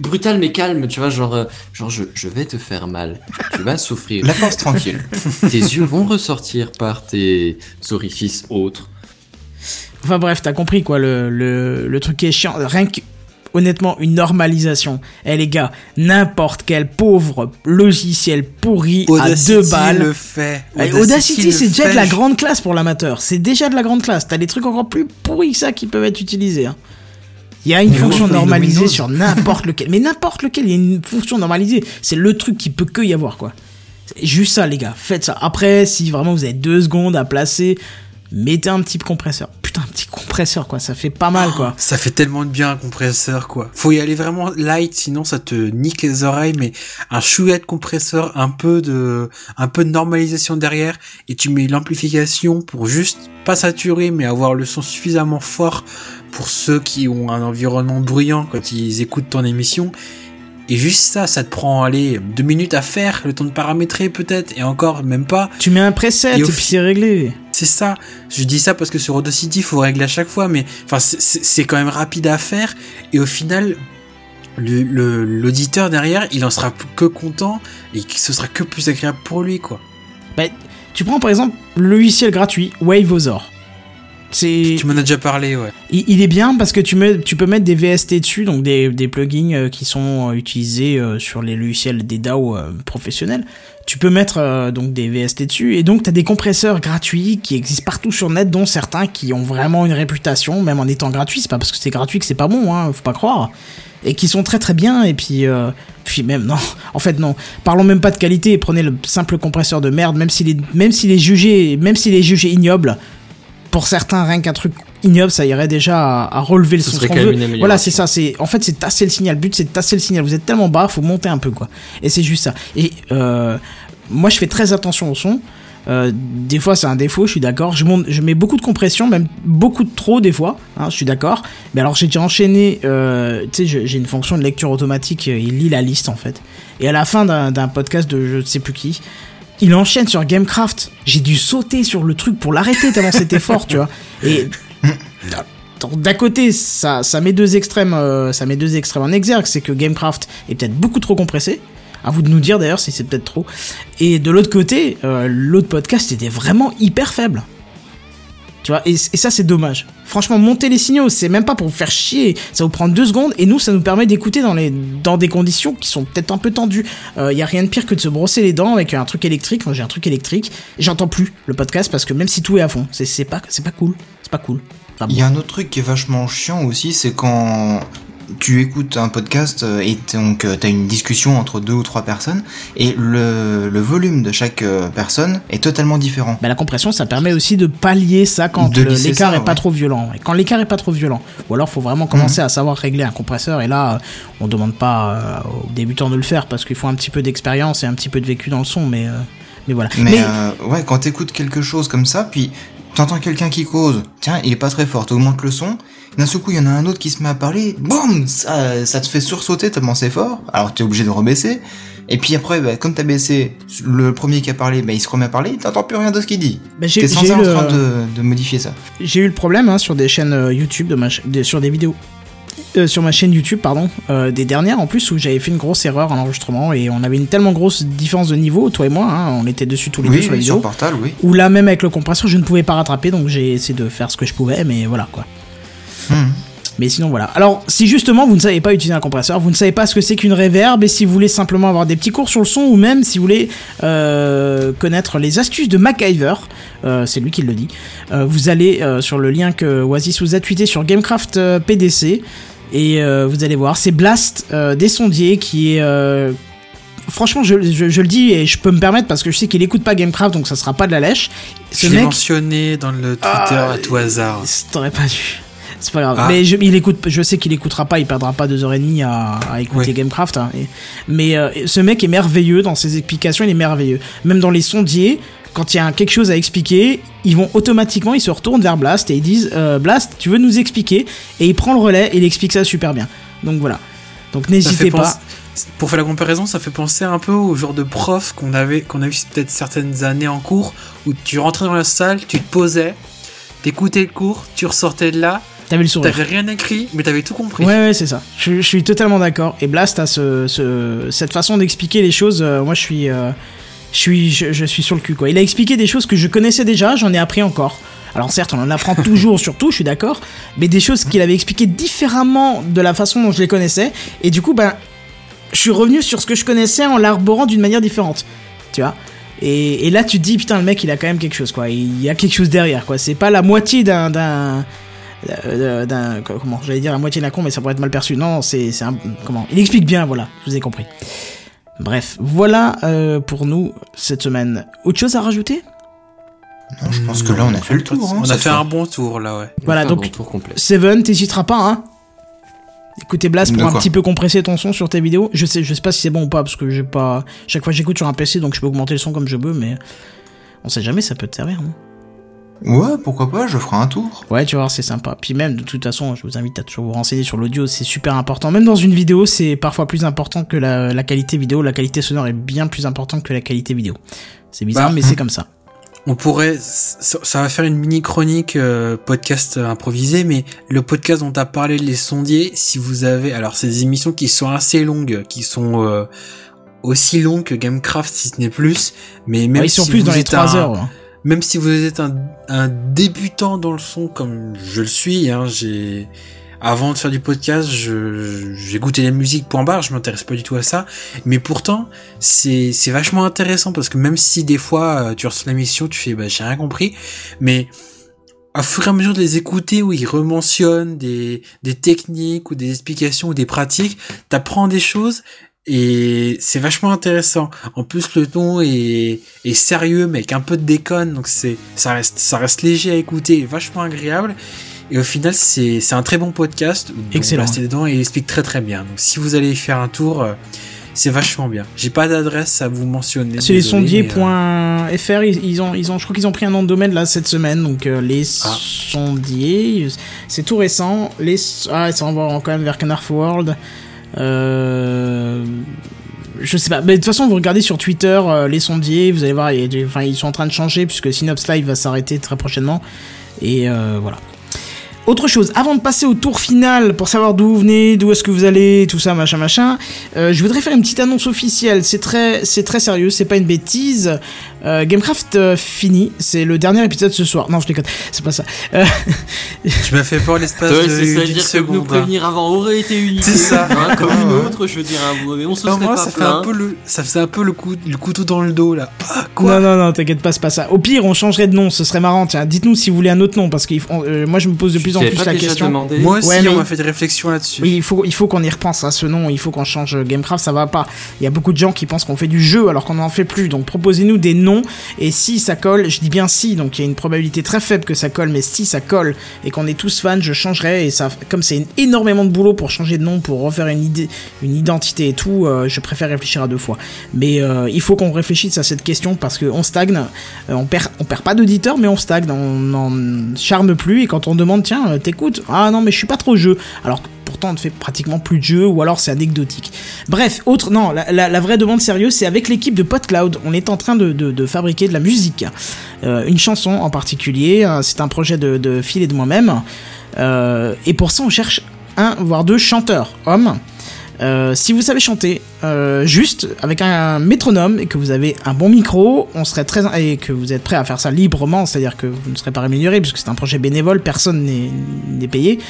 brutal mais calme, tu vois, genre euh, genre je, je vais te faire mal, tu vas souffrir, La force tranquille. tes yeux vont ressortir par tes orifices autres. Enfin bref, t'as compris quoi, le, le, le truc qui est chiant. Rien que, honnêtement, une normalisation. Eh les gars, n'importe quel pauvre logiciel pourri Audacity à deux balles. le fait. Audacity, le c'est déjà fait. de la grande classe pour l'amateur. C'est déjà de la grande classe. T'as des trucs encore plus pourris que ça qui peuvent être utilisés. hein. Il y a une Mais fonction oui, normalisée sur n'importe lequel. Mais n'importe lequel, il y a une fonction normalisée. C'est le truc qui peut que y avoir, quoi. C'est Juste ça, les gars. Faites ça. Après, si vraiment vous avez deux secondes à placer, mettez un petit compresseur. Putain, un petit compresseur, quoi. Ça fait pas mal, quoi. Ça fait tellement de bien un compresseur quoi. Faut y aller vraiment light sinon ça te nique les oreilles mais un chouette compresseur, un peu de un peu de normalisation derrière et tu mets l'amplification pour juste pas saturer mais avoir le son suffisamment fort pour ceux qui ont un environnement bruyant quand ils écoutent ton émission. Et juste ça, ça te prend allez deux minutes à faire, le temps de paramétrer peut-être et encore même pas. Tu mets un preset Et puis c'est réglé. C'est ça. Je dis ça parce que sur Audacity, il faut régler à chaque fois, mais enfin, c'est- quand même rapide à faire. Et au final, l'auditeur derrière, il en sera que content et ce sera que plus agréable pour lui, quoi. Bah, tu prends par exemple le logiciel gratuit Waveosaur. C'est Tu m'en as déjà parlé, ouais. Il, il est bien parce que tu, mets, tu peux mettre des VST dessus, donc des, des plugins euh, qui sont euh, utilisés euh, sur les logiciels des DAO professionnels. Tu peux mettre donc des VST dessus et donc tu as des compresseurs gratuits qui existent partout sur net, dont certains qui ont vraiment une réputation, même en étant gratuits. C'est pas parce que c'est gratuit que c'est pas bon, hein, faut pas croire. Et qui sont très très bien et puis euh, puis même non en fait non parlons même pas de qualité prenez le simple compresseur de merde même s'il est même s'il est jugé même s'il est jugé ignoble pour certains, rien qu'un truc ignoble, ça irait déjà à, à relever le Ce son. serait ce qu'on quand même veut. Voilà, c'est ça. C'est en fait, c'est tasser le signal. Le but, c'est de tasser le signal. Vous êtes tellement bas, faut monter un peu, quoi. Et c'est juste ça. Et euh, moi, je fais très attention au son. Euh, des fois, c'est un défaut. Je suis d'accord. Je monte, je mets beaucoup de compression, même beaucoup de trop des fois. Hein, je suis d'accord. Mais alors, j'ai déjà enchaîné. Euh, tu sais, j'ai une fonction de lecture automatique. Il lit la liste en fait. Et à la fin d'un podcast de je ne sais plus qui, il enchaîne sur Gamecraft. J'ai dû sauter sur le truc pour l'arrêter tellement c'était fort, tu vois. Et d'un côté, ça, ça met deux extrêmes, euh, ça met deux extrêmes en exergue, c'est que Gamecraft est peut-être beaucoup trop compressé. À vous de nous dire d'ailleurs si c'est peut-être trop. Et de l'autre côté, euh, l'autre podcast était vraiment hyper faible. Tu Tu vois, et, et ça c'est dommage. Franchement, monter les signaux, c'est même pas pour vous faire chier. Ça vous prend deux secondes et nous, ça nous permet d'écouter dans les dans des conditions qui sont peut-être un peu tendues. Il y a rien de pire que de se brosser les dents avec un truc électrique. Moi, j'ai un truc électrique. J'entends plus le podcast parce que même si tout est à fond, c'est pas pas cool. C'est pas cool. Il y a un autre truc qui est vachement chiant aussi, c'est quand tu écoutes un podcast euh, et donc tu as une discussion entre deux ou trois personnes et le, le volume de chaque euh, personne est totalement différent. Bah, la compression, ça permet aussi de pallier ça quand l'écart est pas trop violent. Et quand l'écart est pas trop violent. Ou alors, faut vraiment commencer à savoir régler un compresseur. Et là, euh, on demande pas euh, aux débutants de le faire parce qu'il faut un petit peu d'expérience et un petit peu de vécu dans le son. Mais, euh, mais voilà. Mais, Mais- euh, ouais, quand t'écoutes quelque chose comme ça, puis t'entends quelqu'un qui cause, tiens, il est pas très fort, t'augmentes le son, d'un seul coup il y en a un autre qui se met à parler, boum, ça, ça te fait sursauter tellement c'est fort, alors t'es obligé de rebaisser, et puis après, bah, comme t'as baissé, le premier qui a parlé, bah, il se remet à parler, t'entends plus rien de ce qu'il dit. Bah, j'ai- T'es sans arrêt eu en train de, de modifier ça. J'ai eu le problème hein, sur des chaînes euh, YouTube, de ma de- sur des vidéos. euh, sur ma chaîne YouTube, pardon, euh, des dernières en plus où j'avais fait une grosse erreur en enregistrement et on avait une tellement grosse différence de niveau, toi et moi, hein, on était dessus tous les deux sur la vidéo. sur Portal, oui. Ou là même avec le compresseur, je ne pouvais pas rattraper, donc j'ai essayé de faire ce que je pouvais, mais voilà quoi. Hmm. Mais sinon voilà. Alors si justement vous ne savez pas utiliser un compresseur, vous ne savez pas ce que c'est qu'une reverb, et si vous voulez simplement avoir des petits cours sur le son, ou même si vous voulez euh, connaître les astuces de MacGyver, euh, c'est lui qui le dit, euh, vous allez euh, sur le lien que Oasis vous a tweeté sur Gamecraft euh, PDC, et euh, vous allez voir, c'est Blast euh, des sondiers qui est... euh, Franchement, je, je- je le dis et je peux me permettre parce que je sais qu'il écoute pas Gamecraft, donc ça sera pas de la lèche. Ce Je mec, mentionné dans le Twitter Ah, à tout hasard. T'aurais pas dû. C'est pas grave. Ah. Mais je, il écoute, je sais qu'il écoutera pas, il perdra pas deux heures et demie à, à écouter Oui. Gamecraft. hein, et- mais euh, ce mec est merveilleux dans ses explications, il est merveilleux. Même dans les sondiers, quand il y a quelque chose à expliquer, ils vont automatiquement, ils se retournent vers Blast et ils disent euh, Blast, tu veux nous expliquer? Et il prend le relais et il explique ça super bien. Donc voilà. Donc n'hésitez pas. penser- Pour faire la comparaison, ça fait penser un peu au genre de prof qu'on avait, qu'on a eu peut-être certaines années en cours, où tu rentrais dans la salle, tu te posais, t'écoutais le cours, tu ressortais de là, T'avais le sourire. t'avais rien écrit, mais t'avais tout compris. Ouais, ouais, c'est ça. Je, je suis totalement d'accord. Et Blast a ce, ce- cette façon d'expliquer les choses. euh, moi, je suis, euh, je suis, je, je suis sur le cul, quoi. Il a expliqué des choses que je connaissais déjà, j'en ai appris encore. Alors certes, on en apprend toujours, surtout, je suis d'accord, mais des choses qu'il avait expliquées différemment de la façon dont je les connaissais. Et du coup, ben, je suis revenu sur ce que je connaissais en l'arborant d'une manière différente. Tu vois et, et là, tu te dis, putain, le mec, il a quand même quelque chose, quoi. Il y a quelque chose derrière, quoi. C'est pas la moitié d'un, d'un, euh, d'un comment j'allais dire la moitié d'un con mais ça pourrait être mal perçu. Non c'est c'est un comment il explique bien voilà je vous ai compris. Bref voilà euh, pour nous cette semaine. Autre chose à rajouter? Non, je pense que là on a fait le tour. hein, On a fait un bon tour là, ouais. Voilà, donc- bon tour complet. Seven t'hésiteras pas hein. Écoutez Blast pour un petit peu compresser ton son sur tes vidéos. Je sais je sais pas si c'est bon ou pas parce que j'ai pas chaque fois j'écoute sur un PC donc je peux augmenter le son comme je veux mais on sait jamais ça peut te servir non? Ouais, pourquoi pas, je ferai un tour. Ouais, tu vois, c'est sympa. Puis même, de toute façon, je vous invite à toujours vous renseigner sur l'audio, c'est super important. Même dans une vidéo, c'est parfois plus important que la, la qualité vidéo. La qualité sonore est bien plus importante que la qualité vidéo. C'est bizarre, Bah, mais c'est comme ça. On pourrait, ça, ça va faire une mini chronique euh, podcast improvisé, mais le podcast dont tu as parlé, les sondiers, si vous avez, alors c'est des émissions qui sont assez longues, qui sont euh, aussi longues que Gamecraft si ce n'est plus, mais même Ouais, ils sont si plus vous dans les êtes 3 un- heures. Même si vous êtes un, un débutant dans le son comme je le suis, hein, j'ai avant de faire du podcast, j'ai goûté la musique point barre, je m'intéresse pas du tout à ça, mais pourtant c'est vachement intéressant parce que même si des fois euh, tu reçois l'émission, tu fais bah j'ai rien compris, mais à fur et à mesure de les écouter où ils rementionnent des des techniques ou des explications ou des pratiques, t'apprends des choses et c'est vachement intéressant. En plus, le ton est, est sérieux, mais avec un peu de déconne, donc c'est, ça reste, ça reste léger à écouter et vachement agréable. Et au final, c'est, c'est un très bon podcast. Excellent. on reste dedans et il explique très très bien. Donc si vous allez y faire un tour, euh, c'est vachement bien. J'ai pas d'adresse à vous mentionner. C'est les mais, euh, sondiers.fr. Ils, ils ont, ils ont, je crois qu'ils ont pris un nom de domaine là cette semaine. Donc euh, les Ah. sondiers, c'est tout récent. Les, ah, ça envoie quand même vers Knarf World. Euh, je sais pas, mais de toute façon, vous regardez sur Twitter euh, les sondiers, vous allez voir, ils sont en train de changer puisque Synops Live va s'arrêter très prochainement. Et euh, voilà. autre chose, avant de passer au tour final pour savoir d'où vous venez, d'où est-ce que vous allez, tout ça, machin, machin, je voudrais faire une petite annonce officielle. C'est très, c'est très sérieux, c'est pas une bêtise. Euh, Gamecraft euh, fini, c'est le dernier épisode ce soir. Non, je déconne, c'est pas ça. Euh, Je me fais pas l'espace Ouais, de c'est ça, d'une dire que nous prévenir avant aurait été une idée. C'est ça. hein, comme une autre, je veux dire, hein, vous- mais on se Non, serait moi, pas ça fait un peu le, ça faisait un peu le coup, le couteau dans le dos là. Ah, quoi non, non, non, t'inquiète pas, c'est pas ça. Au pire, on changerait de nom, ce serait marrant. Tiens, dites-nous si vous voulez un autre nom, parce que moi, je me pose de plus en plus la question. demandé Moi aussi, Ouais, mais- on m'a fait des réflexions là-dessus. Oui, il faut, il faut qu'on y repense à ce nom, il faut qu'on change Gamecraft, ça va pas. Il y a beaucoup de gens qui pensent qu'on fait du jeu alors qu'on n'en fait plus, donc proposez-nous des noms, et si ça colle, je dis bien si, donc il y a une probabilité très faible que ça colle, mais si ça colle et qu'on est tous fans, je changerai, et ça, comme c'est énormément de boulot pour changer de nom, pour refaire une idée, une identité et tout, euh, je préfère réfléchir à deux fois. Mais euh, il faut qu'on réfléchisse à cette question parce qu'on stagne, euh, on perd, on perd pas d'auditeurs, mais on stagne, on n'en charme plus, et quand on demande, tiens, t'écoutes, ah non, mais je suis pas trop jeu, alors pourtant on ne fait pratiquement plus de jeux ou alors c'est anecdotique. Bref, autre, non, la, vraie demande sérieuse, c'est avec l'équipe de PodCloud, on est en train de, fabriquer de la musique, Euh, une chanson en particulier, euh, c'est un projet de, de Phil et de moi-même, Euh, et pour ça on cherche un voire deux chanteurs hommes. Euh, si vous savez chanter juste avec un métronome et que vous avez un bon micro, on serait très et que vous êtes prêt à faire ça librement, c'est-à-dire que vous ne serez pas rémunéré puisque c'est un projet bénévole, personne n'est payé.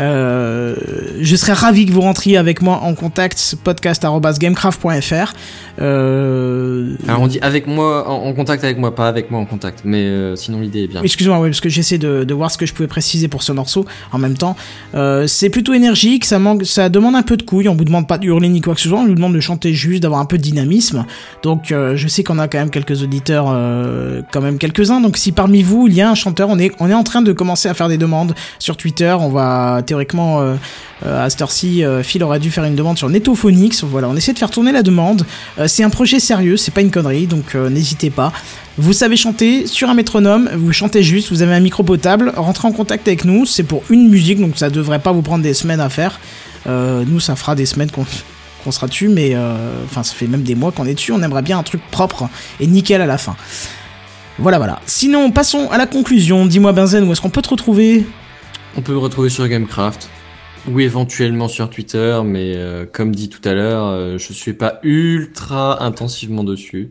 Euh, je serais ravi que vous rentriez avec moi en contact podcast@gamecraft.fr. Euh, Alors on dit avec moi, en, en contact avec moi, pas avec moi en contact, mais euh, sinon l'idée est bien. Excuse-moi, oui, parce que j'essaie de, de voir ce que je pouvais préciser pour ce morceau en même temps. Euh, c'est plutôt énergique, ça, manque, ça demande un peu de couilles, on vous demande pas de hurler ni quoi que ce soit, on vous demande de chanter juste, d'avoir un peu de dynamisme. Donc je sais qu'on a quand même quelques auditeurs, quand même quelques-uns, donc si parmi vous il y a un chanteur, on est, on est en train de commencer à faire des demandes sur Twitter, on va théoriquement... Euh, à cette heure-ci, Phil aurait dû faire une demande sur Netophonix. Voilà, on essaie de faire tourner la demande. Euh, c'est un projet sérieux, c'est pas une connerie, donc euh, n'hésitez pas. Vous savez chanter sur un métronome, vous chantez juste, vous avez un micro potable, rentrez en contact avec nous, c'est pour une musique, donc ça devrait pas vous prendre des semaines à faire. Euh, nous, ça fera des semaines qu'on sera dessus, mais enfin, ça fait même des mois qu'on est dessus, on aimerait bien un truc propre et nickel à la fin. Voilà, voilà. Sinon, passons à la conclusion. Dis-moi, Benzen, où est-ce qu'on peut te retrouver? On peut me retrouver sur Gamecraft ou éventuellement sur Twitter, mais euh, comme dit tout à l'heure, euh, je suis pas ultra intensivement dessus.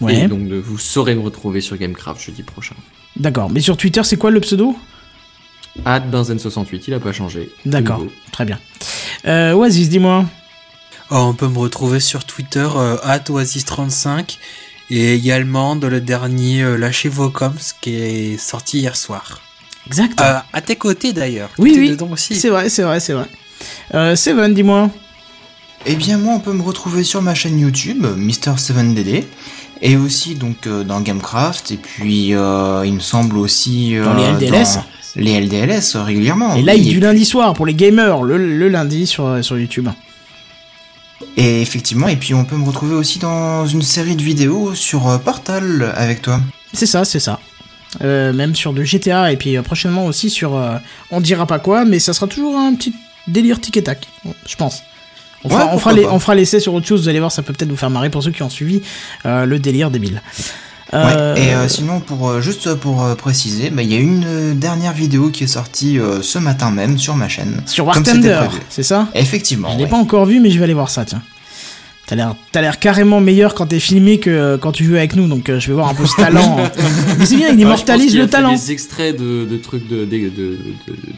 Ouais. Et donc euh, vous saurez me retrouver sur Gamecraft jeudi prochain. D'accord. Mais sur Twitter, c'est quoi le pseudo? Benzen68, il a pas changé. D'accord. Très bien. Euh, Oasis, dis-moi. Oh, on peut me retrouver sur Twitter, euh, @oasis35 et également dans le dernier euh, Lâchez vos coms qui est sorti hier soir. Exact. Euh, à tes côtés d'ailleurs. Oui, oui. dedans aussi. C'est vrai, c'est vrai, c'est vrai. Euh, Seven, dis-moi. Eh bien, moi, on peut me retrouver sur ma chaîne YouTube, Mr7DD, et aussi donc euh, dans Gamecraft, et puis euh, il me semble aussi euh, Dans les LDLS. dans les LDLS régulièrement. Et oui. live du lundi soir pour les gamers, le, le lundi sur, sur YouTube. Et effectivement, et puis on peut me retrouver aussi dans une série de vidéos sur Portal avec toi. C'est ça, c'est ça. Euh, même sur de GTA et puis euh, prochainement aussi sur euh, on dira pas quoi, mais ça sera toujours un petit délire tic et tac, je pense. On fera, on fera, les- on fera l'essai sur autre chose, vous allez voir, ça peut peut-être vous faire marrer pour ceux qui ont suivi le délire débile. Ouais, et euh, sinon, pour juste pour euh, préciser, bah, il y a une dernière vidéo qui est sortie ce matin même sur ma chaîne. sur War Thunder, c'est ça? Effectivement. Je l'ai ouais. pas encore vu, mais je vais aller voir ça, tiens. T'as l'air, t'as l'air carrément meilleur quand t'es filmé que euh, quand tu joues avec nous, donc euh, je vais voir un peu ce talent. mais c'est bien, il je pense immortalise a le fait talent. Des extraits de, de trucs de, de, de, de,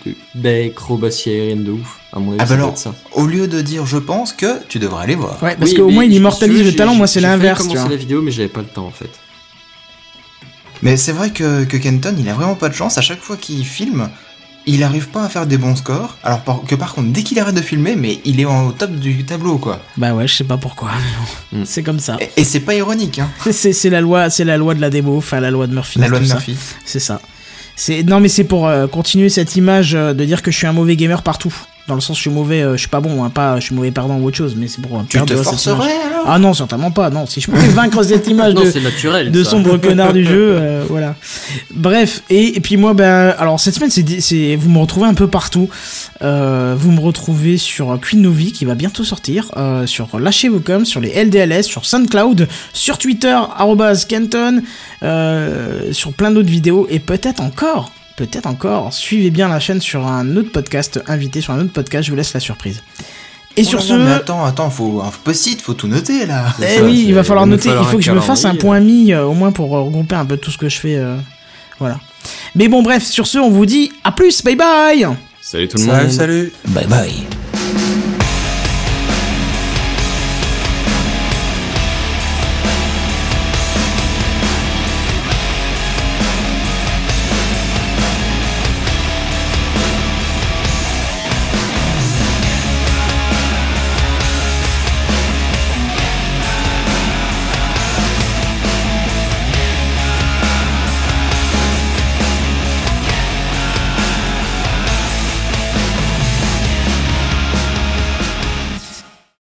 de, d'acrobatie aérienne de ouf. À mon avis, Ah ça bah alors, ça. au lieu de dire je pense que, tu devrais aller voir. Ouais, parce Oui, qu'au moins il immortalise le j'ai- talent, moi j'ai- c'est j'ai l'inverse, commencer vois. la vidéo, mais j'avais pas le temps en fait. Mais c'est vrai que, que Kenton, il a vraiment pas de chance. À chaque fois qu'il filme, il arrive pas à faire des bons scores. Alors par- que par contre, dès qu'il arrête de filmer, mais il est au top du tableau, quoi. Bah ouais, je sais pas pourquoi. mais bon, Hmm. C'est comme ça. Et, et c'est pas ironique, hein. C'est la loi, c'est la loi de la démo, enfin la loi de Murphy. La loi de ça. Murphy. C'est ça. C'est non mais c'est pour euh, continuer cette image euh, de dire que je suis un mauvais gamer partout. Dans le sens je suis mauvais, euh, je suis pas bon, hein, pas je suis mauvais perdant ou autre chose, mais c'est pour euh, Tu te forcerais alors? Ah non, certainement pas. Non, si je pouvais vaincre cette image Non, de, naturel. sombre connard du jeu, euh, voilà. Bref, et, et puis moi, ben, alors cette semaine, c'est, vous me retrouvez un peu partout. Euh, vous me retrouvez sur Queen Novi qui va bientôt sortir, euh, sur Lâchez vos coms, sur les LDLS, sur SoundCloud, sur Twitter euh, sur plein d'autres vidéos et peut-être encore. Peut-être encore. Suivez bien la chaîne sur un autre podcast, invité sur un autre podcast, je vous laisse la surprise. Et Oh sur là ce, mais attends, attends, faut un post-it, faut tout noter là. eh ça, oui, il va falloir il noter, il faut un que je me fasse un point mis euh, au moins pour euh, regrouper un peu tout ce que je fais. euh, voilà. Mais bon, bref, sur ce, on vous dit à plus, bye bye Salut tout le monde. Salut, salut. Bye bye.